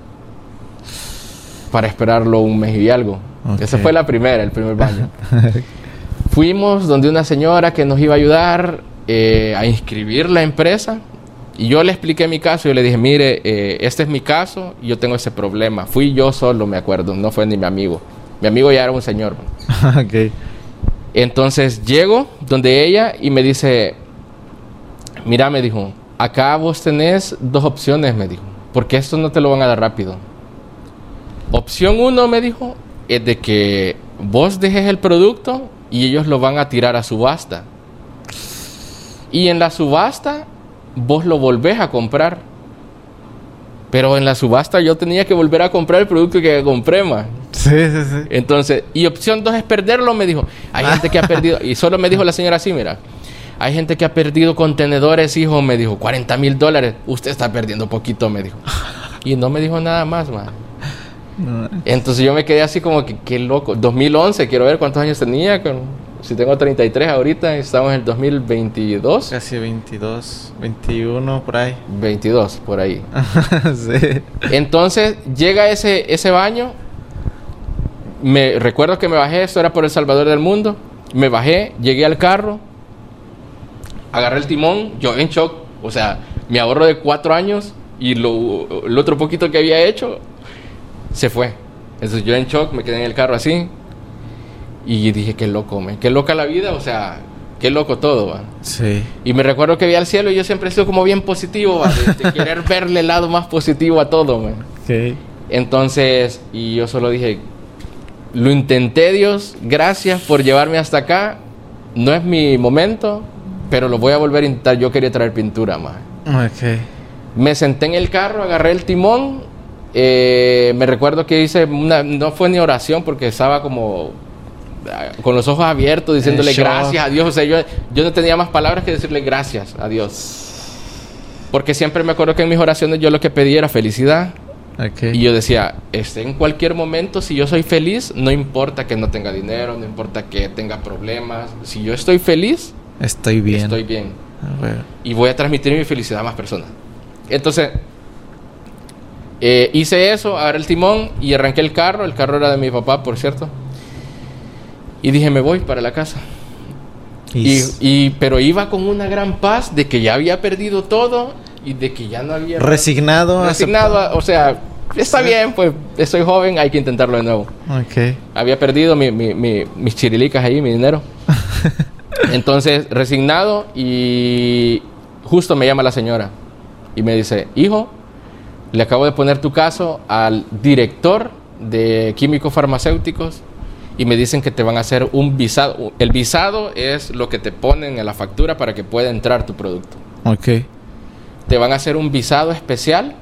para esperarlo un mes y algo. Ok. Esa fue la primera, el primer baño. Fuimos donde una señora que nos iba a ayudar eh, a inscribir la empresa. Y yo le expliqué mi caso. Yo le dije, mire, eh, este es mi caso y yo tengo ese problema. Fui yo solo, me acuerdo. No fue ni mi amigo. Mi amigo ya era un señor. ok. Entonces llego donde ella y me dice, mira, me dijo, acá vos tenés dos opciones, me dijo, porque esto no te lo van a dar rápido. Opción uno, me dijo, es de que vos dejes el producto y ellos lo van a tirar a subasta. Y en la subasta, vos lo volvés a comprar. Pero en la subasta yo tenía que volver a comprar el producto que compré, más. Sí, sí, sí. Entonces, y opción dos es perderlo, me dijo. Hay gente que ha perdido, y solo me dijo la señora así, mira. Hay gente que ha perdido contenedores, hijo, me dijo, 40 mil dólares. Usted está perdiendo poquito, me dijo. Y no me dijo nada más. No, Entonces yo me quedé así como que, qué loco. 2011, quiero ver cuántos años tenía. con- si tengo 33 ahorita, estamos en el 2022. Casi 22, 21 por ahí. 22, por ahí. sí. Entonces llega ese, ese baño. Me recuerdo que me bajé, esto era por El Salvador del Mundo. Me bajé, llegué al carro, agarré el timón, yo en shock. O sea, mi ahorro de cuatro años y lo, el otro poquito que había hecho se fue. Entonces yo en shock me quedé en el carro así y dije, qué loco, me, qué loca la vida, o sea, qué loco todo, va. Sí. Y me recuerdo que vi al cielo y yo siempre he sido como bien positivo, ¿va? de, de querer verle el lado más positivo a todo, man. Ok. Entonces, y yo solo dije, lo intenté Dios, gracias por llevarme hasta acá, no es mi momento, pero lo voy a volver a intentar, yo quería traer pintura, más. Me senté en el carro, agarré el timón, eh, me recuerdo que hice una, no fue ni oración porque estaba como con los ojos abiertos diciéndole gracias a Dios, o sea, yo, yo no tenía más palabras que decirle gracias a Dios. Porque siempre me acuerdo que en mis oraciones yo lo que pedí era felicidad. Y yo decía, este, en cualquier momento, si yo soy feliz, no importa que no tenga dinero, no importa que tenga problemas. Si yo estoy feliz, Estoy bien. estoy bien. Bueno. Y voy a transmitir mi felicidad a más personas. Entonces, eh, hice eso, agarré el timón y arranqué el carro. El carro era de mi papá, por cierto. Y dije, me voy para la casa. Y, y, pero iba con una gran paz de que ya había perdido todo y de que ya no había... Resignado. Resignado, o sea, está bien, pues soy joven, hay que intentarlo de nuevo. Ok. Había perdido mi, mi, mis chirilicas ahí, mi dinero. Entonces, resignado y justo me llama la señora y me dice, hijo, le acabo de poner tu caso al director de químicos farmacéuticos y me dicen que te van a hacer un visado. El visado es lo que te ponen en la factura para que pueda entrar tu producto. Ok. Te van a hacer un visado especial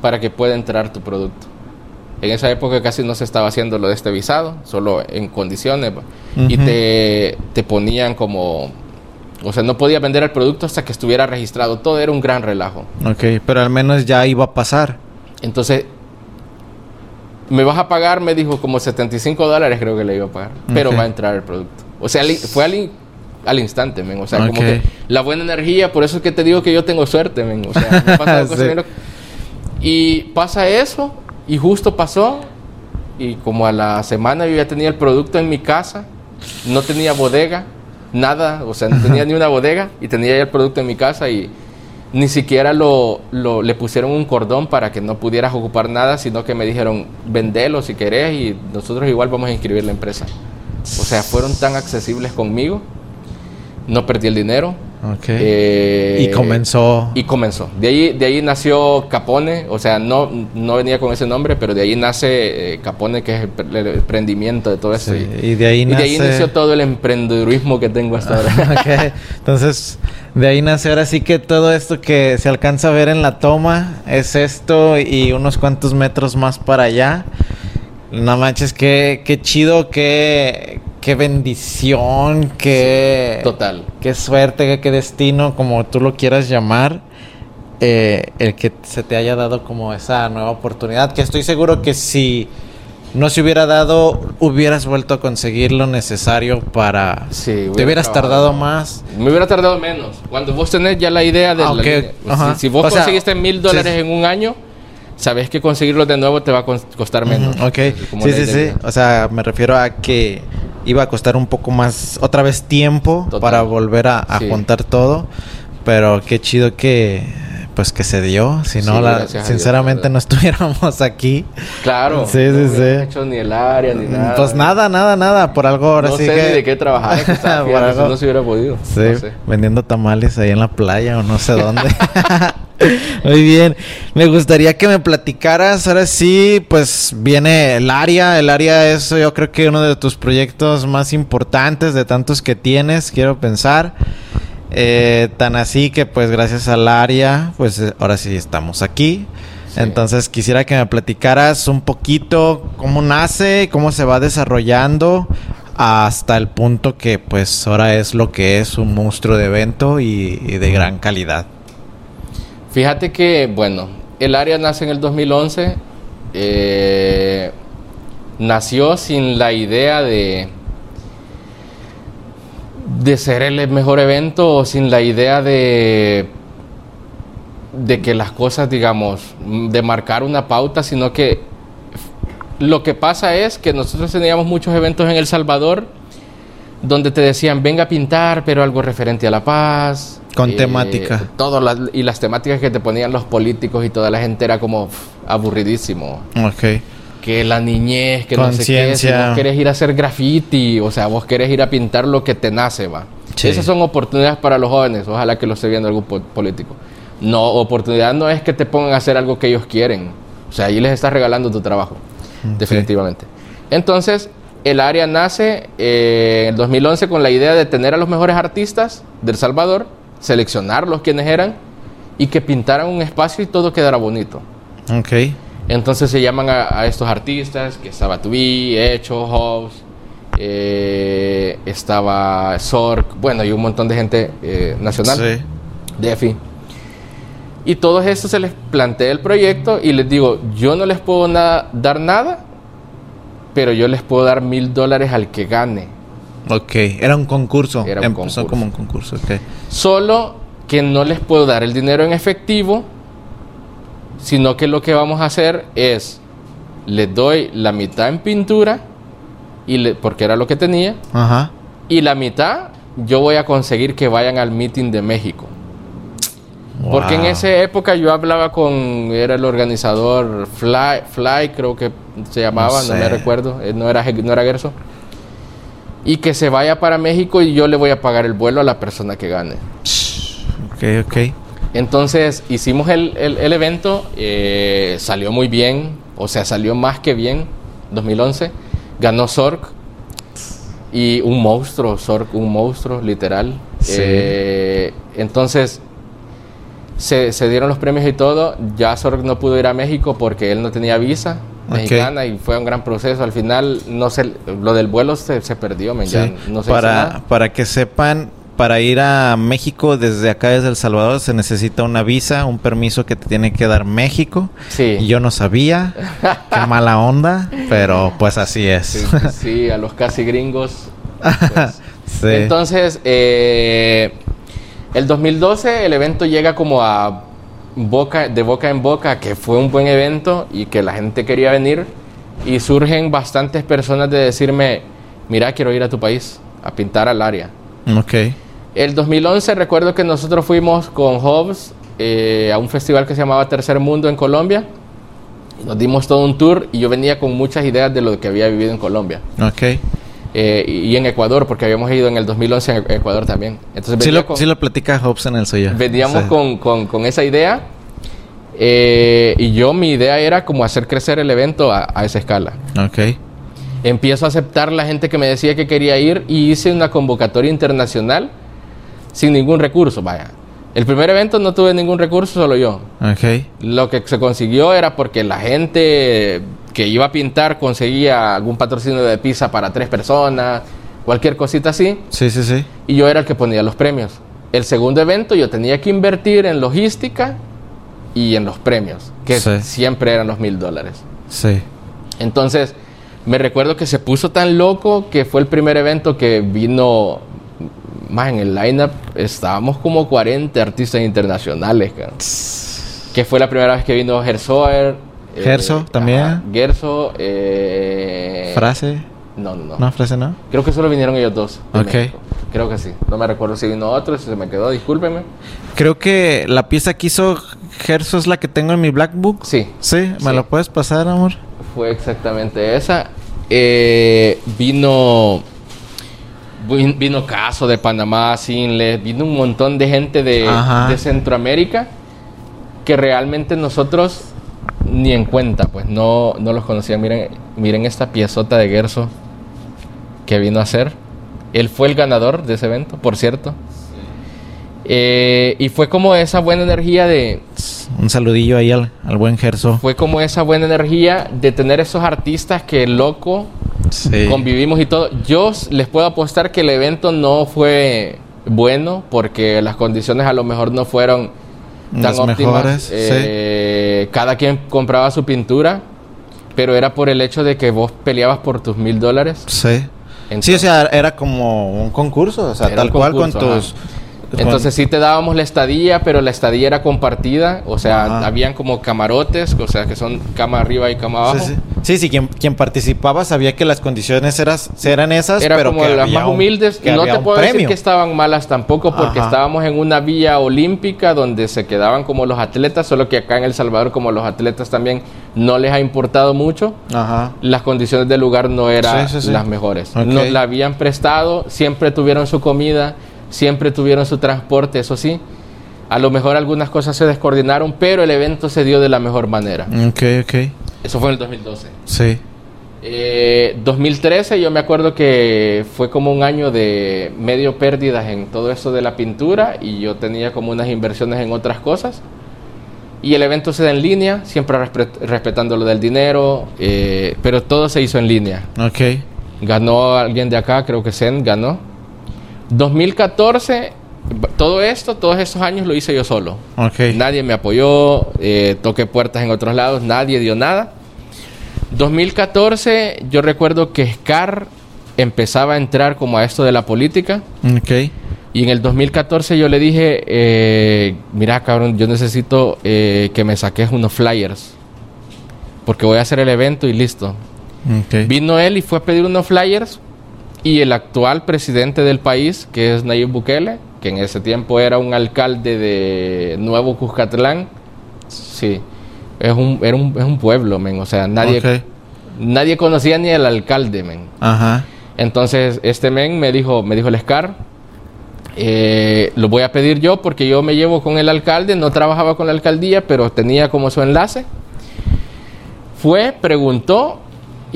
para que pueda entrar tu producto. En esa época casi no se estaba haciendo lo de este visado, solo en condiciones. Y te, te ponían como o sea, no podía vender el producto hasta que estuviera registrado. Todo era un gran relajo. Ok, pero al menos ya iba a pasar. Entonces, me vas a pagar, me dijo, como 75 dólares creo que le iba a pagar. Pero va a entrar el producto. O sea, fue al, al instante, men. O sea, como que la buena energía, por eso es que te digo que yo tengo suerte, men. O sea, me pasa Y pasa eso, y justo pasó. Y como a la semana yo ya tenía el producto en mi casa, no tenía bodega nada, o sea, no tenía ni una bodega y tenía ya el producto en mi casa y ni siquiera lo, le pusieron un cordón para que no pudieras ocupar nada, sino que me dijeron, vendelo si querés y nosotros igual vamos a inscribir la empresa. O sea, fueron tan accesibles conmigo, no perdí el dinero, eh, y comenzó. Y comenzó. De ahí, de ahí nació Capone, o sea, no, no venía con ese nombre, pero de ahí nace eh, Capone, que es el, emprendimiento de todo esto. y, de ahí, nació todo el emprendedurismo que tengo hasta ahora. Entonces, de ahí nace ahora sí que todo esto que se alcanza a ver en la toma es esto y unos cuantos metros más para allá. No manches, qué, qué chido, qué, qué bendición, qué... total. Qué suerte, qué, destino, como tú lo quieras llamar, eh, el que se te haya dado como esa nueva oportunidad, que estoy seguro que si no se hubiera dado, hubieras vuelto a conseguir lo necesario para... Sí, te hubieras tardado más. Me hubiera tardado menos. Cuando vos tenés ya la idea de... Ah, si, vos conseguiste mil dólares en un año sabes que conseguirlo de nuevo te va a costar menos. ok. Sí, sí, sí. O sea, me refiero a que iba a costar un poco más, otra vez tiempo para volver a, a juntar todo. Pero qué chido que, pues que se dio. Si no, la, sinceramente no estuviéramos aquí. Claro. Sí, sí, sí. No hecho ni el área ni nada. Pues nada, nada, nada. Por algo ahora no sí. No sé ni de qué trabajar. Por algo... No se hubiera podido. Sí. Vendiendo tamales ahí en la playa o no sé dónde. Muy bien. Me gustaría que me platicaras. Ahora sí, pues viene el área. El área es, yo creo que uno de tus proyectos más importantes de tantos que tienes, quiero pensar. Eh, tan así que, pues, gracias al área, pues eh, ahora sí estamos aquí. Entonces, quisiera que me platicaras un poquito cómo nace, cómo se va desarrollando hasta el punto que, pues, ahora es lo que es un monstruo de evento y de gran calidad. Fíjate que, bueno, el área nace en el 2011. Eh, nació sin la idea de, de ser el mejor evento sin la idea de, de que las cosas, digamos, de marcar una pauta, sino que lo que pasa es que nosotros teníamos muchos eventos en El Salvador donde te decían, venga a pintar, pero algo referente a la paz, con eh, temática. Todo y las temáticas que te ponían los políticos y toda la gente era como aburridísimo. Ok. Que la niñez, que no sé qué. Si vos querés ir a hacer graffiti, o sea, vos querés ir a pintar lo que te nace, va. Esas son oportunidades para los jóvenes. Ojalá que lo esté viendo algún político. No, oportunidad no es que te pongan a hacer algo que ellos quieren. O sea, ahí les estás regalando tu trabajo. Definitivamente. Entonces, el área nace eh, en 2011 con la idea de tener a los mejores artistas del Salvador seleccionarlos quienes eran y que pintaran un espacio y todo quedara bonito. Ok. Entonces se llaman a, estos artistas, que estaba Tubi, Hecho, House, eh, estaba Sork, bueno, y un montón de gente eh, nacional, sí. Defi. Y todos estos se les plantea el proyecto y les digo, yo no les puedo dar nada, pero yo les puedo dar mil dólares al que gane. Ok, era un concurso. Era un Empezó como un concurso, ok. Solo que no les puedo dar el dinero en efectivo, sino que lo que vamos a hacer es, les doy la mitad en pintura y le- porque era lo que tenía, Ajá. y la mitad yo voy a conseguir que vayan al meeting de México. Porque en esa época yo hablaba con, era el organizador Fly, Fly creo que se llamaba, no, No me recuerdo, eh, no era, no era Gerso. Y que se vaya para México y yo le voy a pagar el vuelo a la persona que gane. Ok, ok. Entonces hicimos el, el- el evento, eh, salió muy bien, o sea, salió más que bien, 2011. Ganó Zork y un monstruo, Zork, un monstruo, literal. Sí. Eh, entonces se, se dieron los premios y todo. Ya Zork no pudo ir a México porque él no tenía visa mexicana y fue un gran proceso. Al final, no sé, lo del vuelo se, se perdió, ya Sí. no para, para que sepan, para ir a México desde acá, desde El Salvador, se necesita una visa, un permiso que te tiene que dar México. Sí. Y yo no sabía. Qué mala onda, pero pues así es. Sí, sí, a los casi gringos. pues. Sí. Entonces, eh, el 2012 el evento llega como a boca, de boca en boca, que fue un buen evento y que la gente quería venir. Y surgen bastantes personas de decirme, mira, quiero ir a tu país a pintar al área. ok. El 2011 recuerdo que nosotros fuimos con Hobbs eh, a un festival que se llamaba Tercer Mundo en Colombia. Nos dimos todo un tour y yo venía con muchas ideas de lo que había vivido en Colombia. Ok. Eh, y en Ecuador, porque habíamos ido en el 2011 en Ecuador también. Entonces Sí lo, con- sí lo platica Hobbes en el suyo. veníamos con- con esa idea. eh, y yo, mi idea era como hacer crecer el evento a, a esa escala. Ok. Empiezo a aceptar la gente que me decía que quería ir y hice una convocatoria internacional sin ningún recurso. Vaya, el primer evento no tuve ningún recurso, solo yo. Ok. Lo que se consiguió era porque la gente que iba a pintar conseguía algún patrocinio de pizza para tres personas, cualquier cosita así, Sí, sí, sí. y yo era el que ponía los premios. El segundo evento yo tenía que invertir en logística y en los premios, que Sí. siempre eran los mil dólares. Sí. Entonces, me recuerdo que se puso tan loco que fue el primer evento que vino más en el lineup. Estábamos como 40 artistas internacionales, cara. Que fue la primera vez que vino Gersoer. eh, Gerso, también. ajá, Gerso. eh, ¿Frase? No, no, no. No, frase no. Creo que solo vinieron ellos dos. Ok. México. Creo que sí. No me recuerdo si vino otro, si se me quedó, discúlpeme. Creo que la pieza que hizo Gerso es la que tengo en mi Black Book. Sí, Sí, ¿me Sí. lo puedes pasar, amor? fue exactamente esa. Eh, vino vin- vino Caso de Panamá, Sinles, vino un montón de gente de, de Centroamérica que realmente nosotros ni en cuenta, pues no, no los conocían. Miren, miren esta piezota de Gerso que vino a hacer. Él fue el ganador de ese evento, por cierto. Eh, y fue como esa buena energía de, Un saludillo ahí al, al buen Gerso. fue como esa buena energía de tener esos artistas que loco Sí. convivimos y todo. Yo les puedo apostar que el evento no fue bueno porque las condiciones a lo mejor no fueron tan Las óptimas. mejores, Eh, Cada quien compraba su pintura, pero era por el hecho de que vos peleabas por tus mil dólares. Sí. sí, o sea, era como un concurso, o sea, tal cual con tus... Entonces sí te dábamos la estadía, pero la estadía era compartida, o sea, Ajá. habían como camarotes, o sea, que son cama arriba y cama abajo. Sí, sí. Sí, sí, quien, quien participaba sabía que las condiciones eras, eran esas, Era pero como que las más un- humildes. que No te puedo decir premio. que estaban malas tampoco, porque Ajá. estábamos en una vía olímpica donde se quedaban como los atletas, solo que acá en El Salvador, como los atletas también no les ha importado mucho, Ajá. las condiciones del lugar no eran Sí, las mejores. Ok. Nos la habían prestado, siempre tuvieron su comida, siempre tuvieron su transporte, eso sí. A lo mejor algunas cosas se descoordinaron, pero el evento se dio de la mejor manera. Ok, ok. Eso fue en el 2012. Sí. Eh, 2013 yo me acuerdo que fue como un año de medio pérdidas en todo eso de la pintura y yo tenía como unas inversiones en otras cosas. Y el evento se da en línea, siempre respe- respetando lo del dinero, eh, pero todo se hizo en línea. Ok. Ganó alguien de acá, creo que Zen ganó. 2014, todo esto, todos estos años lo hice yo solo. Nadie me apoyó, eh, toqué puertas en otros lados, nadie dio nada. 2014, yo recuerdo que Scar empezaba a entrar como a esto de la política. Y en el 2014 yo le dije, eh, mira cabrón, yo necesito eh, que me saques unos flyers. Porque voy a hacer el evento y listo. Vino él y fue a pedir unos flyers y el actual presidente del país, que es Nayib Bukele, que en ese tiempo era un alcalde de Nuevo Cuscatlán, sí, es un, era un, es un pueblo, men, o sea, nadie, nadie conocía ni al alcalde, men. Ajá. Entonces, este men me dijo, me dijo el Scar, eh, lo voy a pedir yo porque yo me llevo con el alcalde, no trabajaba con la alcaldía, pero tenía como su enlace. Fue, preguntó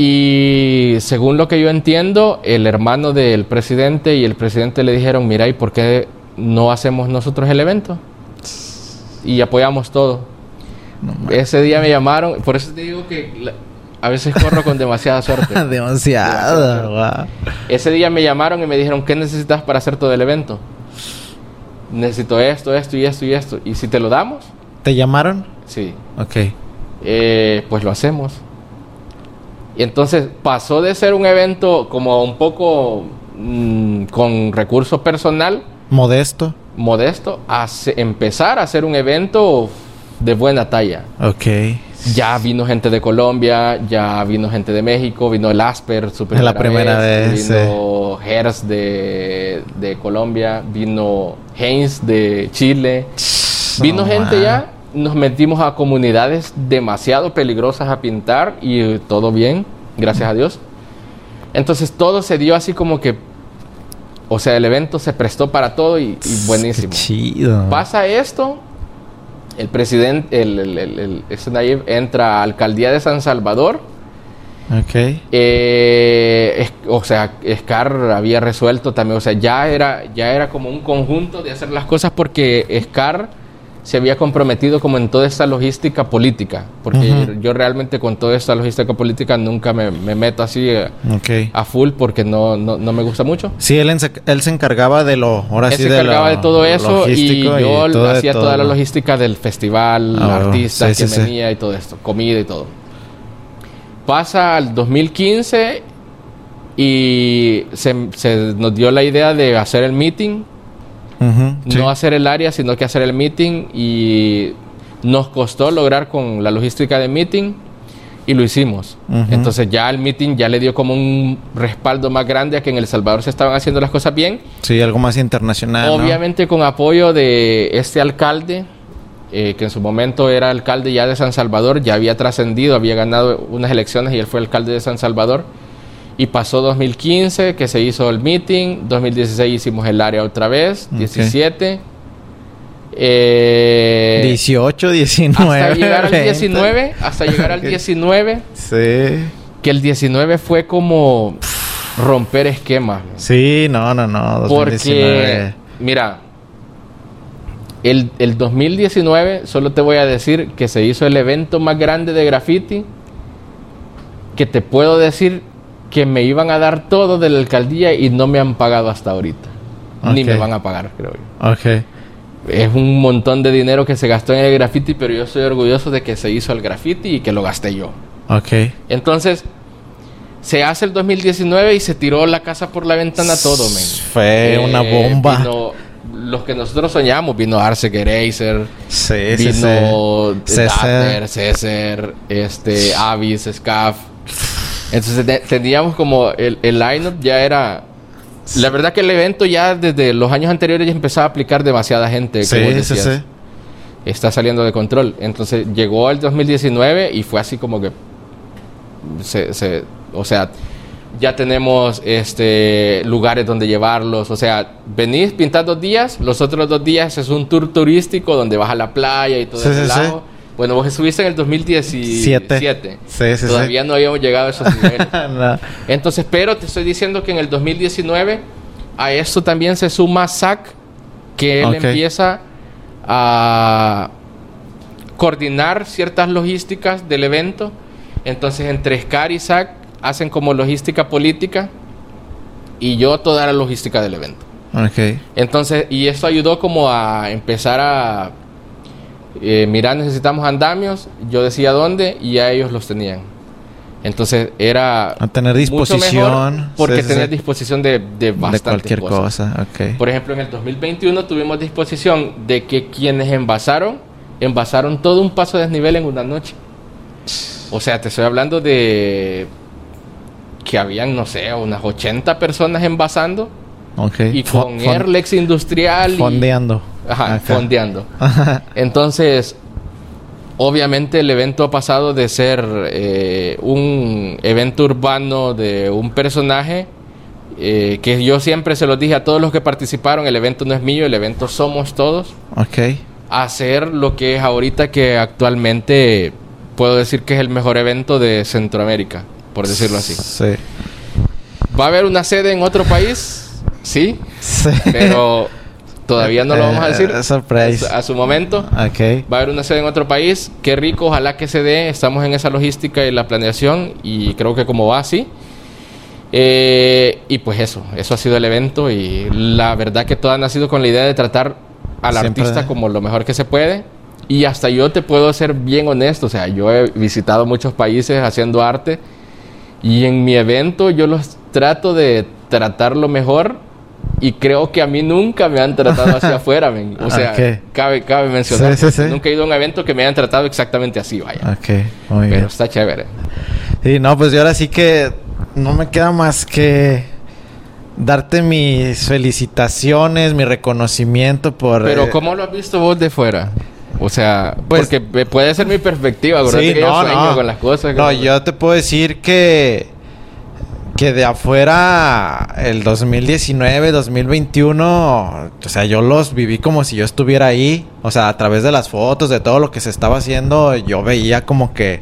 y según lo que yo entiendo, el hermano del presidente y el presidente le dijeron, mira, ¿y por qué no hacemos nosotros el evento? Y apoyamos todo. Ese día me llamaron, por eso te digo que la- a veces corro con demasiada suerte. Demasiado. wow. Ese día me llamaron y me dijeron, ¿qué necesitas para hacer todo el evento? Necesito esto, esto y esto y esto. ¿Y si te lo damos? ¿Te llamaron? Sí. Ok. Eh, pues lo hacemos. Y entonces pasó de ser un evento como un poco mm, con recurso personal, Modesto. modesto, a empezar a hacer un evento de buena talla. Ok. Ya vino gente de Colombia, ya vino gente de México, vino el Asper, su Es la primera vez, vino Hers de, de Colombia, vino Heinz de Chile, vino No, gente man. ya, nos metimos a comunidades demasiado peligrosas a pintar y todo bien, gracias a Dios. Entonces todo se dio así como que, o sea, el evento se prestó para todo y, y buenísimo. Qué chido. Pasa esto, el presidente, el, el, el- el- entra a alcaldía de San Salvador. Ok. eh, es- o sea, Scar había resuelto también, o sea, ya era, ya era como un conjunto de hacer las cosas porque Scar se había comprometido como en toda esta logística política, porque Ujú. yo realmente con toda esta logística política nunca me, me meto así eh, Ok. a full porque no, no, no me gusta mucho. Sí, él, él se encargaba de lo. Ahora Él sí se de encargaba lo de todo eso y yo todo de hacía todo. toda la logística del festival, Ah, artistas sí, que sí, sí. venía y todo esto, comida y todo. Pasa al 2015 y se, se nos dio la idea de hacer el meeting, Sí. no hacer el área, sino que hacer el meeting y nos costó lograr con la logística de meeting y lo hicimos. Entonces ya el meeting ya le dio como un respaldo más grande a que en El Salvador se estaban haciendo las cosas bien Sí, algo más internacional. ¿no? Obviamente con apoyo de este alcalde, eh, que en su momento era alcalde ya de San Salvador, ya había trascendido, había ganado unas elecciones y él fue alcalde de San Salvador. Y pasó 2015, que se hizo el meeting, 2016 hicimos el área otra vez, Ok. 17. eh, 18, 19. hasta llegar al 20. 19, hasta llegar al Ok. 19, Sí. que el 19 fue como romper esquemas. Sí, no, no, no. 2019. Porque, mira, el, el 2019, solo te voy a decir que se hizo el evento más grande de graffiti, que te puedo decir que me iban a dar todo de la alcaldía y no me han pagado hasta ahorita. Ni me van a pagar, creo yo. Ok. Es un montón de dinero que se gastó en el graffiti, pero yo estoy orgulloso de que se hizo el graffiti y que lo gasté yo. Ok. Entonces, se hace el 2019 y se tiró la casa por la ventana todo, men. Fue Eh, una bomba. vino los que nosotros soñamos, vino Arce Eraser, Sí, vino sí. César. Dater, César, este, Avis, Scaf. Entonces te- teníamos como el, el line-up ya era... La verdad que el evento ya desde los años anteriores ya empezaba a aplicar demasiada gente. Sí, como sí, decías. sí. Está saliendo de control. Entonces llegó el 2019 y fue así como que... Se, se- o sea, ya tenemos este lugares donde llevarlos. O sea, venís, pintas dos días, los otros dos días es un tour turístico donde vas a la playa y todo Sí, ese sí, sí. lado. Bueno, vos estuviste en el 2017. Siete. Sí, sí, sí. Todavía no habíamos llegado a esos niveles. No. Entonces, pero te estoy diciendo que en el 2019 a esto también se suma SAC, que él empieza a coordinar ciertas logísticas del evento. Entonces, entre SCAR y SAC hacen como logística política y yo toda la logística del evento. Ok. Entonces, y eso ayudó como a empezar a eh, mirar, necesitamos andamios, yo decía dónde y ya ellos los tenían. Entonces era A tener disposición. porque Sí, sí. disposición de, de De bastantes cualquier cosas. cosa. Por ejemplo, en el 2021 tuvimos disposición de que quienes envasaron, envasaron todo un paso de desnivel en una noche. O sea, te estoy hablando de que habían, no sé, unas 80 personas envasando. Y con fon- Airlex Industrial. y- Fondeando. Ajá, Acá. fondeando. Entonces, obviamente el evento ha pasado de ser eh, un evento urbano de un personaje, eh, que yo siempre se los dije a todos los que participaron, el evento no es mío, el evento somos todos, ok. a ser lo que es ahorita que actualmente puedo decir que es el mejor evento de Centroamérica, por decirlo así. Sí. ¿Va a haber una sede en otro país? Sí, Sí. pero todavía no lo vamos a decir. Eh, surprise. A su momento. Ok. Va a haber una sede en otro país. Qué rico, ojalá que se dé. Estamos en esa logística y la planeación y creo que como va así. Eh, y pues eso, eso ha sido el evento y la verdad que todo ha nacido con la idea de tratar al Siempre artista como lo mejor que se puede. Y hasta yo te puedo ser bien honesto, o sea, yo he visitado muchos países haciendo arte y en mi evento yo los trato de tratar lo mejor y creo que a mí nunca me han tratado así afuera, men. O sea, cabe, cabe mencionar. Sí, sí, sí. Nunca he ido a un evento que me hayan tratado exactamente así, vaya. Ok. Muy bien. Pero está chévere. Sí, no, pues yo ahora sí que no me queda más que darte mis felicitaciones, mi reconocimiento por... Pero eh, ¿cómo lo has visto vos de fuera? O sea, Pues- porque puede ser mi perspectiva, Sí, que yo no, sueño no. con las cosas. No, yo te puedo decir que que de afuera el 2019, 2021, o sea, yo los viví como si yo estuviera ahí, o sea, a través de las fotos, de todo lo que se estaba haciendo, yo veía como que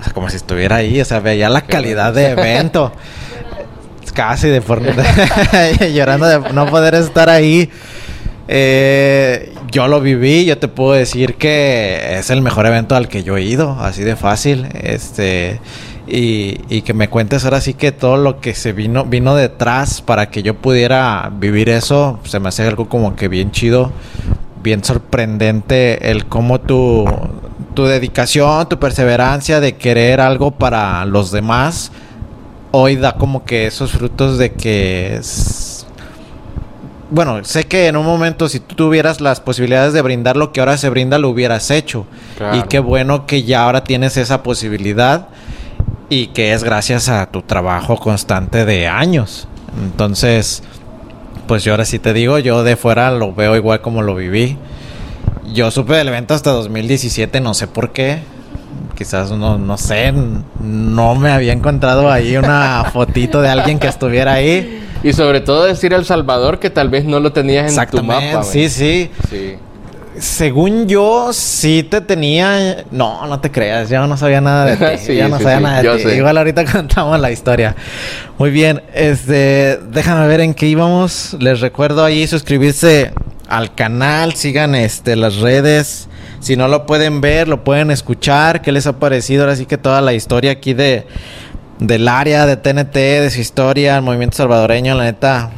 o sea, como si estuviera ahí, o sea, veía la calidad de evento. Casi de por llorando de no poder estar ahí. Eh, yo lo viví, yo te puedo decir que es el mejor evento al que yo he ido, así de fácil. Este, y, y que me cuentes ahora sí que todo lo que se vino, vino detrás para que yo pudiera vivir eso, se me hace algo como que bien chido, bien sorprendente el cómo tu, tu dedicación, tu perseverancia de querer algo para los demás, hoy da como que esos frutos de que es- bueno, sé que en un momento si tú tuvieras las posibilidades de brindar lo que ahora se brinda, lo hubieras hecho. Claro. Y qué bueno que ya ahora tienes esa posibilidad y que es gracias a tu trabajo constante de años. Entonces, pues yo ahora sí te digo, yo de fuera lo veo igual como lo viví. Yo supe del evento hasta 2017, no sé por qué. Quizás no, no sé, no me había encontrado ahí una fotito de alguien que estuviera ahí. Y sobre todo decir El Salvador que tal vez no lo tenías en tu Exactamente, mapa. sí, sí. Sí. Según yo, sí te tenía. No, no te creas, yo no sabía nada de ti. Sí, yo no sí, sabía sí, nada de ti. Igual ahorita contamos la historia. Muy bien, este, déjame ver en qué íbamos. Les recuerdo ahí suscribirse al canal, sigan este las redes. Si no lo pueden ver, lo pueden escuchar. ¿Qué les ha parecido? Ahora sí que toda la historia aquí de del área de TNT, de su historia, el movimiento salvadoreño, la neta,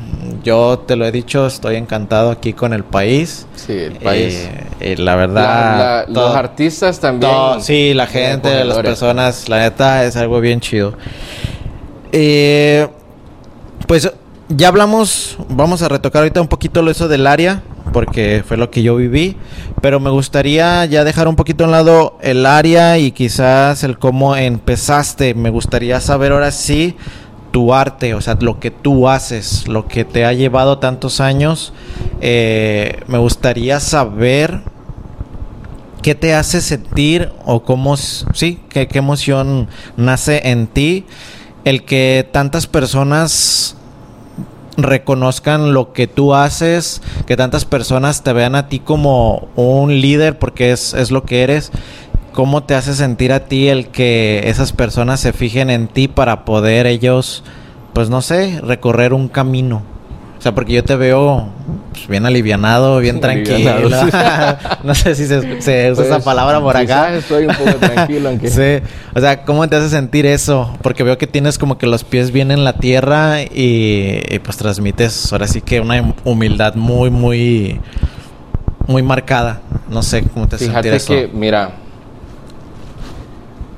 yo te lo he dicho, estoy encantado aquí con el país. Sí, el país. Eh, la verdad. La- la- todo- los artistas también. todo- sí, la gente, las personas, la neta es algo bien chido. Eh, pues ya hablamos, vamos a retocar ahorita un poquito lo eso del área, porque fue lo que yo viví, pero me gustaría ya dejar un poquito a lado el área y quizás el cómo empezaste. Me gustaría saber ahora sí tu arte, o sea, lo que tú haces, lo que te ha llevado tantos años. Eh, me gustaría saber ¿Qué te hace sentir o cómo, sí, qué emoción nace en ti el que tantas personas reconozcan lo que tú haces, que tantas personas te vean a ti como un líder porque es, es lo que eres? ¿Cómo te hace sentir a ti el que esas personas se fijen en ti para poder ellos, pues no sé, recorrer un camino? O sea, porque yo te veo pues, bien alivianado, bien tranquilo. No sé si se, se usa esa Pues, palabra por acá. estoy un poco tranquilo, aunque. Sí, o sea, ¿cómo te hace sentir eso? Porque veo que tienes como que los pies bien en la tierra y, y, pues transmites ahora sí que una humildad muy, muy, muy marcada. No sé cómo te hace Fíjate sentir que, eso. mira.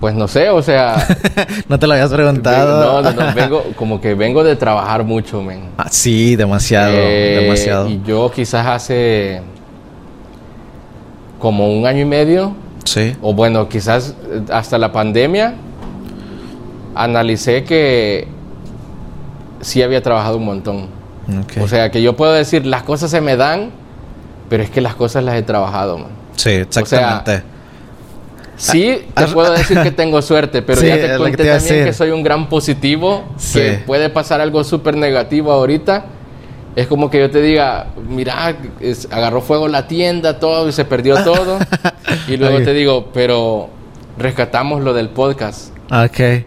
Pues no sé, o sea. no te lo habías preguntado. No, no, no, vengo, como que vengo de trabajar mucho, men. Ah, sí, demasiado, Eh, demasiado. Y yo quizás hace como un año y medio, Sí. o bueno, quizás eh, hasta la pandemia, analicé que sí había trabajado un montón. O sea, que yo puedo decir, las cosas se me dan, pero es que las cosas las he trabajado, man. sí, exactamente. Sí, Ah, te puedo decir que tengo suerte, pero Sí, ya te lo que conté te también decir. que soy un gran positivo, Sí. que puede pasar algo súper negativo ahorita. Es como que yo te diga, mira, es- agarró fuego la tienda, todo, y se perdió todo. y luego Ok. te digo, pero rescatamos lo del podcast. ok.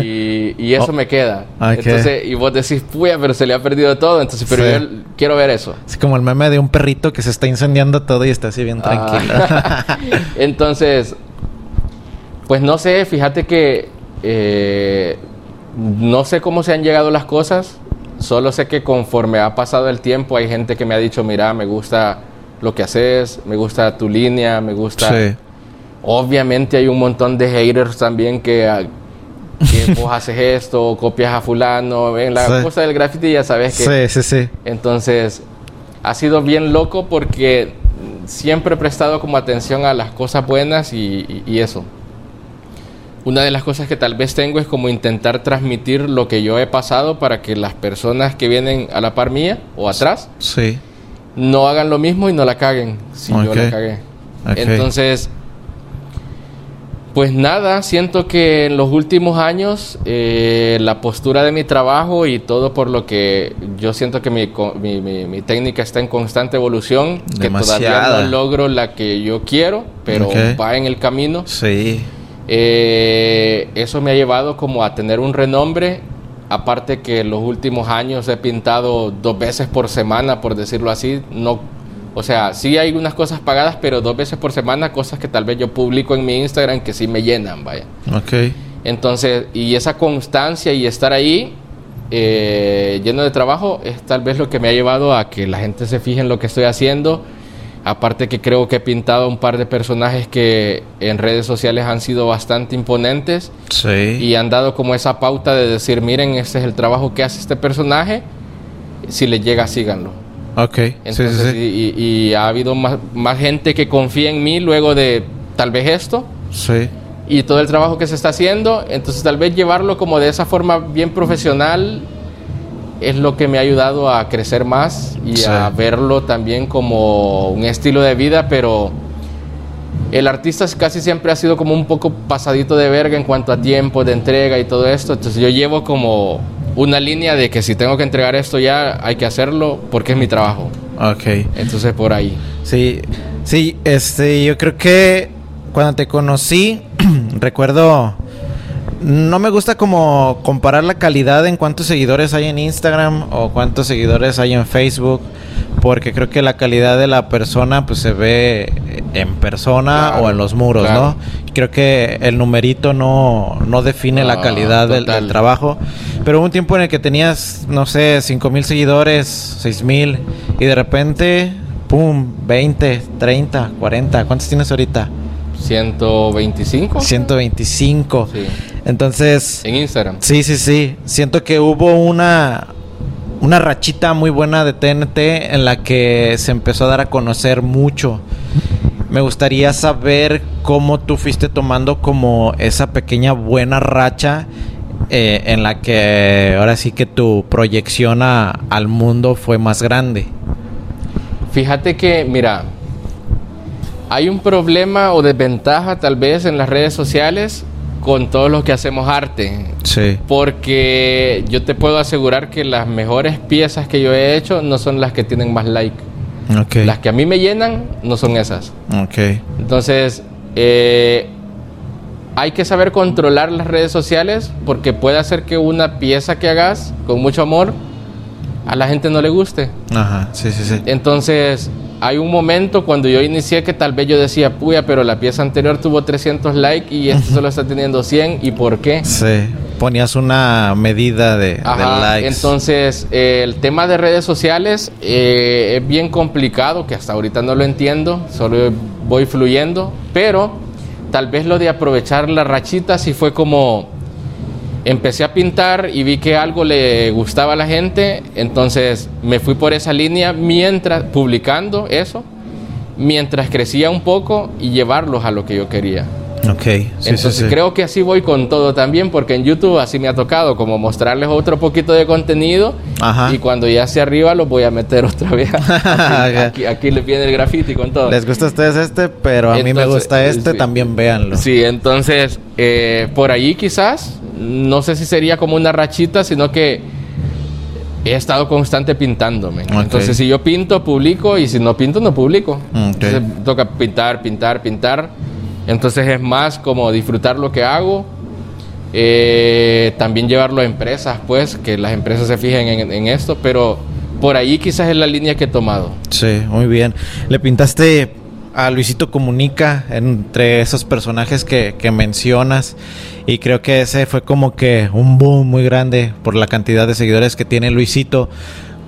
Y, y eso Oh, me queda. ok. Entonces, y vos decís, puya, pero se le ha perdido todo. Entonces, pero Sí. yo quiero ver eso. Es como el meme de un perrito que se está incendiando todo y está así bien tranquilo. Ah. Entonces, pues no sé, fíjate que eh, no sé cómo se han llegado las cosas, solo sé que conforme ha pasado el tiempo hay gente que me ha dicho, mira, me gusta lo que haces, me gusta tu línea, me gusta... sí. Obviamente hay un montón de haters también que, ah, que vos haces esto, o copias a fulano, en la Sí. cosa del graffiti ya sabes que... Sí, sí, sí. Entonces, ha sido bien loco porque siempre he prestado como atención a las cosas buenas y, y- y eso. Una de las cosas que tal vez tengo es como intentar transmitir lo que yo he pasado para que las personas que vienen a la par mía o atrás Sí. no hagan lo mismo y no la caguen si yo la cagué. Entonces, pues nada, siento que en los últimos años eh, la postura de mi trabajo y todo por lo que yo siento que mi, mi- mi- mi técnica está en constante evolución, que todavía no logro la que yo quiero, pero va en el camino. Sí. Eh, eso me ha llevado como a tener un renombre. Aparte que en los últimos años he pintado dos veces por semana, por decirlo así. No, o sea, sí hay unas cosas pagadas, pero dos veces por semana, cosas que tal vez yo publico en mi Instagram que sí me llenan, vaya. Ok. Entonces, y esa constancia y estar ahí eh, lleno de trabajo es tal vez lo que me ha llevado a que la gente se fije en lo que estoy haciendo. Aparte que creo que he pintado un par de personajes que en redes sociales han sido bastante imponentes Sí. y han dado como esa pauta de decir, miren, este es el trabajo que hace este personaje, si les llega, síganlo. ok. Entonces, sí, sí. Y, y- y ha habido más, más gente que confía en mí luego de tal vez esto Sí. y todo el trabajo que se está haciendo. Entonces tal vez llevarlo como de esa forma bien profesional es lo que me ha ayudado a crecer más y Sí. a verlo también como un estilo de vida, pero el artista casi siempre ha sido como un poco pasadito de verga en cuanto a tiempo de entrega y todo esto. Entonces yo llevo como una línea de que si tengo que entregar esto ya hay que hacerlo porque es mi trabajo. Ok. Entonces por ahí. Sí, sí, este, yo creo que cuando te conocí, recuerdo, no me gusta como comparar la calidad en cuántos seguidores hay en Instagram o cuántos seguidores hay en Facebook, porque creo que la calidad de la persona pues se ve en persona Claro, o en los muros, claro. ¿no? Creo que el numerito no, no define la Ah, calidad del, del trabajo. Pero hubo un tiempo en el que tenías, no sé, 5 mil seguidores, 6 mil, y de repente, ¡pum! 20, 30, 40. ¿Cuántos tienes ahorita? 125 125. Sí. Entonces, en Instagram. sí, sí, sí. Siento que hubo una, una rachita muy buena de TNT en la que se empezó a dar a conocer mucho. Me gustaría saber cómo tú fuiste tomando como esa pequeña buena racha eh, en la que ahora sí que tu proyección a- al mundo fue más grande. Fíjate que, mira, hay un problema o desventaja tal vez en las redes sociales con todos los que hacemos arte. Sí. Porque yo te puedo asegurar que las mejores piezas que yo he hecho no son las que tienen más like. Ok. Las que a mí me llenan no son esas. Ok. Entonces, eh, hay que saber controlar las redes sociales porque puede hacer que una pieza que hagas con mucho amor a la gente no le guste. Ajá. Sí, sí, sí. Entonces, hay un momento cuando yo inicié que tal vez yo decía, puya, pero la pieza anterior tuvo 300 likes y este solo está teniendo 100. ¿Y por qué? Sí. Ponías una medida de, likes. Entonces, eh, el tema de redes sociales eh, es bien complicado, que hasta ahorita no lo entiendo, solo voy fluyendo, pero tal vez lo de aprovechar la rachita sí fue como empecé a pintar y vi que algo le gustaba a la gente, entonces me fui por esa línea mientras publicando eso, mientras crecía un poco y llevarlos a lo que yo quería. Ok. Sí, Entonces sí, sí. creo que así voy con todo también, porque en YouTube así me ha tocado como mostrarles otro poquito de contenido Ajá. y cuando ya esté arriba los voy a meter otra vez. aquí, aquí, aquí les viene el graffiti con todo. Les gusta a ustedes este, pero a mí me Entonces, gusta este, sí. también véanlo. Sí, entonces eh, por ahí quizás, no sé si sería como una rachita, sino que he estado constante pintándome. Entonces si yo pinto, publico y si no pinto, no publico. Ok. Entonces toca pintar, pintar, pintar. Entonces es más como disfrutar lo que hago. Eh, también llevarlo a empresas, pues, que las empresas se fijen en, en esto, pero por ahí quizás es la línea que he tomado. Sí, muy bien. Le pintaste a Luisito Comunica entre esos personajes que, que mencionas y creo que ese fue como que un boom muy grande por la cantidad de seguidores que tiene Luisito.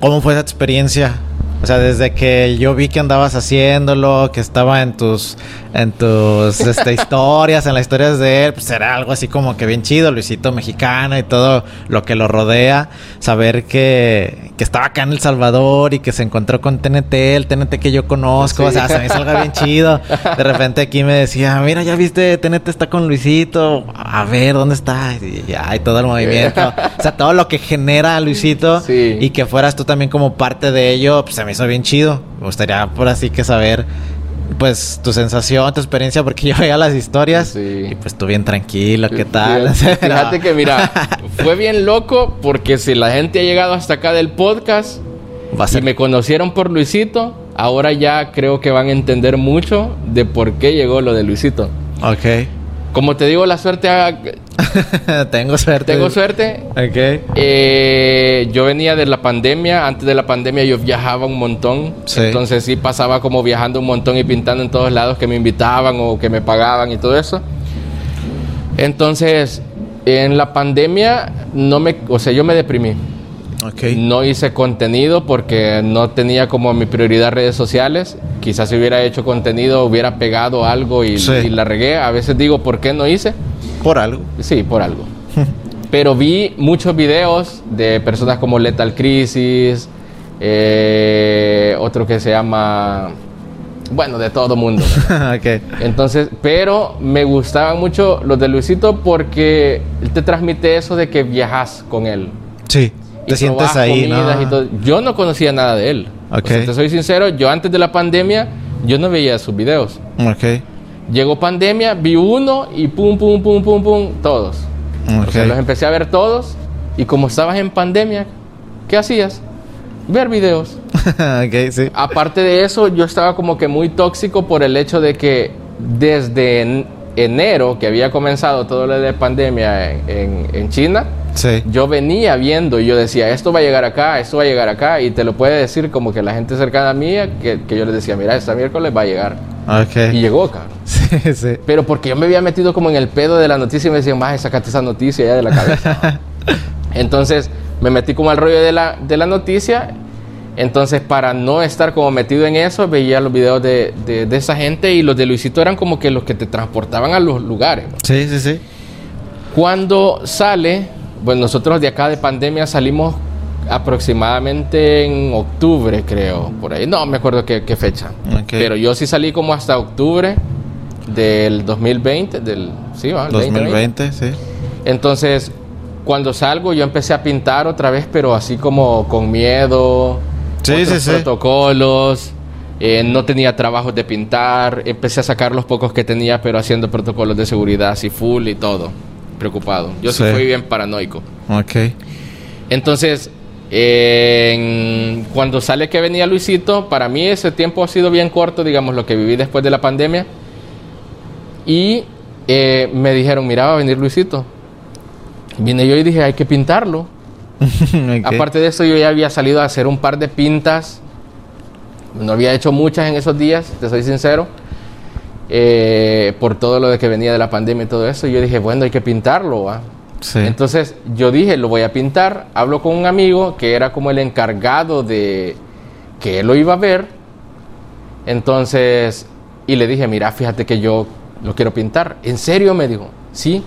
¿Cómo fue esa experiencia? O sea, desde que yo vi que andabas haciéndolo, que estaba en tus en tus este, historias, en las historias de él, pues era algo así como que bien chido, Luisito mexicano y todo lo que lo rodea. Saber que, que estaba acá en El Salvador y que se encontró con TNT, el TNT que yo conozco, Sí. o sea, se me hizo algo bien chido. De repente aquí me decía, mira, ya viste, TNT está con Luisito, a ver, ¿dónde está? Y ya, y todo el movimiento. O sea, todo lo que genera Luisito Sí. y que fueras tú también como parte de ello, pues se me hizo bien chido. Me gustaría por así que saber, pues, tu sensación, tu experiencia, porque yo veía las historias Sí. y pues tú bien tranquilo, ¿qué tal? Fíjate, fíjate que mira, fue bien loco porque si la gente ha llegado hasta acá del podcast Va a y ser... me conocieron por Luisito, ahora ya creo que van a entender mucho de por qué llegó lo de Luisito. Ok. Como te digo, la suerte, ha- Tengo suerte. tengo suerte. Ok. Eh, yo venía de la pandemia, antes de la pandemia yo viajaba un montón, Sí. entonces sí pasaba como viajando un montón y pintando en todos lados que me invitaban o que me pagaban y todo eso. Entonces, en la pandemia no me, o sea, yo me deprimí. Ok. No hice contenido porque no tenía como mi prioridad redes sociales. Quizás si hubiera hecho contenido hubiera pegado algo y, Sí. y la regué. A veces digo, ¿por qué no hice? Por algo. Sí, por algo. Pero vi muchos videos de personas como Lethal Crisis, eh, otro que se llama, bueno, de todo mundo. ok. Entonces, pero me gustaban mucho los de Luisito porque él te transmite eso de que viajas con él. Sí. Y Te sientes ahí, ¿no? y todo. Yo no conocía nada de él. Ok. O sea, te soy sincero, yo antes de la pandemia, yo no veía sus videos. Ok. Llegó pandemia, vi uno y pum, pum, pum, pum, pum, todos. Ok. O sea, los empecé a ver todos y como estabas en pandemia, ¿qué hacías? Ver videos. ok, sí. Aparte de eso, yo estaba como que muy tóxico por el hecho de que desde enero, que había comenzado todo lo de pandemia en, en- en China, Sí. yo venía viendo y yo decía, esto va a llegar acá, esto va a llegar acá, y te lo puede decir como que la gente cercana a mí, que, que yo les decía, mira, esta miércoles va a llegar. Y llegó, cabrón. Sí, sí. Pero porque yo me había metido como en el pedo de la noticia y me decían, más sacate esa noticia ya de la cabeza. Entonces me metí como al rollo de la, de la noticia. Entonces, para no estar como metido en eso, veía los videos de, de- de esa gente y los de Luisito eran como que los que te transportaban a los lugares. Sí, sí, sí. Cuando sale, bueno, nosotros de acá de pandemia salimos aproximadamente en octubre, creo, por ahí. No me acuerdo qué, qué fecha. Pero yo sí salí como hasta octubre del 2020, del... Sí, va, el 2020. 2020, sí. Entonces, cuando salgo, yo empecé a pintar otra vez, pero así como con miedo. Sí, otros sí, sí. protocolos. eh, no tenía trabajos de pintar. Empecé a sacar los pocos que tenía, pero haciendo protocolos de seguridad así full y todo. Preocupado. Yo sí, Sí. fui bien paranoico. Ok. Entonces, eh, en- cuando sale que venía Luisito, para mí ese tiempo ha sido bien corto, digamos, lo que viví después de la pandemia. Y eh, me dijeron, mira, va a venir Luisito. Vine yo y dije, hay que pintarlo. Aparte de eso, yo ya había salido a hacer un par de pintas. No había hecho muchas en esos días, te soy sincero. eh, por todo lo de que venía de la pandemia y todo eso. Yo dije, bueno, hay que pintarlo, ¿va? Sí. Entonces yo dije, lo voy a pintar. Hablo con un amigo que era como el encargado de que él lo iba a ver. Entonces, y le dije, mira, fíjate que yo lo quiero pintar. ¿En serio? Me dijo, sí.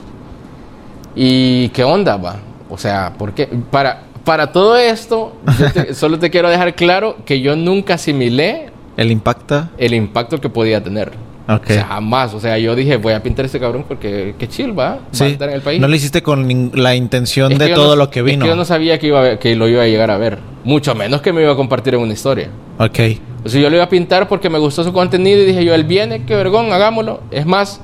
¿Y qué onda va? O sea, ¿por qué? Para, para todo esto, yo te- solo te quiero dejar claro que yo nunca asimilé El impacto. el impacto que podía tener. Ok. O sea, jamás. O sea, yo dije, voy a pintar a este cabrón porque qué chill, va. Va a Sí. estar en el país. No lo hiciste con la intención Es que de todo no- lo que es vino. yo no sabía que, iba a ver- que lo iba a llegar a ver. Mucho menos que me iba a compartir en una historia. Ok. O sea, yo lo iba a pintar porque me gustó su contenido y dije yo, él viene, qué vergón, hagámoslo. Es más,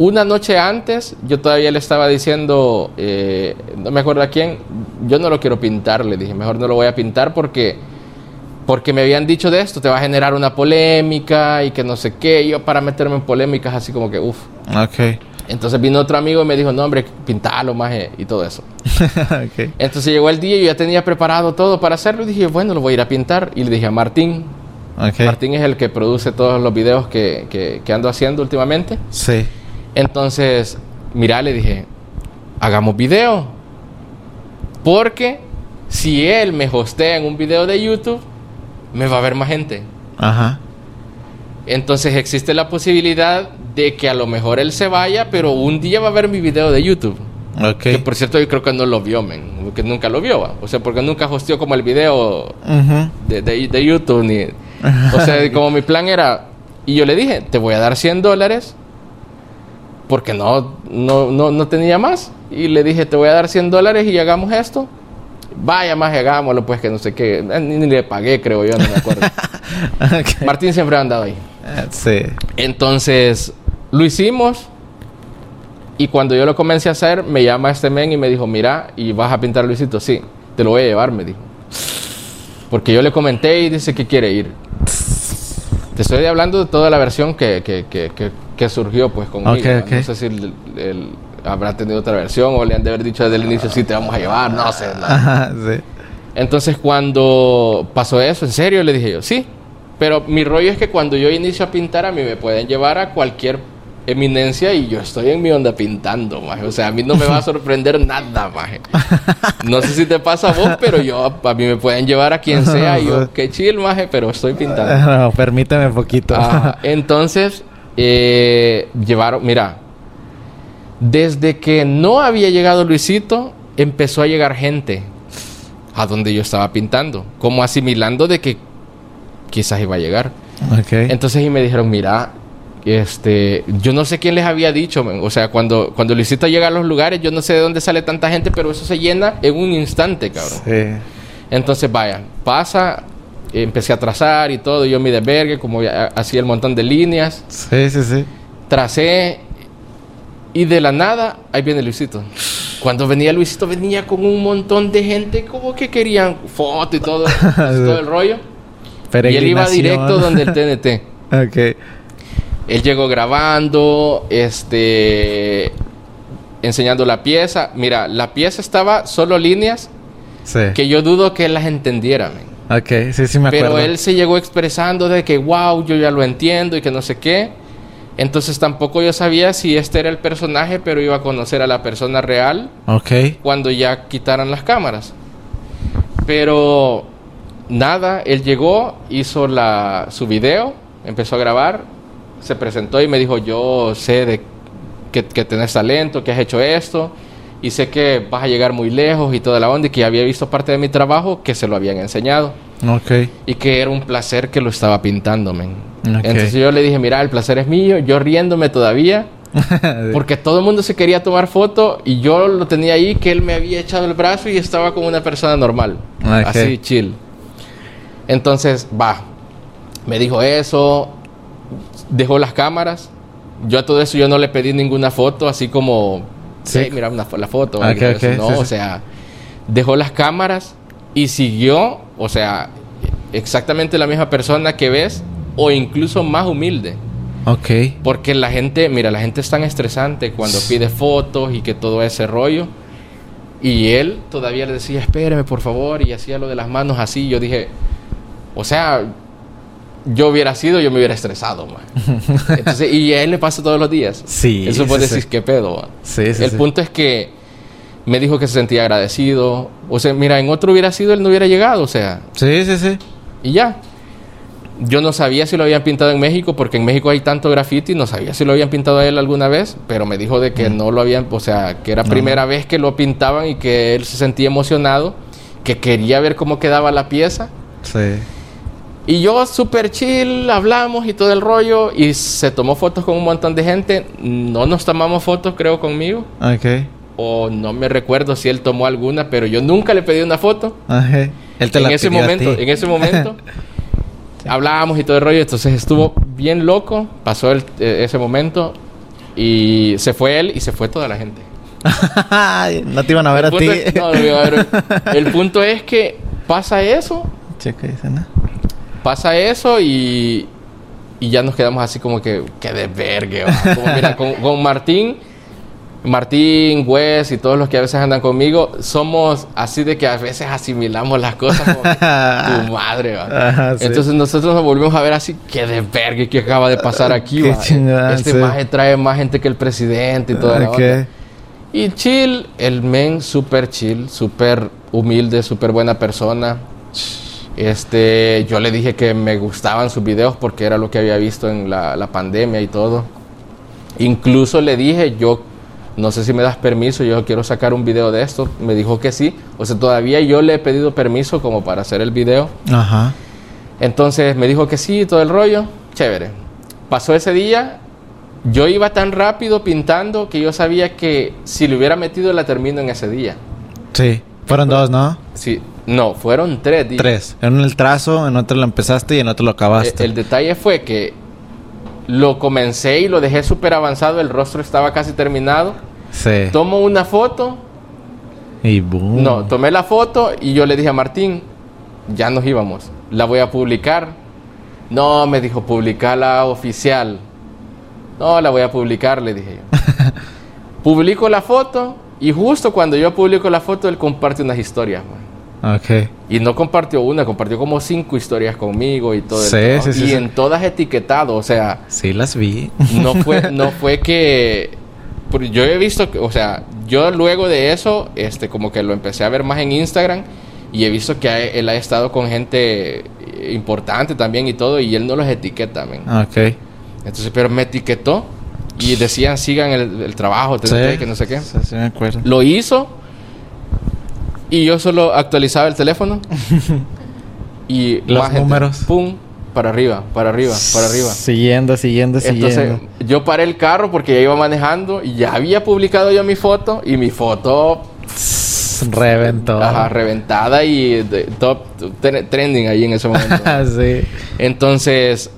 una noche antes, yo todavía le estaba diciendo, eh, no me acuerdo a quién, yo no lo quiero pintar, le dije, mejor no lo voy a pintar porque, porque me habían dicho de esto, te va a generar una polémica y que no sé qué. Y yo para meterme en polémicas así como que, uff. Ok. Entonces vino otro amigo y me dijo, no hombre, pintalo más y todo eso. ok. Entonces llegó el día y yo ya tenía preparado todo para hacerlo y dije, bueno, lo voy a ir a pintar. Y le dije a Martín, Ok. Martín es el que produce todos los videos que, que- que ando haciendo últimamente. Sí. Entonces, mira, le dije, hagamos video. Porque si él me hostea en un video de YouTube, me va a ver más gente. Ajá. Entonces existe la posibilidad de que a lo mejor él se vaya, pero un día va a ver mi video de YouTube. Ok. Que por cierto yo creo que no lo vio, men. Porque nunca lo vio, ¿va? O sea, porque nunca hosteó como el video de- de YouTube. Ni, o sea, como mi plan era... Y yo le dije, te voy a dar 100 dólares. Porque no, no, no, no tenía más. Y le dije, te voy a dar 100 dólares y hagamos esto. Vaya más, hagámoslo, pues que no sé qué. Eh, Ni, ni le pagué, creo yo, no me acuerdo. Ok. Martín siempre ha andado ahí. Eh, Sí. Entonces, lo hicimos. Y cuando yo lo comencé a hacer, me llama este men y me dijo, mira, ¿y vas a pintar Luisito? Sí, te lo voy a llevar, me dijo. Porque yo le comenté y dice que quiere ir. Te estoy hablando de toda la versión que, que, que, que, que surgió pues conmigo. Ok, ¿no? ok. No sé si el- el- habrá tenido otra versión o le han de haber dicho desde el inicio, sí, te vamos a llevar, no sé. no. Ajá, sí. Entonces cuando pasó eso, en serio, le dije yo, sí. Pero mi rollo es que cuando yo inicio a pintar, a mí me pueden llevar a cualquier eminencia y yo estoy en mi onda pintando, maje. O sea, a mí no me va a sorprender nada, maje. No sé si te pasa a vos, pero yo, a mí me pueden llevar a quien sea y yo, qué chill, maje, pero estoy pintando. No, permíteme un poquito. Ah, entonces, eh, llevaron, mira, desde que no había llegado Luisito, empezó a llegar gente a donde yo estaba pintando, como asimilando de que quizás iba a llegar. Entonces y me dijeron, mira, este, yo no sé quién les había dicho, o sea, cuando, cuando Luisito llega a los lugares, yo no sé de dónde sale tanta gente, pero eso se llena en un instante, cabrón. Sí. Entonces, vaya, pasa, empecé a trazar y todo, yo mi desvergue, como hacía el montón de líneas, Sí, sí, sí. tracé y de la nada, ahí viene Luisito. Cuando venía Luisito, venía con un montón de gente como que querían foto y todo, todo el rollo. Y él iba directo donde el TNT. Ok. Él llegó grabando, este, enseñando la pieza. Mira, la pieza estaba solo líneas Sí. que yo dudo que él las entendiera, men. Ok, sí, sí me acuerdo. Pero él se llegó expresando de que, wow, yo ya lo entiendo y que no sé qué. Entonces tampoco yo sabía si este era el personaje, pero iba a conocer a la persona real Ok. cuando ya quitaran las cámaras. Pero nada, él llegó, hizo la, su video, empezó a grabar, se presentó y me dijo, yo sé de que, que tenés talento, que has hecho esto, y sé que vas a llegar muy lejos y toda la onda, y que había visto parte de mi trabajo que se lo habían enseñado. Ok. Y que era un placer que lo estaba pintando, men. Ok. Entonces yo le dije, mira, el placer es mío, yo riéndome todavía, porque todo el mundo se quería tomar foto y yo lo tenía ahí que él me había echado el brazo y estaba como una persona normal, Ok. así chill. Entonces, va, me dijo eso, dejó las cámaras. Yo a todo eso yo no le pedí ninguna foto, así como, Sí. mira una la foto. Ok, algo de ok, eso. no, sí, o sea, dejó las cámaras y siguió, o sea, exactamente la misma persona que ves o incluso más humilde. Ok. Porque la gente, mira, la gente es tan estresante cuando pide fotos y que todo ese rollo. Y él todavía le decía, espéreme por favor, y hacía lo de las manos así. Yo dije, o sea, yo hubiera sido, yo me hubiera estresado, man. Entonces, y a él le pasa todos los días. Sí, Eso sí, puede sí. decir, ¿qué pedo? man?". Sí, sí, El sí. punto es que me dijo que se sentía agradecido. O sea, mira, en otro hubiera sido, él no hubiera llegado, o sea, Sí, sí, sí. y ya. Yo no sabía si lo habían pintado en México, porque en México hay tanto graffiti, no sabía si lo habían pintado a él alguna vez, pero me dijo de que no lo habían, o sea, que era primera vez que lo pintaban y que él se sentía emocionado, que quería ver cómo quedaba la pieza. Sí. Y yo súper chill, hablamos y todo el rollo. Y se tomó fotos con un montón de gente. No nos tomamos fotos, creo, conmigo. Ok. O no me recuerdo si él tomó alguna, pero yo nunca le pedí una foto. Él te en la ese pidió a momento, ti. en ese momento. hablábamos y todo el rollo. Entonces estuvo bien loco. Pasó el- eh, ese momento. Y se fue él y se fue toda la gente. no te iban a ver a El ti. es- no, no iba a ver. El punto es que pasa eso. Checa, dice, ¿no? Pasa eso y, y ya nos quedamos así como que, que de vergue. va. Como, mira, con, con Martín, Martín, Wes y todos los que a veces andan conmigo, somos así de que a veces asimilamos las cosas como que, tu madre. Ajá, sí. Entonces nosotros nos volvemos a ver así, que de vergue que acaba de pasar aquí. Chingada, este sí. maje trae más gente que el presidente y toda la Ok. onda. Y chill, el men súper chill, súper humilde, súper buena persona. Este, yo le dije que me gustaban sus videos porque era lo que había visto en la, la pandemia y todo. Incluso le dije, yo no sé si me das permiso, yo quiero sacar un video de esto. Me dijo que sí. O sea, todavía yo le he pedido permiso como para hacer el video. Ajá. Entonces me dijo que sí, todo el rollo. Chévere. Pasó ese día. Yo iba tan rápido pintando que yo sabía que si le hubiera metido la termino en ese día. Sí. Fueron dos, ¿no? Sí, no, fueron tres días. Tres. En el trazo, en otro lo empezaste y en otro lo Eh, acabaste. El detalle fue que lo comencé y lo dejé súper avanzado, el rostro estaba casi terminado. sí. Tomo una foto, Y boom. no, tomé la foto y yo le dije a Martín, ya nos íbamos, la voy a publicar. No, me dijo, publicala oficial. No, la voy a publicar, le dije yo. Publico la foto y justo cuando yo publico la foto, él comparte unas historias. man. Ok. Y no compartió una, compartió como cinco historias conmigo y todo. Sí, sí, sí, y en todas etiquetado, o sea, Sí, las vi. no fue, no fue que. Yo he visto, que- o sea, yo luego de eso, este, como que lo empecé a ver más en Instagram y he visto que ha- él ha estado con gente importante también y todo y él no los etiqueta, men. ok. Entonces, pero me etiquetó y decían sigan el, el trabajo, que no sé qué. Sí, me acuerdo. Lo hizo y yo solo actualizaba el teléfono y Los más gente, números. pum, para arriba, para arriba, para arriba. Siguiendo, siguiendo, Entonces siguiendo. yo paré el carro porque ya iba manejando y ya había publicado yo mi foto y mi foto Reventó. ajá, reventada y de- top tre- trending ahí en ese momento. sí. Entonces,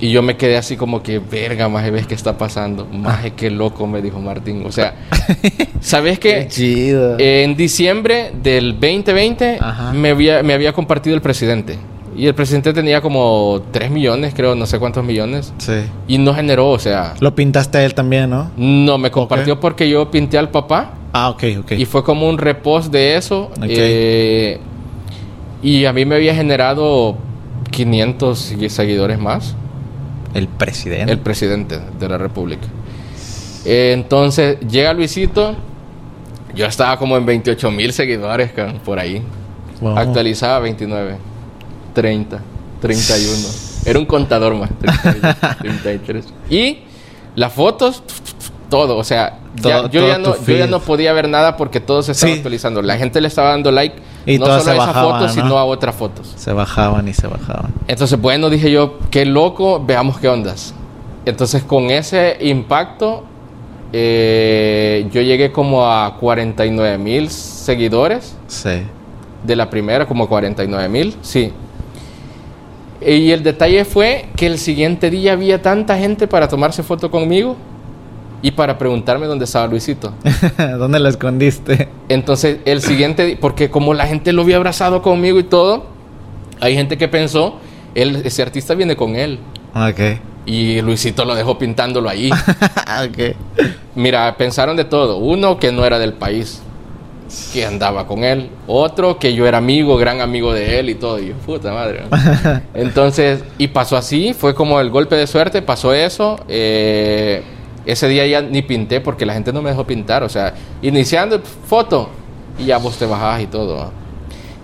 y yo me quedé así como que, verga, maje, ¿ves qué está pasando? Maje, qué loco, me dijo Martín. O sea, ¿sabes Qué qué? chido. En diciembre del 2020 Ajá. me había, me había compartido el presidente. Y el presidente tenía como 3 millones, creo, no sé cuántos millones. sí. Y no generó, o sea, Lo pintaste a él también, ¿no? no me compartió porque yo pinté al papá. Ah, ok, ok. Y fue como un repost de eso. Ok. eh, y a mí me había generado 500 segui- seguidores más. El presidente. El presidente de la República. Eh, entonces llega Luisito. Yo estaba como en 28 mil seguidores, por ahí. Wow. Actualizaba 29, 30, 31. Era un contador más. 32, 33. Y las fotos, todo. O sea, ya- Todo- yo, ya no, yo ya no podía ver nada porque todo se estaba Sí. actualizando. La gente le estaba dando like Y no todas solo se a esa bajaban, foto, ¿no? sino a otras fotos. Se bajaban y se bajaban. Entonces, bueno, dije yo, qué loco, veamos qué ondas. Entonces, con ese impacto, eh, yo llegué como a 49 mil seguidores Sí. de la primera, como 49 mil, sí. Y el detalle fue que el siguiente día había tanta gente para tomarse foto conmigo y para preguntarme dónde estaba Luisito. ¿Dónde la escondiste? Entonces, el siguiente, porque como la gente lo había abrazado conmigo y todo, hay gente que pensó, él, ese artista viene con él. Ok. Y Luisito lo dejó pintándolo ahí. ok. Mira, pensaron de todo. Uno que no era del país, que andaba con él. Otro que yo era amigo, gran amigo de él y todo. Y yo, puta madre. Entonces, y pasó así, fue como el golpe de suerte, pasó eso. eh, ese día ya ni pinté porque la gente no me dejó pintar. O sea, iniciando foto y ya vos te bajás y todo.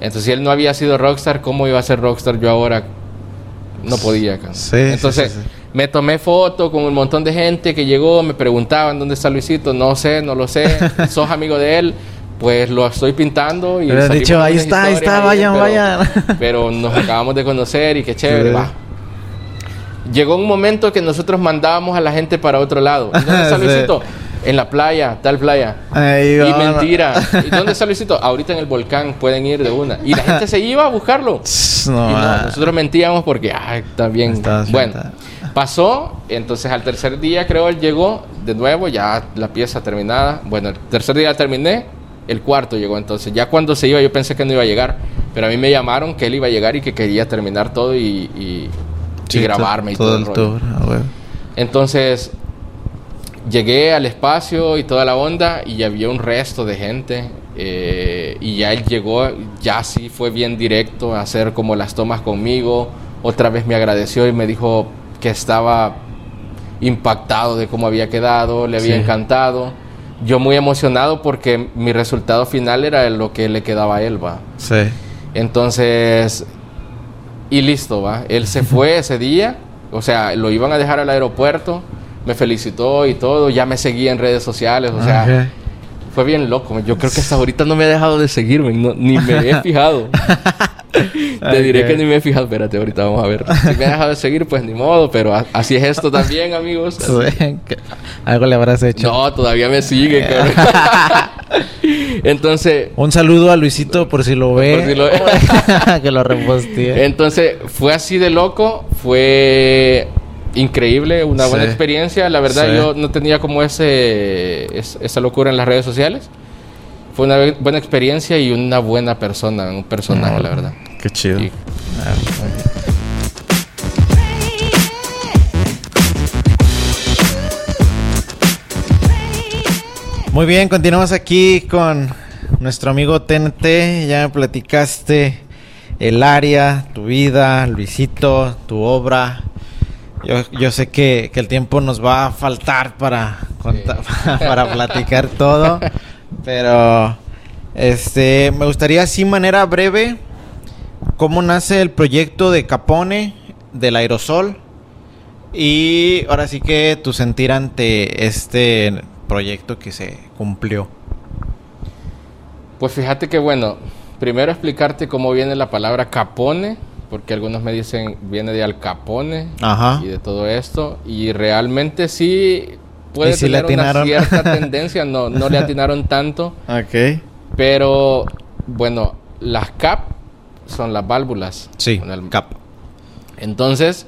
Entonces, si él no había sido rockstar, ¿cómo iba a ser rockstar yo ahora? No podía. Sí, Entonces, sí, sí. me tomé foto con un montón de gente que llegó, me preguntaban dónde está Luisito, no sé, no lo sé, sos amigo de él, Pues lo estoy pintando y... Pero dicho, ahí está, ahí está, vayan, vayan. Pero nos acabamos de conocer y qué chévere, va. Llegó un momento que nosotros mandábamos a la gente para otro lado. ¿Y ¿Dónde está Sí. Luisito? En la playa, tal playa. Ahí Y mentira. ¿Y dónde está Luisito? Ahorita en el volcán pueden ir de una. Y la gente se iba a buscarlo. Tss, Y No, no, ah. nosotros mentíamos porque, ay, está bien. Estabas Bueno, pasó. Entonces al tercer día, creo, él llegó de nuevo, ya la pieza terminada. Bueno, el tercer día terminé. El cuarto llegó entonces. Ya cuando se iba, yo pensé que no iba a llegar. Pero a mí me llamaron que él iba a llegar y que quería terminar todo y, y- y grabarme y to- todo, el rollo. tour, ah. Entonces llegué al espacio y toda la onda y había un resto de gente eh, y ya él llegó, ya sí fue bien directo a hacer como las tomas conmigo, otra vez me agradeció y me dijo que estaba impactado de cómo había quedado, le había Sí. encantado. Yo muy emocionado porque mi resultado final era lo que le quedaba a él, va. Sí. Entonces, y listo, va. Él se fue ese día, o sea, lo iban a dejar al aeropuerto, me felicitó y todo, ya me seguía en redes sociales, o sea, Ajá. fue bien loco. Yo creo que hasta ahorita no me ha dejado de seguirme, no- ni me he fijado. Te diré Ok. que ni me he fijado, espérate, ahorita vamos a ver. Si me ha dejado de seguir, pues ni modo, pero así es esto también, amigos. Sí, que- Algo le habrás hecho. No, todavía me sigue, cabrón. Entonces, Un saludo a Luisito por si lo ve. Por si lo ve. que lo repostee. Entonces fue así de loco, fue increíble, una buena experiencia. La verdad Sí. yo no tenía como ese, es- esa locura en las redes sociales. Fue una bu- buena experiencia y una buena persona, un personaje, la verdad. Qué chido. Y- Ah, muy bien. Continuamos aquí con nuestro amigo TNT. Ya me platicaste el área, tu vida, Luisito, tu obra. Yo, yo sé que, que el tiempo nos va a faltar para, contar- para platicar todo. Pero este me gustaría así manera breve cómo nace el proyecto de Capone del aerosol y ahora sí que tu sentir ante este proyecto que se cumplió. Pues fíjate que bueno, primero explicarte cómo viene la palabra capone, porque algunos me dicen viene de Al Capone Ajá. y de todo esto, y realmente sí puede ¿Y si tener una cierta tendencia, no, no le atinaron tanto, Ok. pero bueno, las cap son las válvulas. Sí, Con el- Cap. Entonces,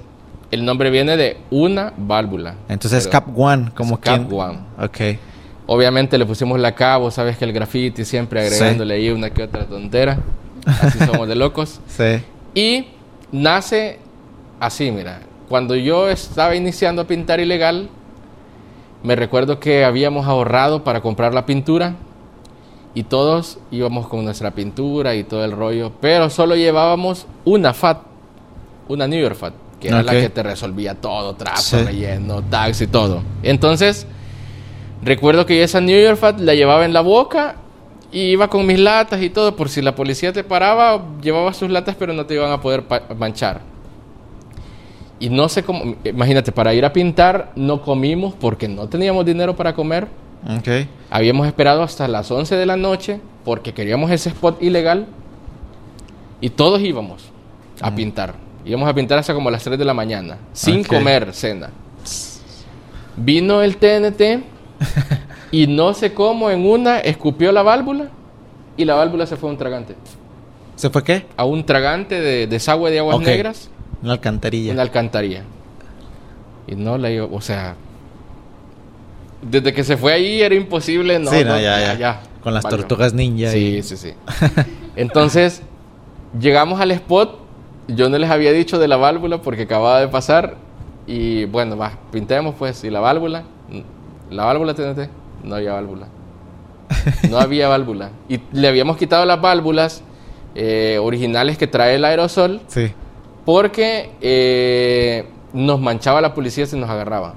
el nombre viene de una válvula. Entonces Cap One, como es Cap One. Ok. Obviamente le pusimos la K, vos sabes que el graffiti siempre agregándole ahí una que otra tontera. Así somos de locos. Sí. Y nace así, mira. Cuando yo estaba iniciando a pintar ilegal, me recuerdo que habíamos ahorrado para comprar la pintura y todos íbamos con nuestra pintura y todo el rollo, pero solo llevábamos una FAT, una New York FAT, que era la que te resolvía todo, trapo, Sí. relleno, y todo. Entonces, recuerdo que esa New York FAT la llevaba en la boca y iba con mis latas y todo, por si la policía te paraba, llevabas tus latas pero no te iban a poder manchar. Y no sé cómo, imagínate, para ir a pintar no comimos porque no teníamos dinero para comer. Ok. Habíamos esperado hasta las 11 de la noche porque queríamos ese spot ilegal y todos íbamos a pintar. Íbamos a pintar hasta como las 3 de la mañana, sin comer cena. Vino el TNT y no sé cómo en una escupió la válvula y la válvula se fue a un tragante. ¿Se fue qué? A un tragante de desagüe de aguas negras Una alcantarilla. en la alcantarilla. Y no la iba, o sea, desde que se fue ahí era imposible, no, sí, no, no, ya, ya, Con las tortugas ninja. Sí, y- sí, sí. Entonces, llegamos al spot. Yo no les había dicho de la válvula porque acababa de pasar. Y bueno, va, pintemos pues. Y la válvula, mm, la válvula TNT, no había válvula. No había válvula. Y le habíamos quitado las válvulas eh, originales que trae el aerosol Sí. porque eh, nos manchaba la policía si nos agarraba.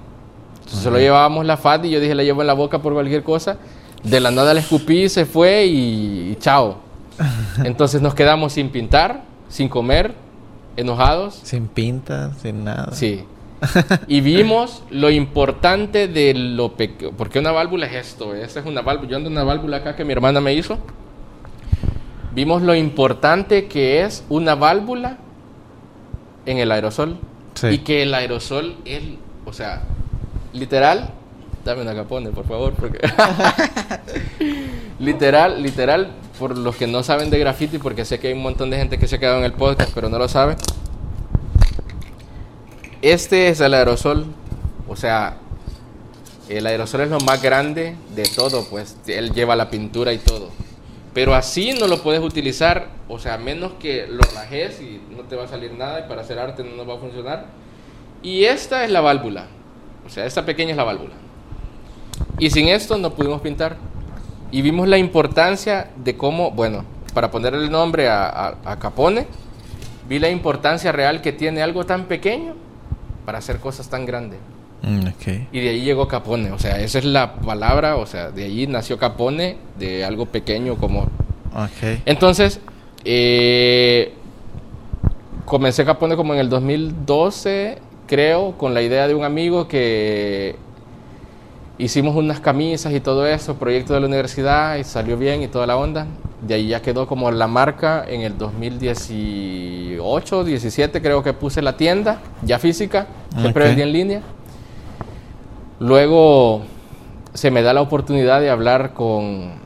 Entonces solo llevábamos la FAT y yo dije, la llevo en la boca por cualquier cosa. De la nada la escupí, se fue y, y chao. Entonces nos quedamos sin pintar, sin comer, enojados. Sin pinta, sin nada. Sí. y vimos lo importante de lo pequeño. Porque una válvula es esto. Esa es una válvula. Yo ando una válvula acá que mi hermana me hizo. Vimos lo importante que es una válvula en el aerosol. Sí. Y que el aerosol es, o sea, literal. Dame una capone, por favor, porque. literal, literal, por los que no saben de graffiti, porque sé que hay un montón de gente que se ha quedado en el podcast, pero no lo sabe. Este es el aerosol, o sea, el aerosol es lo más grande de todo, pues él lleva la pintura y todo. Pero así no lo puedes utilizar, o sea, menos que lo rajes y no te va a salir nada y para hacer arte no va a funcionar. Y esta es la válvula, o sea, esta pequeña es la válvula. Y sin esto no pudimos pintar. Y vimos la importancia de cómo, bueno, para ponerle el nombre a, a- a Capone, vi la importancia real que tiene algo tan pequeño para hacer cosas tan grandes. Mm. Y de ahí llegó Capone, o sea, esa es la palabra, o sea, de ahí nació Capone, de algo pequeño como... Entonces, eh, comencé Capone como en el 2012, creo, con la idea de un amigo que hicimos unas camisas y todo eso, proyecto de la universidad, y salió bien y toda la onda. De ahí ya quedó como la marca en el 2018, 17 creo que puse la tienda, ya física, siempre vendí en línea. Luego se me da la oportunidad de hablar con,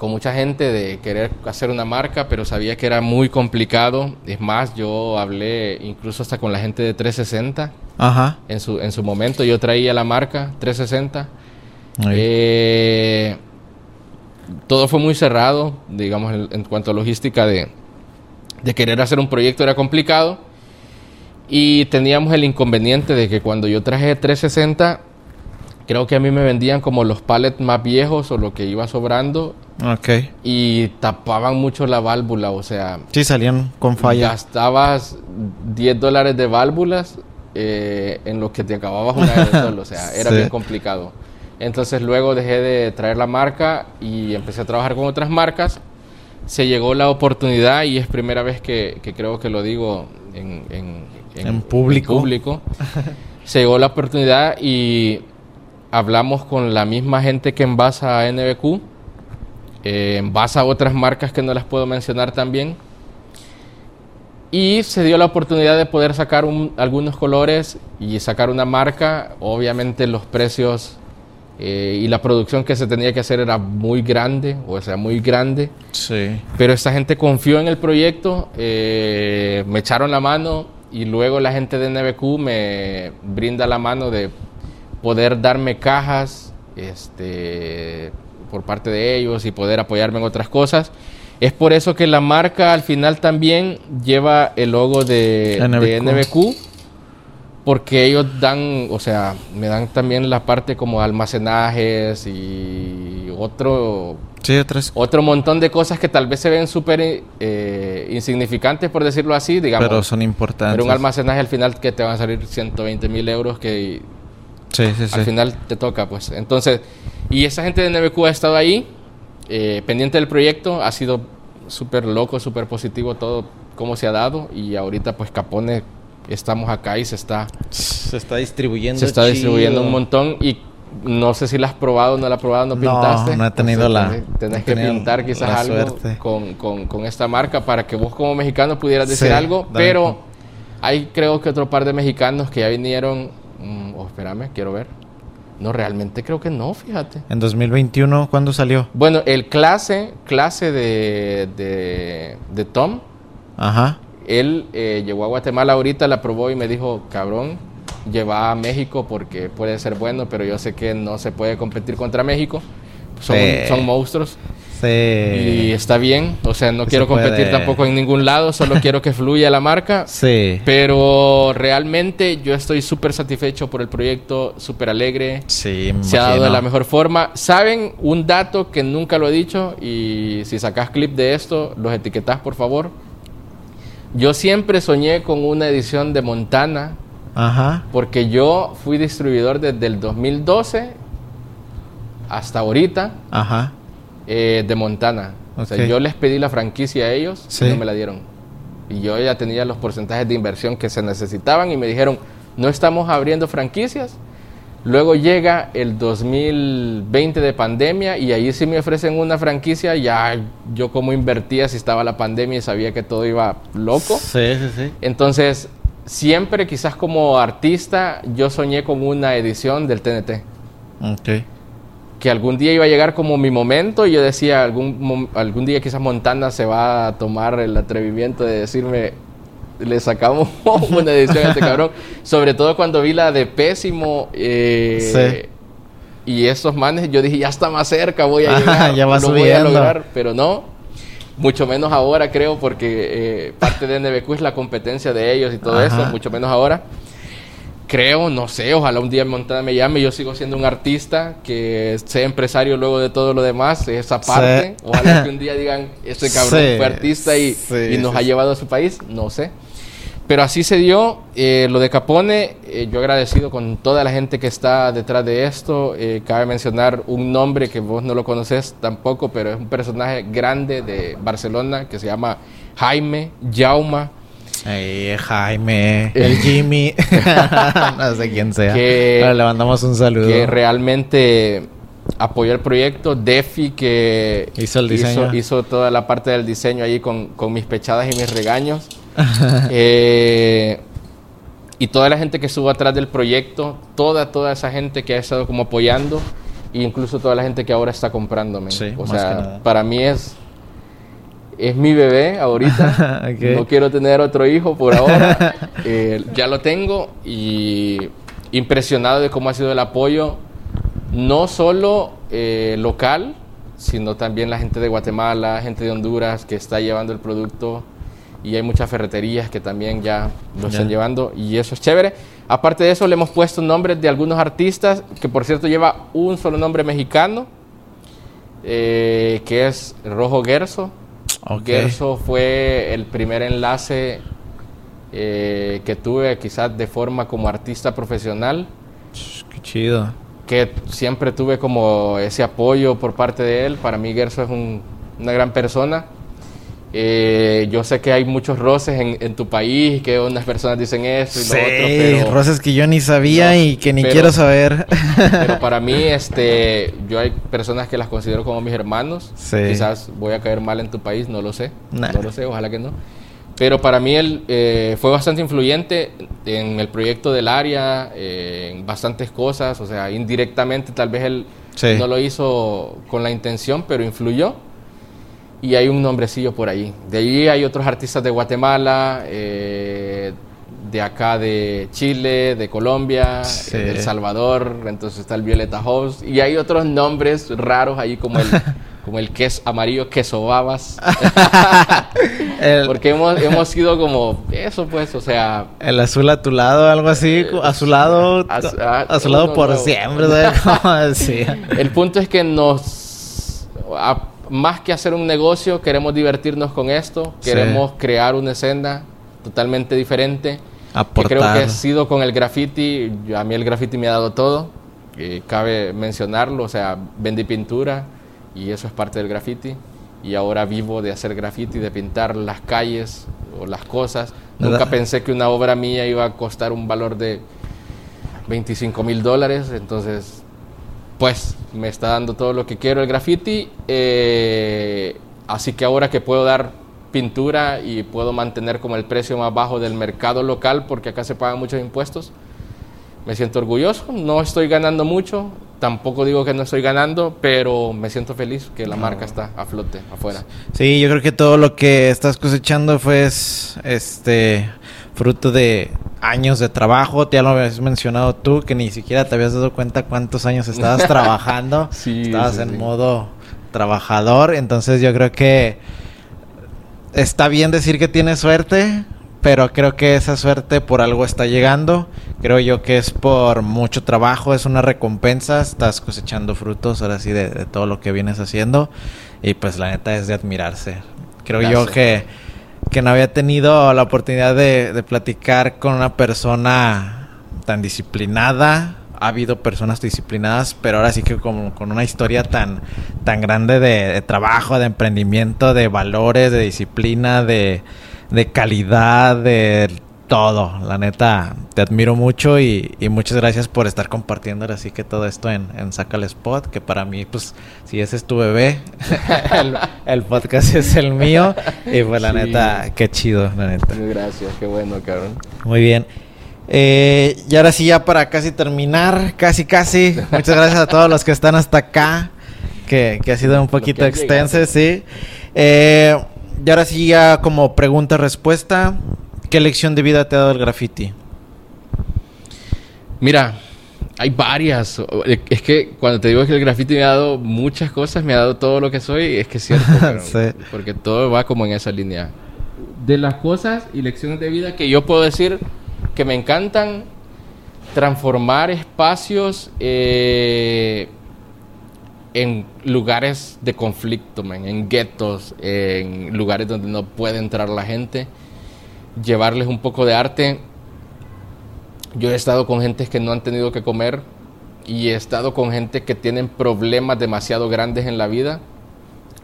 con mucha gente de querer hacer una marca, pero sabía que era muy complicado. Es más, yo hablé incluso hasta con la gente de 360 Ajá. en su, en su momento. Yo traía la marca 360. Ahí. Eh, todo fue muy cerrado, digamos, en, en cuanto a logística de, de querer hacer un proyecto era complicado. Y teníamos el inconveniente de que cuando yo traje 360, creo que a mí me vendían como los pallets más viejos o lo que iba sobrando Ok. y tapaban mucho la válvula, o sea, Sí, salían con falla. gastabas 10 dólares de válvulas eh, en lo que te acababas un aerosol, o sea, era Sí. bien complicado. Entonces luego dejé de traer la marca y empecé a trabajar con otras marcas. Se llegó la oportunidad y es primera vez que, que creo que lo digo en, en- En público. público. Se llegó la oportunidad y hablamos con la misma gente que envasa a NBQ, eh, envasa a otras marcas que no las puedo mencionar también. Y se dio la oportunidad de poder sacar un- algunos colores y sacar una marca. Obviamente los precios eh, y la producción que se tenía que hacer era muy grande, o sea, muy grande. Sí. Pero esta gente confió en el proyecto, eh, me echaron la mano y luego la gente de NBQ me brinda la mano de poder darme cajas este, por parte de ellos y poder apoyarme en otras cosas. Es por eso que la marca al final también lleva el logo de de NBQ. NBQ porque ellos dan, o sea, me dan también la parte como almacenajes y otro Sí, otras. otro montón de cosas que tal vez se ven súper eh, insignificantes, por decirlo así, digamos. Pero son importantes. Pero un almacenaje al final que te van a salir 120 mil euros que Sí, sí, sí. al final te toca, pues. Entonces, y esa gente de NBQ ha estado ahí, eh, pendiente del proyecto, ha sido súper loco, súper positivo todo cómo se ha dado y ahorita pues Capone estamos acá y se está, Se está distribuyendo. se está distribuyendo chido. un montón y no sé si la has probado, no la has probado, no No, pintaste. no he tenido Entonces, la- tenés- no que pintar quizás algo con, con- con esta marca para que vos como mexicano pudieras decir Sí, algo, dale. pero hay creo que otro par de mexicanos que ya vinieron. Mm, oh, espérame, quiero ver. No, realmente creo que no, fíjate. En 2021, ¿cuándo salió? Bueno, el clase, clase de, de, de Tom, Ajá. él eh, llegó a Guatemala ahorita, la probó y me dijo, cabrón, lleva a México porque puede ser bueno, pero yo sé que no se puede competir contra México. Son, Sí. son monstruos. Sí. Y está bien, o sea, no quiero puede. competir tampoco en ningún lado, solo quiero que fluya la marca. Sí. Pero realmente yo estoy súper satisfecho por el proyecto, súper alegre. Sí, me Se ha dado de la mejor forma. ¿Saben un dato que nunca lo he dicho? Y si sacas clip de esto, los etiquetas por favor. Yo siempre soñé con una edición de Montana Ajá. porque yo fui distribuidor desde el 2012 hasta ahorita Ajá. Eh, de Montana. O sea, yo les pedí la franquicia a ellos Sí. y no me la dieron. Y yo ya tenía los porcentajes de inversión que se necesitaban y me dijeron, no estamos abriendo franquicias. Luego llega el 2020 de pandemia y ahí sí me ofrecen una franquicia, ya yo como invertía si estaba la pandemia y sabía que todo iba loco. Sí, sí, sí. Entonces, siempre quizás como artista yo soñé con una edición del TNT. Que algún día iba a llegar como mi momento y yo decía, algún, algún día quizás Montana se va a tomar el atrevimiento de decirme, le sacamos una edición a este cabrón. Sobre todo cuando vi la de Pésimo. Eh, y esos manes, yo dije, ya está más cerca, voy a llegar. ya va lo voy a lograr, pero no. Mucho menos ahora, creo, porque eh, parte de NBQ es la competencia de ellos y todo eso, mucho menos ahora. Creo, no sé, ojalá un día Montana me llame, yo sigo siendo un artista, que sea empresario luego de todo lo demás, esa parte. Ojalá que un día digan, este cabrón fue artista y, y nos ha llevado a su país, no sé. Pero así se dio. Eh, lo de Capone, eh, yo agradecido con toda la gente que está detrás de esto. Eh, cabe mencionar un nombre que vos no lo conoces tampoco, pero es un personaje grande de Barcelona que se llama Jaime Jauma. Jaime, el Jimmy, no sé quién sea. le mandamos un saludo. Que realmente apoyó el proyecto. Defi, que hizo, el diseño. hizo, toda la parte del diseño ahí con, con mis pechadas y mis regaños. Eh, y toda la gente que estuvo atrás del proyecto, toda, toda esa gente que ha estado como apoyando, e incluso toda la gente que ahora está comprándome. o sea, para mí es, es mi bebé ahorita. No quiero tener otro hijo por ahora. Eh, ya lo tengo y impresionado de cómo ha sido el apoyo, no solo eh, local, sino también la gente de Guatemala, gente de Honduras que está llevando el producto y hay muchas ferreterías que también ya lo están llevando y eso es chévere. Aparte de eso, le hemos puesto nombres de algunos artistas, que por cierto lleva un solo nombre mexicano, eh, que es Rojo Gerso. Gerso fue el primer enlace eh, que tuve quizás de forma como artista profesional. Qué chido. Que siempre tuve como ese apoyo por parte de él. Para mí Gerso es una gran persona eh, yo sé que hay muchos roces en, tu país, que unas personas dicen esto y lo otro, pero... roces que yo ni sabía y que ni quiero saber. Pero para mí, este, yo hay personas que las considero como mis hermanos. Quizás voy a caer mal en tu país, no lo sé. No lo sé, ojalá que no. Pero para mí él eh, fue bastante influyente en el proyecto del área, eh, en bastantes cosas, o sea, indirectamente tal vez él no lo hizo con la intención, pero influyó y hay un nombrecillo por ahí. De ahí hay otros artistas de Guatemala, eh, de acá de Chile, de Colombia, de El Salvador, entonces está el Violeta House, y hay otros nombres raros ahí como el, como el queso amarillo queso babas. Porque hemos, hemos sido como eso pues, o sea... El azul a tu lado, algo así, eh, azulado, azulado por siempre, El punto es que nos más que hacer un negocio, queremos divertirnos con esto, queremos crear una escena totalmente diferente. creo que ha sido con el graffiti, a mí el graffiti me ha dado todo, cabe mencionarlo, o sea, vendí pintura y eso es parte del graffiti y ahora vivo de hacer graffiti, de pintar las calles o las cosas. Nunca pensé que una obra mía iba a costar un valor de 25 mil dólares, entonces pues me está dando todo lo que quiero el graffiti. Eh, así que ahora que puedo dar pintura y puedo mantener como el precio más bajo del mercado local, porque acá se pagan muchos impuestos, me siento orgulloso. No estoy ganando mucho, tampoco digo que no estoy ganando, pero me siento feliz que la marca está a flote afuera. Sí, yo creo que todo lo que estás cosechando fue este fruto de años de trabajo. Ya lo habías mencionado tú, que ni siquiera te habías dado cuenta cuántos años estabas trabajando. sí, estabas en modo trabajador. Entonces yo creo que está bien decir que tienes suerte, pero creo que esa suerte por algo está llegando. Creo yo que es por mucho trabajo, es una recompensa. Estás cosechando frutos ahora sí de, todo lo que vienes haciendo. Y pues la neta es de admirarse. Creo yo que que no había tenido la oportunidad de, platicar con una persona tan disciplinada. Ha habido personas disciplinadas, pero ahora sí que como con una historia tan, tan grande de, trabajo, de emprendimiento, de valores, de disciplina, de, calidad, de todo. La neta, te admiro mucho y, muchas gracias por estar compartiendo así que todo esto en, en Saca el Spot, que para mí, pues, si ese es tu bebé, el, podcast es el mío. Y pues la neta, qué chido, la neta. Gracias, qué bueno, cabrón. Muy bien. Eh, y ahora sí, ya para casi terminar, casi, casi. Muchas gracias a todos los que están hasta acá, que, ha sido un poquito extenso, sí. Eh, y ahora sí, ya como pregunta-respuesta, ¿qué lección de vida te ha dado el graffiti? Mira, hay varias. Es que cuando te digo que el graffiti me ha dado muchas cosas, me ha dado todo lo que soy, es que es cierto. Porque todo va como en esa línea. De las cosas y lecciones de vida que yo puedo decir que me encantan transformar espacios eh, en lugares de conflicto, en guetos, en lugares donde no puede entrar la gente, llevarles un poco de arte. Yo he estado con gente que no han tenido que comer y he estado con gente que tienen problemas demasiado grandes en la vida,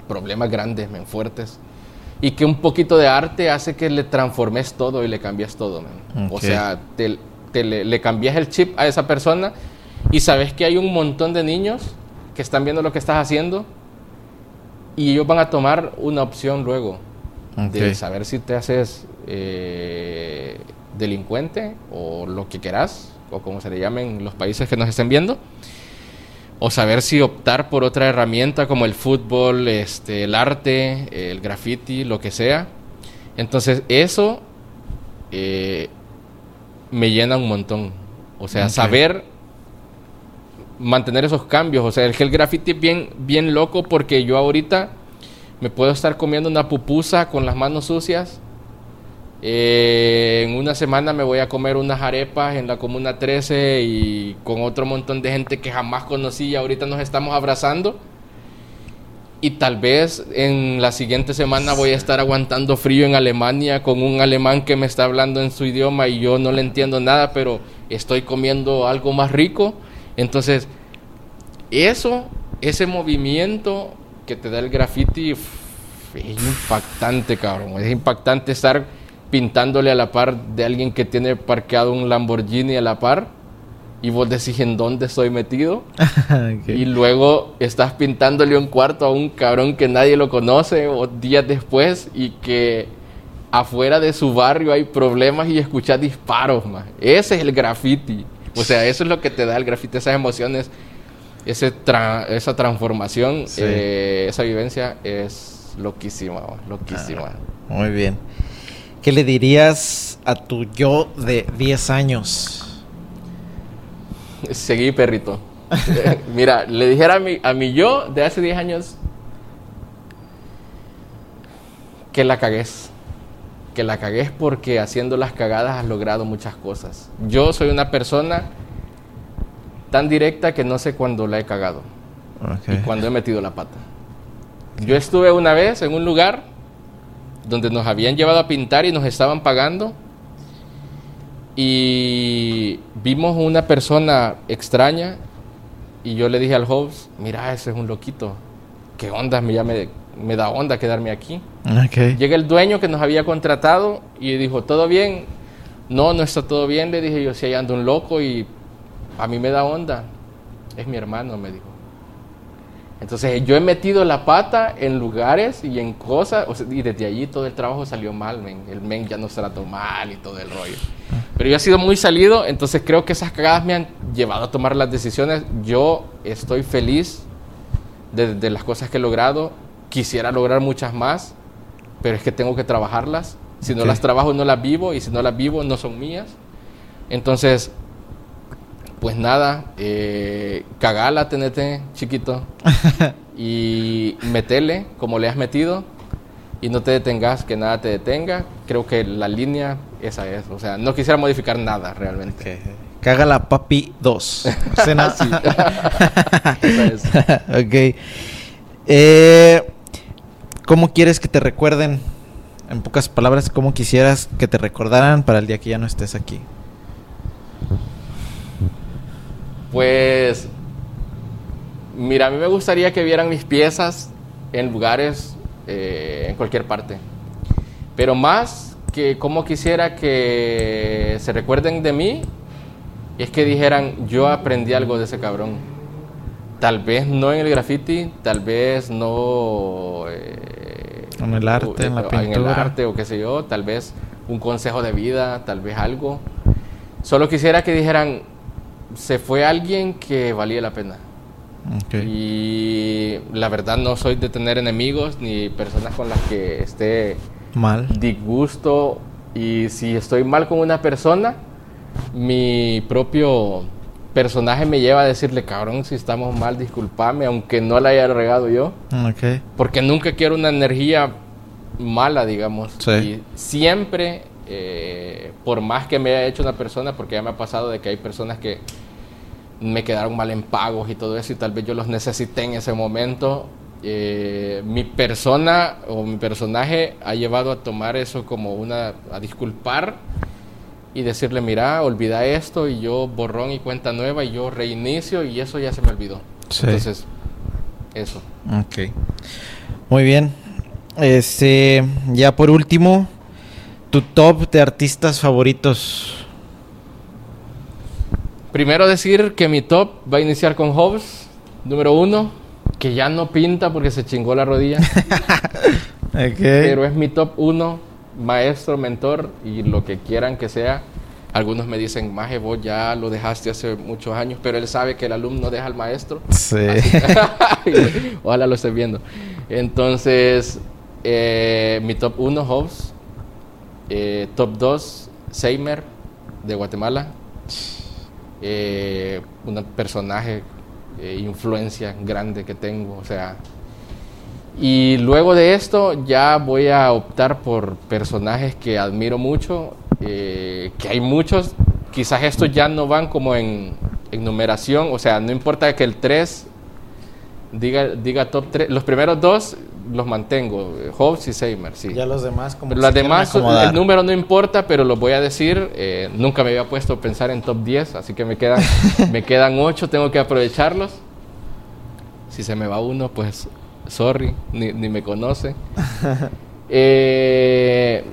problemas grandes, men, fuertes y que un poquito de arte hace que le transformes todo y le cambias todo. O sea, te, le, le, cambias el chip a esa persona y sabes que hay un montón de niños que están viendo lo que estás haciendo y ellos van a tomar una opción luego de saber si te haces eh, delincuente o lo que quieras, o como se le llamen los países que nos estén viendo o saber si optar por otra herramienta como el fútbol, este, el arte, el graffiti, lo que sea. Entonces eso eh, me llena un montón. O sea, saber mantener esos cambios. O sea, el, el graffiti es bien, bien loco porque yo ahorita me puedo estar comiendo una pupusa con las manos sucias eh, en una semana me voy a comer unas arepas en la Comuna 13 y con otro montón de gente que jamás conocí y ahorita nos estamos abrazando. Y tal vez en la siguiente semana voy a estar aguantando frío en Alemania con un alemán que me está hablando en su idioma y yo no le entiendo nada, pero estoy comiendo algo más rico. Entonces, eso, ese movimiento que te da el graffiti es impactante, cabrón. Es impactante estar pintándole a la par de alguien que tiene parqueado un Lamborghini a la par y vos decís en dónde estoy metido y luego estás pintándole un cuarto a un cabrón que nadie lo conoce o días después y que afuera de su barrio hay problemas y escuchas disparos más. ese es el graffiti. O sea eso es lo que te da el graffiti esas emociones ese esa transformación eh, esa vivencia es loquísima loquísima. Ah, muy bien ¿Qué le dirías a tu yo de 10 años? Seguí, perrito. Mira, le dijera a mi, a mi yo de hace 10 años que la cagues. Que la cagues porque haciendo las cagadas has logrado muchas cosas. Yo soy una persona tan directa que no sé cuándo la he cagado. Y cuando he metido la pata. Yo estuve una vez en un lugar donde nos habían llevado a pintar y nos estaban pagando. Y vimos una persona extraña y yo le dije al host, mira, ese es un loquito. ¿Qué onda? Me, me, me da onda quedarme aquí. Llega el dueño que nos había contratado y dijo, ¿todo bien? No, no está todo bien. Le dije yo, si hay ando un loco y a mí me da onda. Es mi hermano, me dijo. Entonces yo he metido la pata en lugares y en cosas, y desde allí todo el trabajo salió mal, El men ya nos trató mal y todo el rollo. Pero yo he sido muy salido, entonces creo que esas cagadas me han llevado a tomar las decisiones. Yo estoy feliz de, las cosas que he logrado. Quisiera lograr muchas más, pero es que tengo que trabajarlas. Si no las trabajo, no las vivo, y si no las vivo, no son mías. Entonces, pues nada, eh, cagala, tenete, chiquito. y metele como le has metido. Y no te detengas, que nada te detenga. Creo que la línea esa es. O sea, no quisiera modificar nada realmente. Cágala papi 2. ok. Eh, ¿Cómo quieres que te recuerden? En pocas palabras, ¿cómo quisieras que te recordaran para el día que ya no estés aquí? Pues, mira, a mí me gustaría que vieran mis piezas en lugares, eh, en cualquier parte. Pero más que cómo quisiera que se recuerden de mí es que dijeran, yo aprendí algo de ese cabrón. Tal vez no en el graffiti, tal vez no... eh, En el arte, en la en el pintura. arte o qué sé yo, tal vez un consejo de vida, tal vez algo. Solo quisiera que dijeran, se fue alguien que valía la pena. Ok. Y la verdad no soy de tener enemigos ni personas con las que esté Mal. disgusto. Y si estoy mal con una persona, mi propio personaje me lleva a decirle, cabrón, si estamos mal, discúlpame, aunque no la haya regado yo. Ok. Porque nunca quiero una energía mala, digamos. Sí. Y siempre, eh, por más que me haya hecho una persona, porque ya me ha pasado de que hay personas que me quedaron mal en pagos y todo eso, y tal vez yo los necesité en ese momento. eh, mi persona o mi personaje ha llevado a tomar eso como una. a disculpar y decirle, mira, olvida esto, y yo borrón y cuenta nueva, y yo reinicio, y eso ya se me olvidó. Sí. Entonces, eso. Ok. Muy bien. Este, ya por último, tu top de artistas favoritos. Primero decir que mi top va a iniciar con Hobbes, número uno, que ya no pinta porque se chingó la rodilla, pero es mi top uno, maestro, mentor y lo que quieran que sea. Algunos me dicen, Maje, vos ya lo dejaste hace muchos años, pero él sabe que el alumno deja al maestro. Sí. Ojalá lo estés viendo. Entonces, eh, mi top 1, Hobbes. Eh, top 2, Seimer, de Guatemala. Eh, un personaje, eh, influencia grande que tengo. O sea. Y luego de esto, ya voy a optar por personajes que admiro mucho. que hay muchos. Quizás estos ya no van como en, en numeración. O sea, no importa que el 3 diga, diga top 3. Los primeros dos los mantengo, Hobbes y Seimer, sí. Ya los demás como Pero las demás, el número no importa, pero lo voy a decir. eh, nunca me había puesto a pensar en top 10, así que me quedan, me quedan 8, tengo que aprovecharlos. Si se me va uno, pues sorry, ni, ni me conoce. Eh,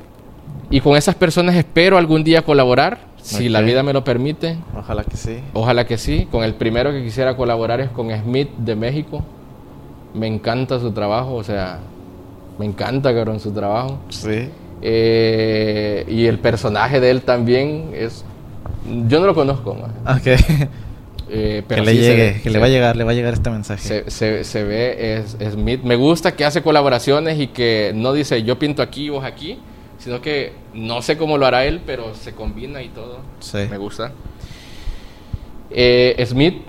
y con esas personas espero algún día colaborar, si la Ok. vida me lo permite. Ojalá que sí. Ojalá que sí. Con el primero que quisiera colaborar es con Smith de México. Me encanta su trabajo, o sea, me encanta, cabrón, su trabajo. Sí. Eh, y el personaje de él también es... Yo no lo conozco, ma. Ok. Eh, que le llegue, ve- que se- le va a llegar, le va a llegar este mensaje. Se, se- se ve es, Smith. Me gusta que hace colaboraciones y que no dice yo pinto aquí, vos aquí, sino que no sé cómo lo hará él, pero se combina y todo. Sí. Me gusta. Eh, Smith,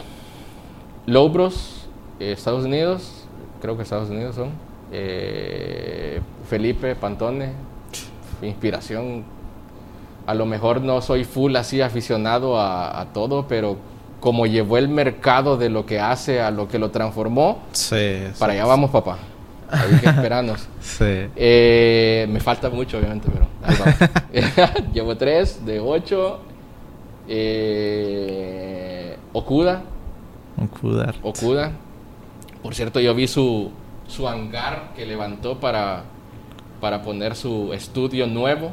Lobros, eh, Estados Unidos, creo que Estados Unidos son. Eh, Felipe Pantone, inspiración. A lo mejor no soy full así aficionado a, a todo, pero como llevó el mercado de lo que hace a lo que lo transformó, Sí. para allá vamos, papá. Hay que esperarnos. Sí. Eh, me falta mucho, obviamente, pero ahí vamos. Llevo tres de ocho. Eh, Okuda, Un Kudar. Okuda. Por cierto, yo vi su, su hangar que levantó para, para poner su estudio nuevo.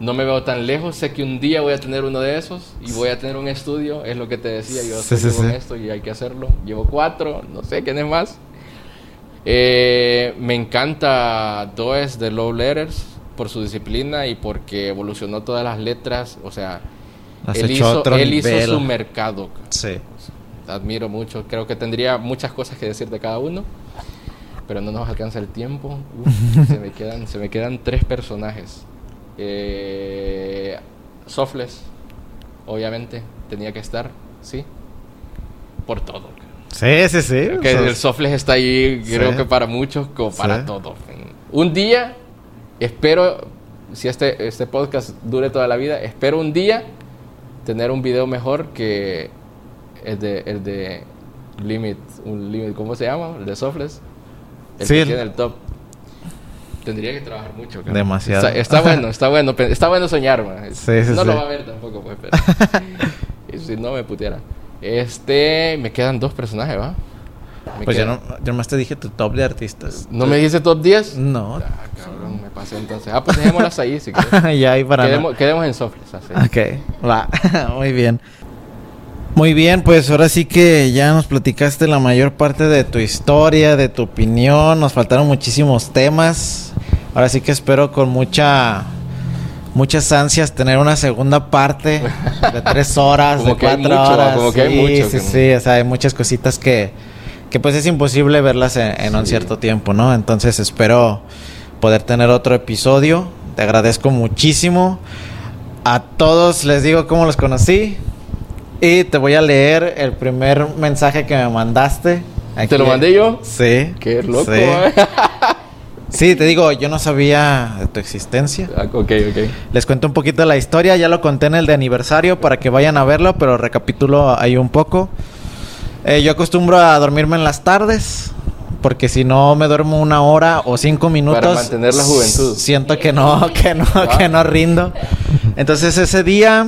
No me veo tan lejos, sé que un día voy a tener uno de esos y voy a tener un estudio, es lo que te decía, yo Sí, estoy sí, con sí. esto y hay que hacerlo. Llevo cuatro, no sé quién es más. Eh, me encanta Does de Low Letters por su disciplina y porque evolucionó todas las letras, o sea, él, hizo, él hizo su mercado. Sí. Admiro mucho, creo que tendría muchas cosas que decir de cada uno, pero no nos alcanza el tiempo. Uf, se, me quedan, se me quedan tres personajes. Eh, Sofles, obviamente, tenía que estar, ¿sí? Por todo. Sí, sí, sí. Que el Sofles está ahí, creo Sí. que para muchos, como para Sí. todo. Un día, espero, si este, este podcast dure toda la vida, espero un día tener un video mejor que el de, el de Limit, un Limit, ¿cómo se llama? El de Sofles. El Sí, que tiene el top. Tendría que trabajar mucho. cabrón. Demasiado. Está, está bueno, está bueno, está bueno soñar, man. Sí, sí, no lo va a ver tampoco, pues, pero. y si no me puteara. Este, me quedan dos personajes, ¿va? Me Pues yo, quedan- no, yo nomás te dije tu top de artistas. ¿No me dijiste top 10? No. Ah, cabrón, me pasé entonces. Ah, pues dejémoslas ahí si quieres. ya ahí para... Quedemos, quedemos en sofres, así. Ok, va, muy bien. Muy bien, pues ahora sí que ya nos platicaste la mayor parte de tu historia, de tu opinión, nos faltaron muchísimos temas. Ahora sí que espero con mucha muchas ansias tener una segunda parte de tres horas, Como de que hay cuatro mucho, horas. como que hay sí, mucho sí, sí, o sea, hay muchas cositas que, que pues es imposible verlas en, en un cierto tiempo, ¿no? Entonces espero poder tener otro episodio. Te agradezco muchísimo. A todos les digo cómo los conocí. Y te voy a leer el primer mensaje que me mandaste. ¿Te lo mandé yo? Sí. Qué loco, Sí. ¿eh? Sí, te digo, yo no sabía de tu existencia. Ah, ok, ok. Les cuento un poquito la historia, ya lo conté en el de aniversario para que vayan a verlo, pero recapitulo ahí un poco. Eh, yo acostumbro a dormirme en las tardes, porque si no me duermo una hora o cinco minutos, mantener la juventud. siento que no, que no, que no rindo. Entonces ese día,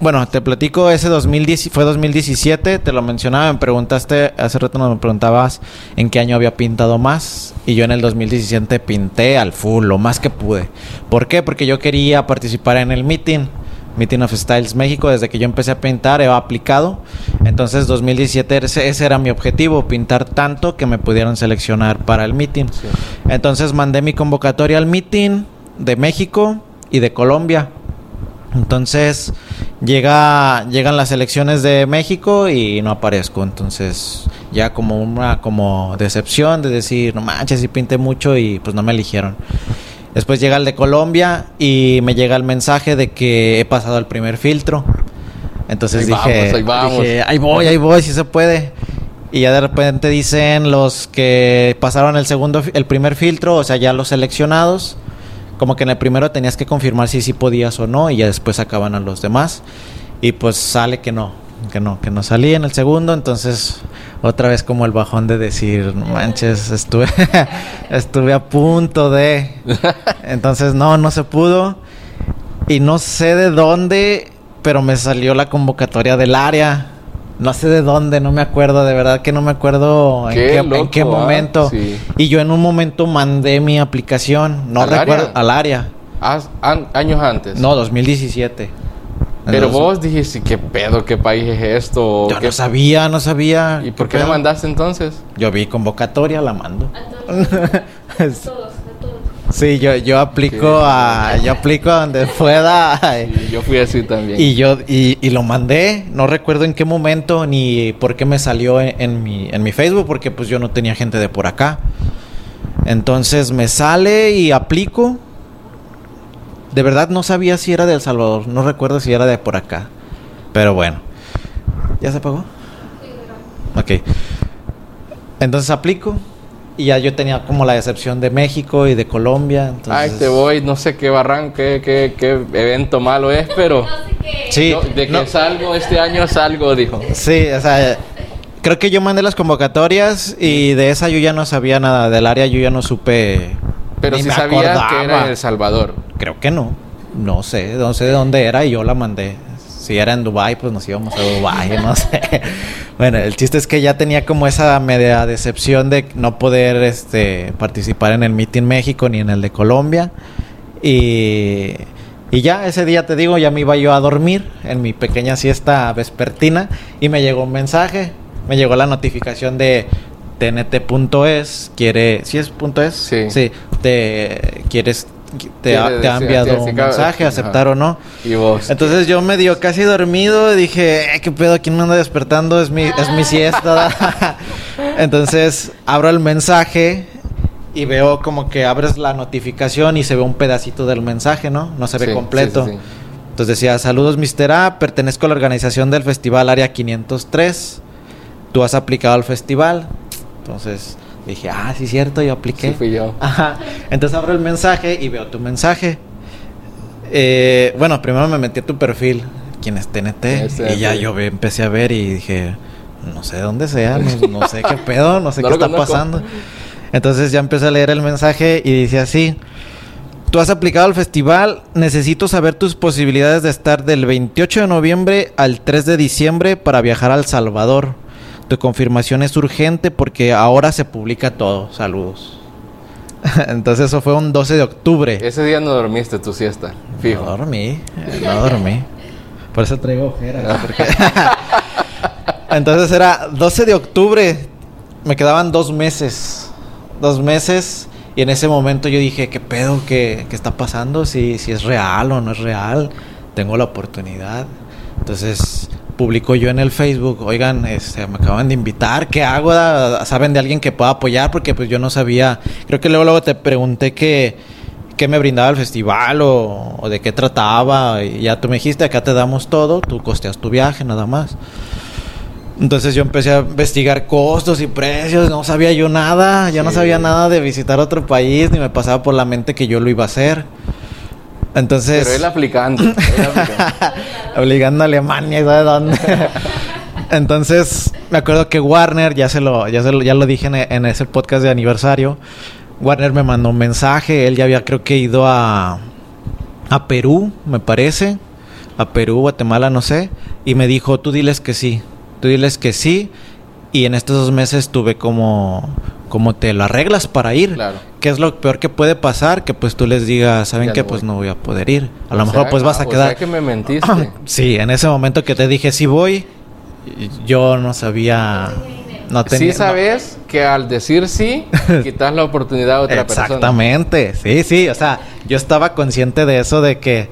bueno, te platico, ese 2010, fue 2017, te lo mencionaba, me preguntaste, hace rato me preguntabas en qué año había pintado más, y yo en el 2017 pinté al full, lo más que pude. ¿Por qué? Porque yo quería participar en el meeting. Meeting of Styles México, desde que yo empecé a pintar, he aplicado. Entonces, 2017 ese, ese era mi objetivo, pintar tanto que me pudieran seleccionar para el meeting. Sí. Entonces, mandé mi convocatoria al meeting de México y de Colombia. Entonces, llega, llegan las elecciones de México y no aparezco. Entonces, ya como una como decepción de decir, no manches, sí pinté mucho y pues no me eligieron. Después llega el de Colombia y me llega el mensaje de que he pasado el primer filtro. Entonces Ahí dije, vamos, ahí vamos. dije, ahí voy, ahí voy, si se puede. Y ya de repente dicen los que pasaron el segundo, el primer filtro, o sea, ya los seleccionados. Como que en el primero tenías que confirmar si sí podías o no, y ya después sacaban a los demás. Y pues sale que no, que no, que no salí en el segundo, entonces otra vez como el bajón de decir, manches, estuve, estuve a punto de. Entonces no, no se pudo. Y no sé de dónde, pero me salió la convocatoria del área. No sé de dónde, no me acuerdo, de verdad que no me acuerdo en Qué qué, en qué ¿ah? momento. Sí. Y yo en un momento mandé mi aplicación, no ¿Al recuerdo, área? al área. Ah, an- años antes. No, 2017. Pero Entonces, vos dijiste, ¿qué pedo? ¿Qué país es esto? Yo ¿Qué- no sabía, no sabía. ¿Y por qué pedo? me mandaste entonces? Yo vi convocatoria, la mando. A todos, a todos, a todos. Sí, yo, yo aplico a, yo aplico a donde pueda. Y yo fui así también. Y yo y, y lo mandé, no recuerdo en qué momento ni por qué me salió en, en mi, en mi Facebook, porque pues yo no tenía gente de por acá. Entonces me sale y aplico. De verdad no sabía si era de El Salvador, no recuerdo si era de por acá. Pero bueno. ¿Ya se apagó? Ok. Entonces aplico. Y ya yo tenía como la decepción de México y de Colombia. Entonces... Ay, te voy, no sé qué barranco, qué, qué, qué evento malo es, pero No sé qué. Sí, yo- de que no. salgo este año salgo, dijo. Sí, o sea, creo que yo mandé las convocatorias y de esa yo ya no sabía nada. Del área yo ya no supe. Pero ni sí me sabía que era en El Salvador. Creo que no. No sé, no sé de dónde era y yo la mandé. Si era en Dubai, pues nos íbamos a Dubai, no sé. Bueno, el chiste es que ya tenía como esa media decepción de no poder este participar en el Meeting México ni en el de Colombia. Y, y ya ese día te digo, ya me iba yo a dormir en mi pequeña siesta vespertina y me llegó un mensaje, me llegó la notificación de tnt.es, quiere, ¿sí es punto es? Sí. te quieres te, ha, te enviado un mensaje, ajá. aceptar o no. Y vos. Entonces yo medio casi dormido dije, "Eh, ¿qué pedo? ¿Quién me anda despertando? Es mi, es mi siesta. Entonces abro el mensaje y veo como que abres la notificación y se ve un pedacito del mensaje, ¿no? No se ve Sí, completo. sí, sí, sí. Entonces decía, saludos Mr. A, pertenezco a la organización del Festival Área 503. Tú has aplicado al festival. Entonces dije, ah, sí, cierto, yo apliqué. Sí, fui yo. Ajá. Entonces abro el mensaje y veo tu mensaje. Eh, bueno, primero me metí a tu perfil, quién es TNT, y ya yo empecé a ver y dije, no sé dónde sea, no, no sé qué pedo, no sé No qué está conozco. pasando. Entonces ya empecé a leer el mensaje y dice así. Tú has aplicado al festival, necesito saber tus posibilidades de estar del 28 de noviembre al 3 de diciembre para viajar al Salvador. Tu confirmación es urgente porque ahora se publica todo. Saludos. Entonces eso fue un 12 de octubre. Ese día no dormiste tu siesta, fijo. No dormí, no dormí. Por eso traigo ojeras. Porque- Entonces era 12 de octubre. Me quedaban dos meses. Dos meses. Y en ese momento yo dije, ¿qué pedo? ¿Qué, qué está pasando? Si, si es real o no es real. Tengo la oportunidad. Entonces publico yo en el Facebook, oigan, este, me acaban de invitar, ¿qué hago? ¿Saben de alguien que pueda apoyar? Porque pues yo no sabía. Creo que luego, luego te pregunté que qué me brindaba el festival o, o de qué trataba. Y ya tú me dijiste, acá te damos todo, tú costeas tu viaje nada más. Entonces yo empecé a investigar costos y precios, no sabía yo nada, yo no sabía nada de visitar otro país, ni me pasaba por la mente que yo lo iba a hacer. Entonces, Pero él aplicando. él aplicando. obligando a Alemania y sabe dónde. Entonces, me acuerdo que Warner, ya se lo, ya se lo, ya lo dije en, en ese podcast de aniversario, Warner me mandó un mensaje, él ya había creo que ido a, a Perú, me parece, a Perú, Guatemala, no sé, y me dijo, tú diles que sí, tú diles que sí, y en estos dos meses tuve como, como te lo arreglas para ir. Claro. ¿Qué es lo peor que puede pasar? Que pues tú les digas, ¿saben Ya qué? no pues no voy a poder ir. A lo O mejor sea, pues vas a o quedar... sea que me mentiste. Sí, en ese momento que te dije sí voy, yo no sabía, no tenía. sí sabes que al decir sí, quitas la oportunidad a no- otra persona. Exactamente, sí, sí, o sea, yo estaba consciente de eso, de que,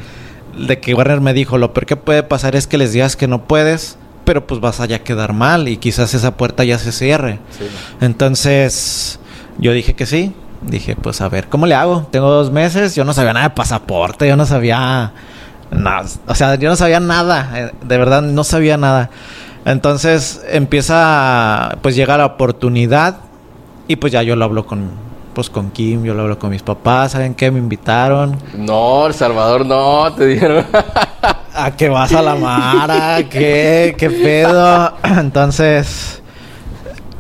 de que Warner me dijo, lo peor que puede pasar es que les digas que no puedes, pero pues vas a ya quedar mal y quizás esa puerta ya se cierre. Sí. Entonces, yo dije que sí. Dije, pues a ver, ¿cómo le hago? Tengo dos meses, yo no sabía nada de pasaporte, yo no sabía nada. O sea, yo no sabía nada, eh, de verdad no sabía nada. Entonces empieza, pues llega la oportunidad y pues ya yo lo hablo con, pues con Kim, yo lo hablo con mis papás, ¿saben qué? Me invitaron. No, El Salvador no, te dijeron. ¿A que vas a la Mara? ¿Qué? ¿Qué pedo? Entonces,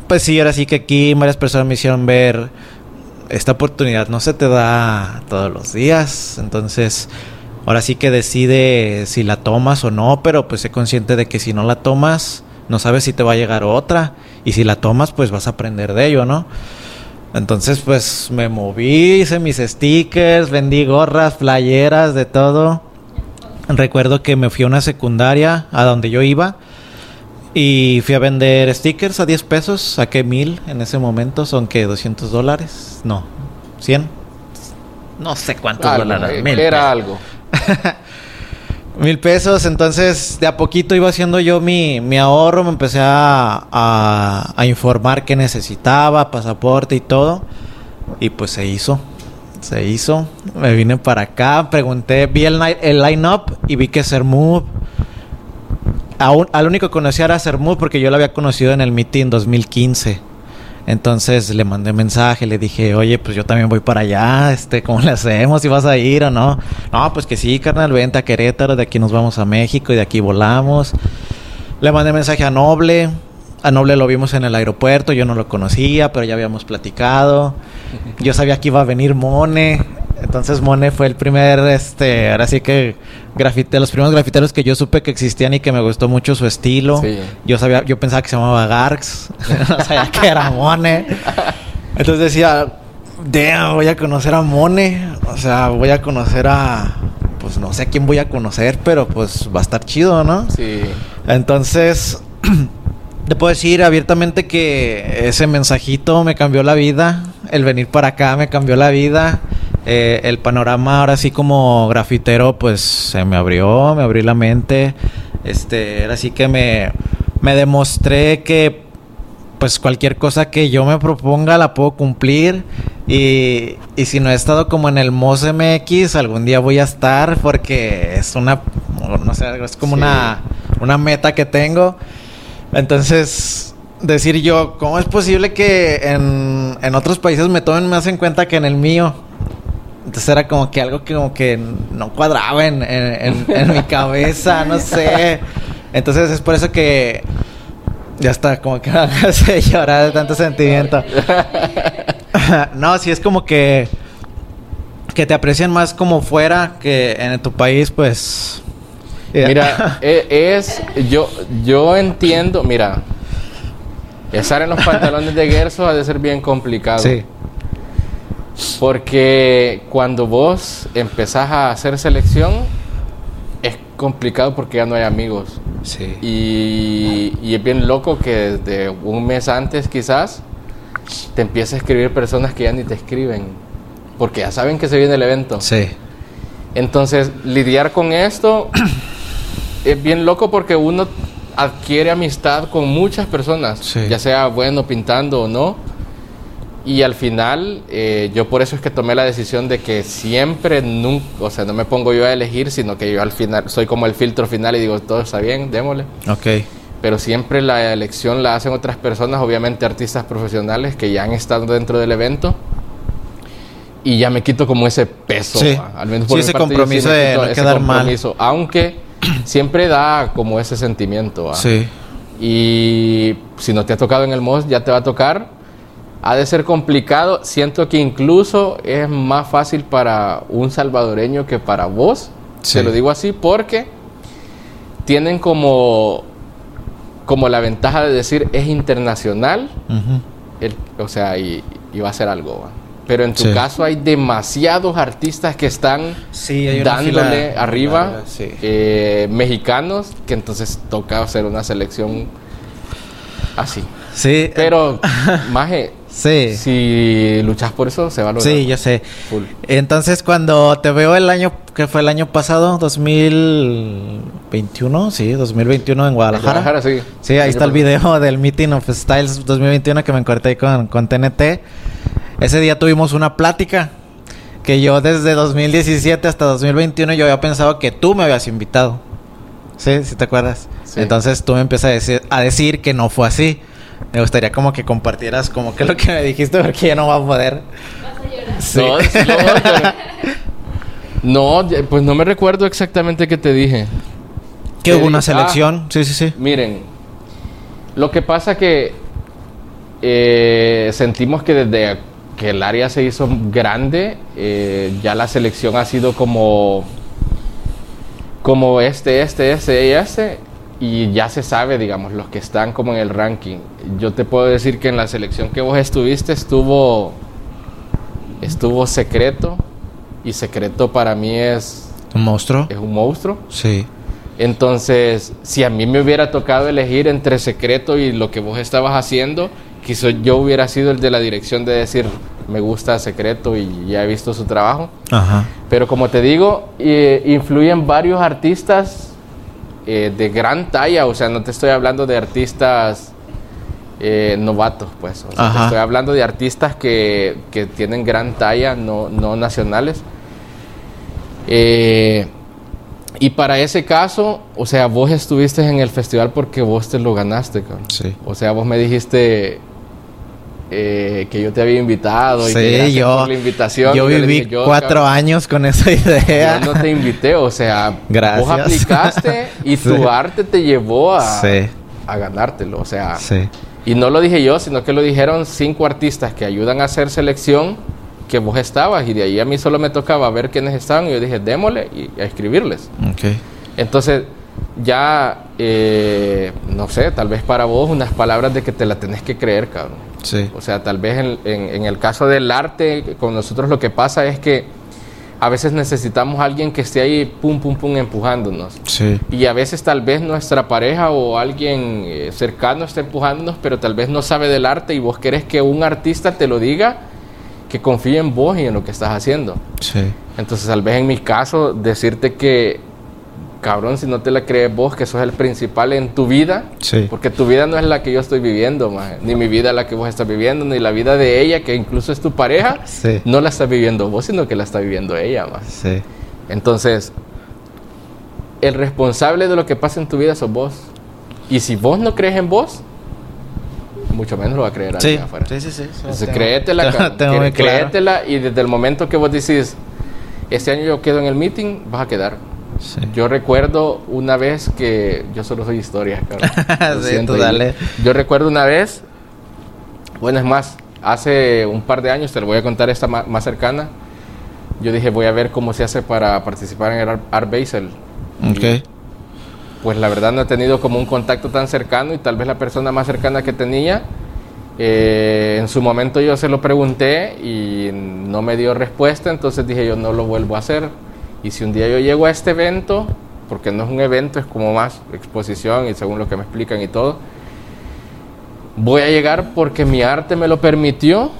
pues sí, ahora sí que aquí varias personas me hicieron ver esta oportunidad no se te da todos los días. Entonces, ahora sí que decide si la tomas o no, pero pues sé consciente de que si no la tomas, no sabes si te va a llegar otra. Y si la tomas, pues vas a aprender de ello, ¿no? Entonces, pues me moví, hice mis stickers, vendí gorras, playeras, de todo. Recuerdo que me fui a una secundaria a donde yo iba y fui a vender stickers a 10 pesos. Saqué mil en ese momento, son que 200 dólares. No, 100. No sé cuántos Algo, dólares. eh, mil era pesos. algo. Mil pesos, entonces de a poquito iba haciendo yo mi, mi ahorro, me empecé a, a, a informar qué necesitaba, pasaporte y todo, y pues se hizo, se hizo, me vine para acá, pregunté, vi el, el line-up y vi que Sermove, aún, al único que conocía era Sermove porque yo lo había conocido en el meeting 2015. Entonces le mandé mensaje, le dije, oye, pues yo también voy para allá, este, ¿cómo le hacemos? ¿Si vas a ir o no? No, pues que sí, carnal, vente a Querétaro, de aquí nos vamos a México y de aquí volamos. Le mandé mensaje a Noble, a Noble lo vimos en el aeropuerto, yo no lo conocía, pero ya habíamos platicado. Yo sabía que iba a venir Mone, entonces Mone fue el primer, este, ahora sí que grafite, los primeros grafiteros que yo supe que existían y que me gustó mucho su estilo. Sí. Yo sabía, yo pensaba que se llamaba Garx, no sabía que era Mone. Entonces decía, damn, voy a conocer a Mone, o sea, voy a conocer a, pues no sé a quién voy a conocer, pero pues va a estar chido, ¿no? Sí. Entonces, te puedo decir abiertamente que ese mensajito me cambió la vida. El venir para acá me cambió la vida. Eh, el panorama ahora sí como grafitero, pues se me abrió, me abrió la mente. Este, ahora sí que me, me demostré que pues cualquier cosa que yo me proponga la puedo cumplir. Y, y si no he estado como en el MOS MX, algún día voy a estar porque es una, no sé, es como Sí. una, una meta que tengo. Entonces, decir yo, ¿cómo es posible que en, en otros países me tomen más en cuenta que en el mío? Entonces era como que algo que como que no cuadraba en, en- en- en mi cabeza, no sé. Entonces es por eso que ya está, como que me hace llorar de tanto sentimiento. no, sí es como que que te aprecian más como fuera que en tu país, pues. Mira, e- es, yo, yo entiendo, mira, estar en los pantalones de Gerso ha de ser bien complicado. Sí. Porque cuando vos empezás a hacer selección, es complicado porque ya no hay amigos. Sí. Y, y es bien loco que desde un mes antes quizás te empieza a escribir personas que ya ni te escriben. Porque ya saben que se viene el evento. Sí. Entonces, lidiar con esto es bien loco porque uno adquiere amistad con muchas personas, Sí. ya sea bueno pintando o no. Y al final, eh, yo por eso es que tomé la decisión de que siempre, nunca, o sea, no me pongo yo a elegir, sino que yo al final soy como el filtro final y digo, todo está bien, démosle. Ok. Pero siempre la elección la hacen otras personas, obviamente artistas profesionales que ya han estado dentro del evento. Y ya me quito como ese peso, Sí. va. al menos Sí, por mi ese parte, compromiso de no ese quedar mal. Aunque siempre da como ese sentimiento. va. Sí. Y si no te ha tocado en el MOS, ya te va a tocar. Ha de ser complicado. Siento que incluso es más fácil para un salvadoreño que para vos. Sí. Te lo digo así porque tienen como, como la ventaja de decir es internacional. El- o sea, y, y va a ser algo. va. Pero en tu Sí. caso hay demasiados artistas que están Sí, dándole fila arriba eh, mexicanos que entonces toca hacer una selección así. Sí. Pero, Maje, Sí. si luchas por eso, se va a lograr. Sí, yo sé. Full. Entonces, cuando te veo el año, que fue el año pasado, 2021, sí, 2021 en Guadalajara. Guadalajara, sí. Sí, ahí Sí, está el video del Meeting of Styles 2021 que me con, con TNT. Ese día tuvimos una plática que yo desde 2017 hasta 2021 yo había pensado que tú me habías invitado. Sí, si te acuerdas. Sí. Entonces tú me empiezas a decir, a decir que no fue así. Me gustaría como que compartieras como que lo que me dijiste porque ya no va a poder. Vas a llorar. Sí. No, sí, no, pero- no, ya- pues no me recuerdo exactamente qué te dije. Que hubo una selección. sí, sí, sí. Miren, lo que pasa que eh, sentimos que desde que el área se hizo grande, eh, ya la selección ha sido como, como este, este, este y este, y ya se sabe, digamos, los que están como en el ranking. Yo te puedo decir que en la selección que vos estuviste estuvo, estuvo secreto, y secreto para mí es, ¿Un monstruo? es un monstruo. Sí. Entonces, si a mí me hubiera tocado elegir entre secreto y lo que vos estabas haciendo, quizás yo hubiera sido el de la dirección de decir, me gusta secreto y ya he visto su trabajo. Ajá. Pero como te digo, eh, influyen varios artistas eh, de gran talla, o sea, no te estoy hablando de artistas eh, novatos, pues. O sea, te estoy hablando de artistas que, que tienen gran talla, no, no nacionales. Eh, y para ese caso, o sea, vos estuviste en el festival porque vos te lo ganaste, cabrón. Sí. O sea, vos me dijiste eh, que yo te había invitado y que Sí, yo, por la invitación. yo viví dije, yo, cuatro cabrón, años con esa idea. yo no te invité, o sea, Gracias. vos aplicaste y Sí. tu arte te llevó a, Sí. a ganártelo, o sea, Sí. y no lo dije yo, sino que lo dijeron cinco artistas que ayudan a hacer selección que vos estabas y de ahí a mí solo me tocaba ver quiénes estaban y yo dije, démosle y a escribirles. Ok. Entonces, ya, eh, no sé, tal vez para vos unas palabras de que te la tenés que creer, cabrón. Sí. O sea, tal vez en, en- en el caso del arte, con nosotros lo que pasa es que a veces necesitamos a alguien que esté ahí, pum, pum, pum, empujándonos. Sí. Y a veces tal vez nuestra pareja o alguien eh, cercano está empujándonos, pero tal vez no sabe del arte y vos querés que un artista te lo diga, que confíe en vos y en lo que estás haciendo. Sí. Entonces, tal vez en mi caso, decirte que, cabrón, si no te la crees vos, que sos el principal en tu vida, Sí. porque tu vida no es la que yo estoy viviendo, maje. ni mi vida es la que vos estás viviendo, ni la vida de ella, que incluso es tu pareja, Sí. no la estás viviendo vos, sino que la está viviendo ella. maje. Sí. Entonces, el responsable de lo que pasa en tu vida sos vos. Y si vos no crees en vos, mucho menos lo va a creer Sí. alguien afuera. Sí, sí, sí. Entonces, créetela. Tengo muy Cré- claro. créetela y desde el momento que vos decís, este año yo quedo en el meeting, vas a quedar. Sí. Yo recuerdo una vez que yo solo soy historia, cabrón. Lo Sí, siento, tú y- dale. Yo recuerdo una vez, bueno, es más, hace un par de años, te lo voy a contar esta más, cercana. Yo dije, voy a ver cómo se hace para participar en el Art, Basel. Pues la verdad no he tenido como un contacto tan cercano y tal vez la persona más cercana que tenía Eh, en su momento yo se lo pregunté y no me dio respuesta, entonces dije yo no lo vuelvo a hacer. Y si un día yo llego a este evento, porque no es un evento, es como más exposición y según lo que me explican y todo, voy a llegar porque mi arte me lo permitió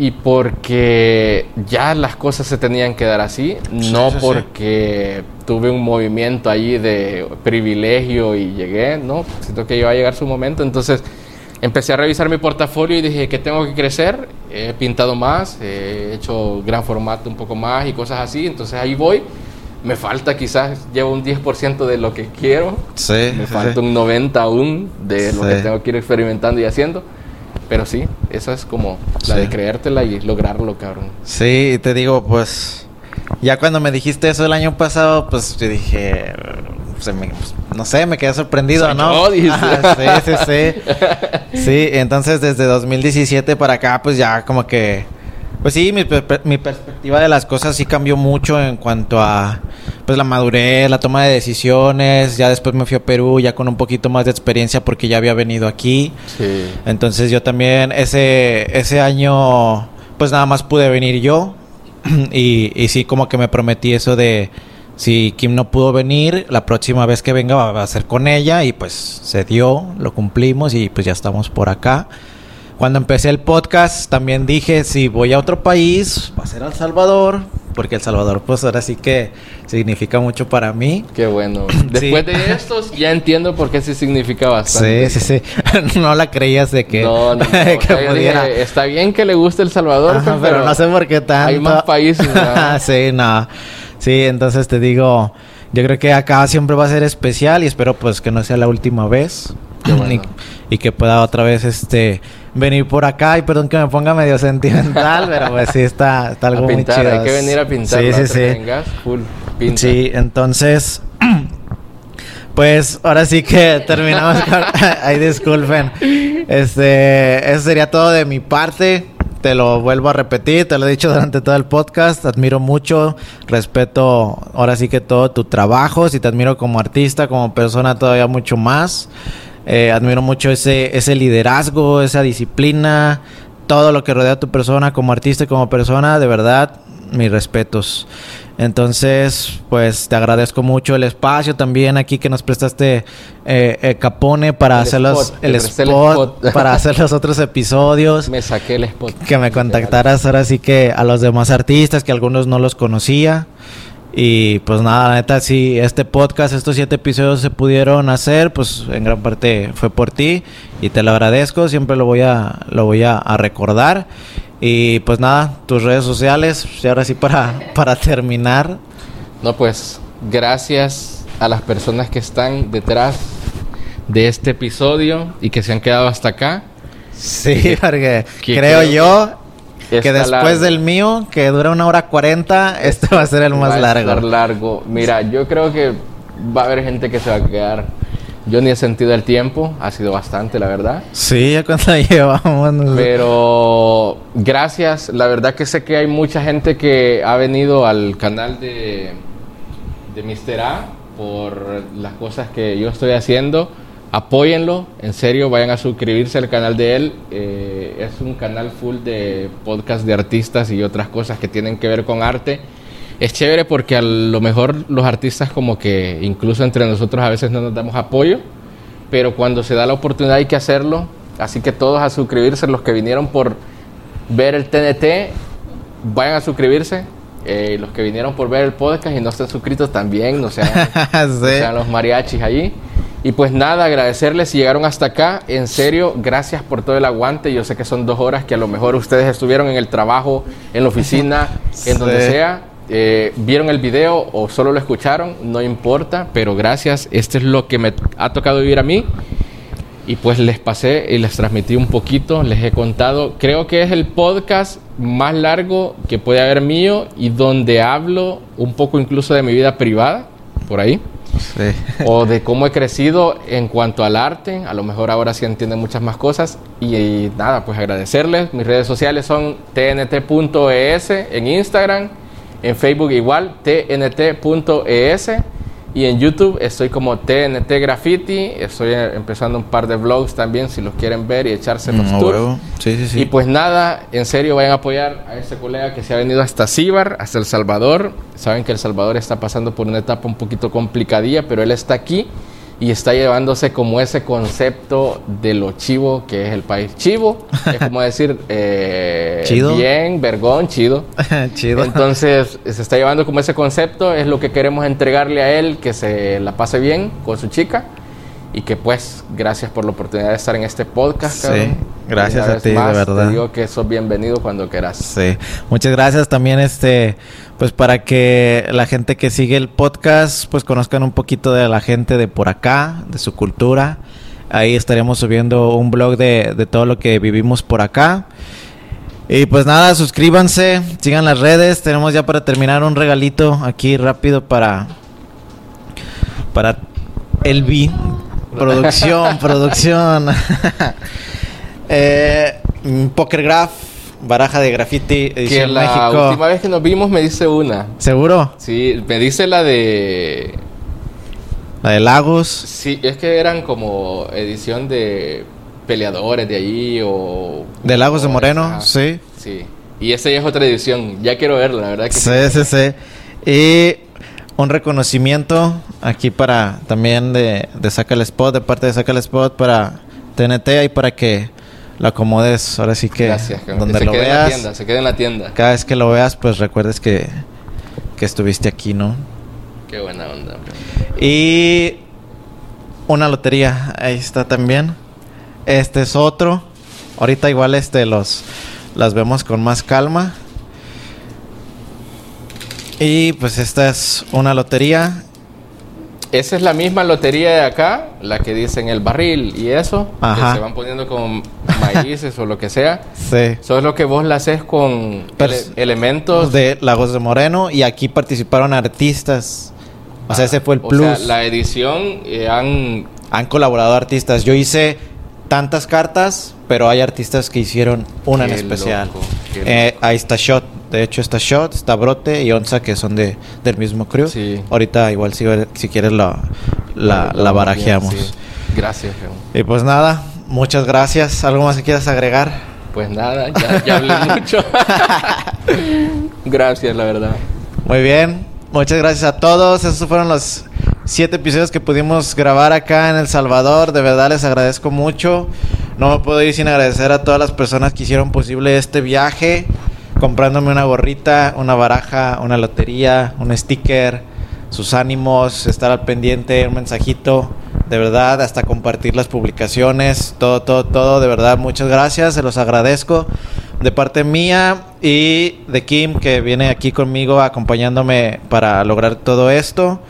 y porque ya las cosas se tenían que dar así, no porque tuve un movimiento allí de privilegio y llegué, no, siento que iba a llegar su momento, entonces empecé a revisar mi portafolio y dije que tengo que crecer, he pintado más, he hecho gran formato un poco más y cosas así, entonces ahí voy. Me falta quizás, llevo un 10% de lo que quiero. Sí. Me falta un 90 aún de lo que tengo que ir experimentando y haciendo. Pero sí, esa es como la de creértela y lograrlo, cabrón. Sí, te digo, pues. Ya cuando me dijiste eso el año pasado, pues yo dije. Pues, no sé, me quedé sorprendido, ¿no? sí, sí, sí. Sí, entonces desde 2017 para acá, pues ya como que pues sí, mi, mi, perspectiva de las cosas sí cambió mucho en cuanto a pues la madurez, la toma de decisiones. Ya después me fui a Perú ya con un poquito más de experiencia porque ya había venido aquí. Sí. Entonces yo también ese ese año pues nada más pude venir yo y, y sí como que me prometí eso de si Kim no pudo venir, la próxima vez que venga va a ser con ella y pues se dio, lo cumplimos y pues ya estamos por acá. Cuando empecé el podcast también dije, si voy a otro país, va a ser El Salvador, porque El Salvador pues ahora sí que significa mucho para mí. Qué bueno. Después de estos ya entiendo por qué sí significa bastante. Sí, sí, sí. no la creías de que, no, no, está bien que le guste El Salvador, pero, no sé por qué tanto. Hay más países. sí, no. Sí, entonces te digo, yo creo que acá siempre va a ser especial y espero pues que no sea la última vez. y, que pueda otra vez este venir por acá y perdón que me ponga medio sentimental, pero pues sí está, está algo muy chido. Hay que venir a pintar. Sí, sí, sí. full, Sí, entonces pues ahora sí que terminamos con... Ay, disculpen. Este, eso sería todo de mi parte. Te lo vuelvo a repetir, te lo he dicho durante todo el podcast. Admiro mucho, respeto ahora sí que todo tu trabajo. Si te admiro como artista, como persona, todavía mucho más. Eh, admiro mucho ese, ese liderazgo, esa disciplina, todo lo que rodea a tu persona como artista y como persona, de verdad, mis respetos. Entonces, pues te agradezco mucho el espacio también aquí que nos prestaste eh, eh Capone para hacer los el, spot, para hacer los otros episodios. Me saqué el spot. Que me contactaras ahora sí que a los demás artistas que algunos no los conocía. Y pues nada, la neta, si este podcast, estos siete episodios se pudieron hacer, pues en gran parte fue por ti y te lo agradezco, siempre lo voy a, lo voy a, recordar. Y pues nada, tus redes sociales, y ahora sí para, para terminar. No, pues gracias a las personas que están detrás de este episodio y que se han quedado hasta acá. Sí, porque creo yo que después del mío, que dura una hora cuarenta, este va a ser el más va largo. A largo. Mira, yo creo que va a haber gente que se va a quedar. Yo ni he sentido el tiempo, ha sido bastante, la verdad. Sí, ya cuánto llevamos. Pero gracias, la verdad que sé que hay mucha gente que ha venido al canal de, de Mr. A por las cosas que yo estoy haciendo apóyenlo, en serio, vayan a suscribirse al canal de él. Eh, es un canal full de podcast de artistas y otras cosas que tienen que ver con arte. Es chévere porque a lo mejor los artistas como que incluso entre nosotros a veces no nos damos apoyo, pero cuando se da la oportunidad hay que hacerlo. Así que todos a suscribirse, los que vinieron por ver el TNT, vayan a suscribirse. Eh, los que vinieron por ver el podcast y no estén suscritos también, no sean, no sean los mariachis allí. Y pues nada, agradecerles si llegaron hasta acá. En serio, gracias por todo el aguante. Yo sé que son dos horas que a lo mejor ustedes estuvieron en el trabajo, en la oficina, en donde sea. Eh, vieron el video o solo lo escucharon, no importa, pero gracias. Este es lo que me ha tocado vivir a mí. Y pues les pasé y les transmití un poquito, les he contado. Creo que es el podcast más largo que puede haber mío y donde hablo un poco incluso de mi vida privada, por ahí o de cómo he crecido en cuanto al arte. A lo mejor ahora sí entienden muchas más cosas. Y, nada, pues agradecerles. Mis redes sociales son tnt.es en Instagram, en Facebook igual, tnt.es. Y en YouTube estoy como TNT Graffiti. Estoy empezando un par de vlogs también si los quieren ver y echarse los Mm, tours. huevo. Sí, sí, sí. Y pues nada, en serio vayan a apoyar a este colega que se ha venido hasta Cibar, hasta El Salvador. Saben que El Salvador está pasando por una etapa un poquito complicadilla, pero él está aquí y está llevándose como ese concepto de lo chivo que es el país. Chivo es como decir eh, Chido. bien, vergón, chido. Chido. Entonces se está llevando como ese concepto, es lo que queremos entregarle a él, que se la pase bien con su chica y que pues gracias por la oportunidad de estar en este podcast. Sí, cabrón. gracias a ti, de verdad. Te digo que sos bienvenido cuando quieras. Sí, muchas gracias también este pues para que la gente que sigue el podcast pues conozcan un poquito de la gente de por acá, de su cultura. Ahí estaremos subiendo un blog de, de todo lo que vivimos por acá. Y pues nada, suscríbanse, sigan las redes. Tenemos ya para terminar un regalito aquí rápido para para Elvi. Producción, producción. eh, mm, Poker Graph, baraja de graffiti, Que edición la México. última vez que nos vimos me dice una. ¿Seguro? Sí, me dice la de... La de Lagos. Sí, es que eran como edición de peleadores de allí o... De Lagos de Moreno, sí. Sí. Y esa ya es otra edición. Ya quiero verla, la verdad que Sí, sí, sí. Y un reconocimiento aquí para también de, de Saca el Spot, de parte de Saca el Spot para TNT ahí para que lo acomodes. Ahora sí que Gracias. donde se lo quede en la veas, tienda, se quede en la tienda. cada vez que lo veas, pues recuerdes que, que estuviste aquí, ¿no? Qué buena onda. bro. Y una lotería, ahí está también. Este es otro. Ahorita igual este los las vemos con más calma. Y pues esta es una lotería. Esa es la misma lotería de acá, la que dicen el barril y eso, Ajá. que se van poniendo con maíces o lo que sea. Sí. Eso es lo que vos la haces con ele- elementos. de Lagos de Moreno y aquí participaron artistas. O sea, ese fue el O plus. sea, la edición eh, han Han colaborado artistas. Yo hice tantas cartas, pero hay artistas que hicieron una en especial. loco, Eh, ahí está Shot. De hecho, está Shot, está Brote y Onza, que son de, del mismo crew. Sí. Ahorita, igual, si, si quieres, la, la, la barajeamos. sí. Gracias. Y pues nada, muchas gracias. ¿Algo más que quieras agregar? Pues nada, ya, ya hablé mucho. Gracias, la verdad. Muy bien, muchas gracias a todos. Esos fueron los siete episodios que pudimos grabar acá en El Salvador. De verdad les agradezco mucho. No me puedo ir sin agradecer a todas las personas que hicieron posible este viaje, comprándome una gorrita, una baraja, una lotería, un sticker, sus ánimos, estar al pendiente, un mensajito. De verdad, hasta compartir las publicaciones, todo, todo, todo. De verdad, muchas gracias, se los agradezco de parte mía y de Kim que viene aquí conmigo acompañándome para lograr todo esto.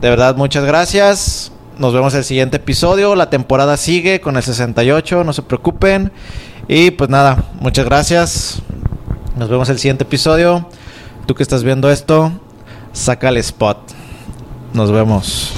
De verdad, muchas gracias. Nos vemos el siguiente episodio. La temporada sigue con el 68, no se preocupen. Y pues nada, muchas gracias. Nos vemos el siguiente episodio. Tú que estás viendo esto, saca el spot. Nos vemos.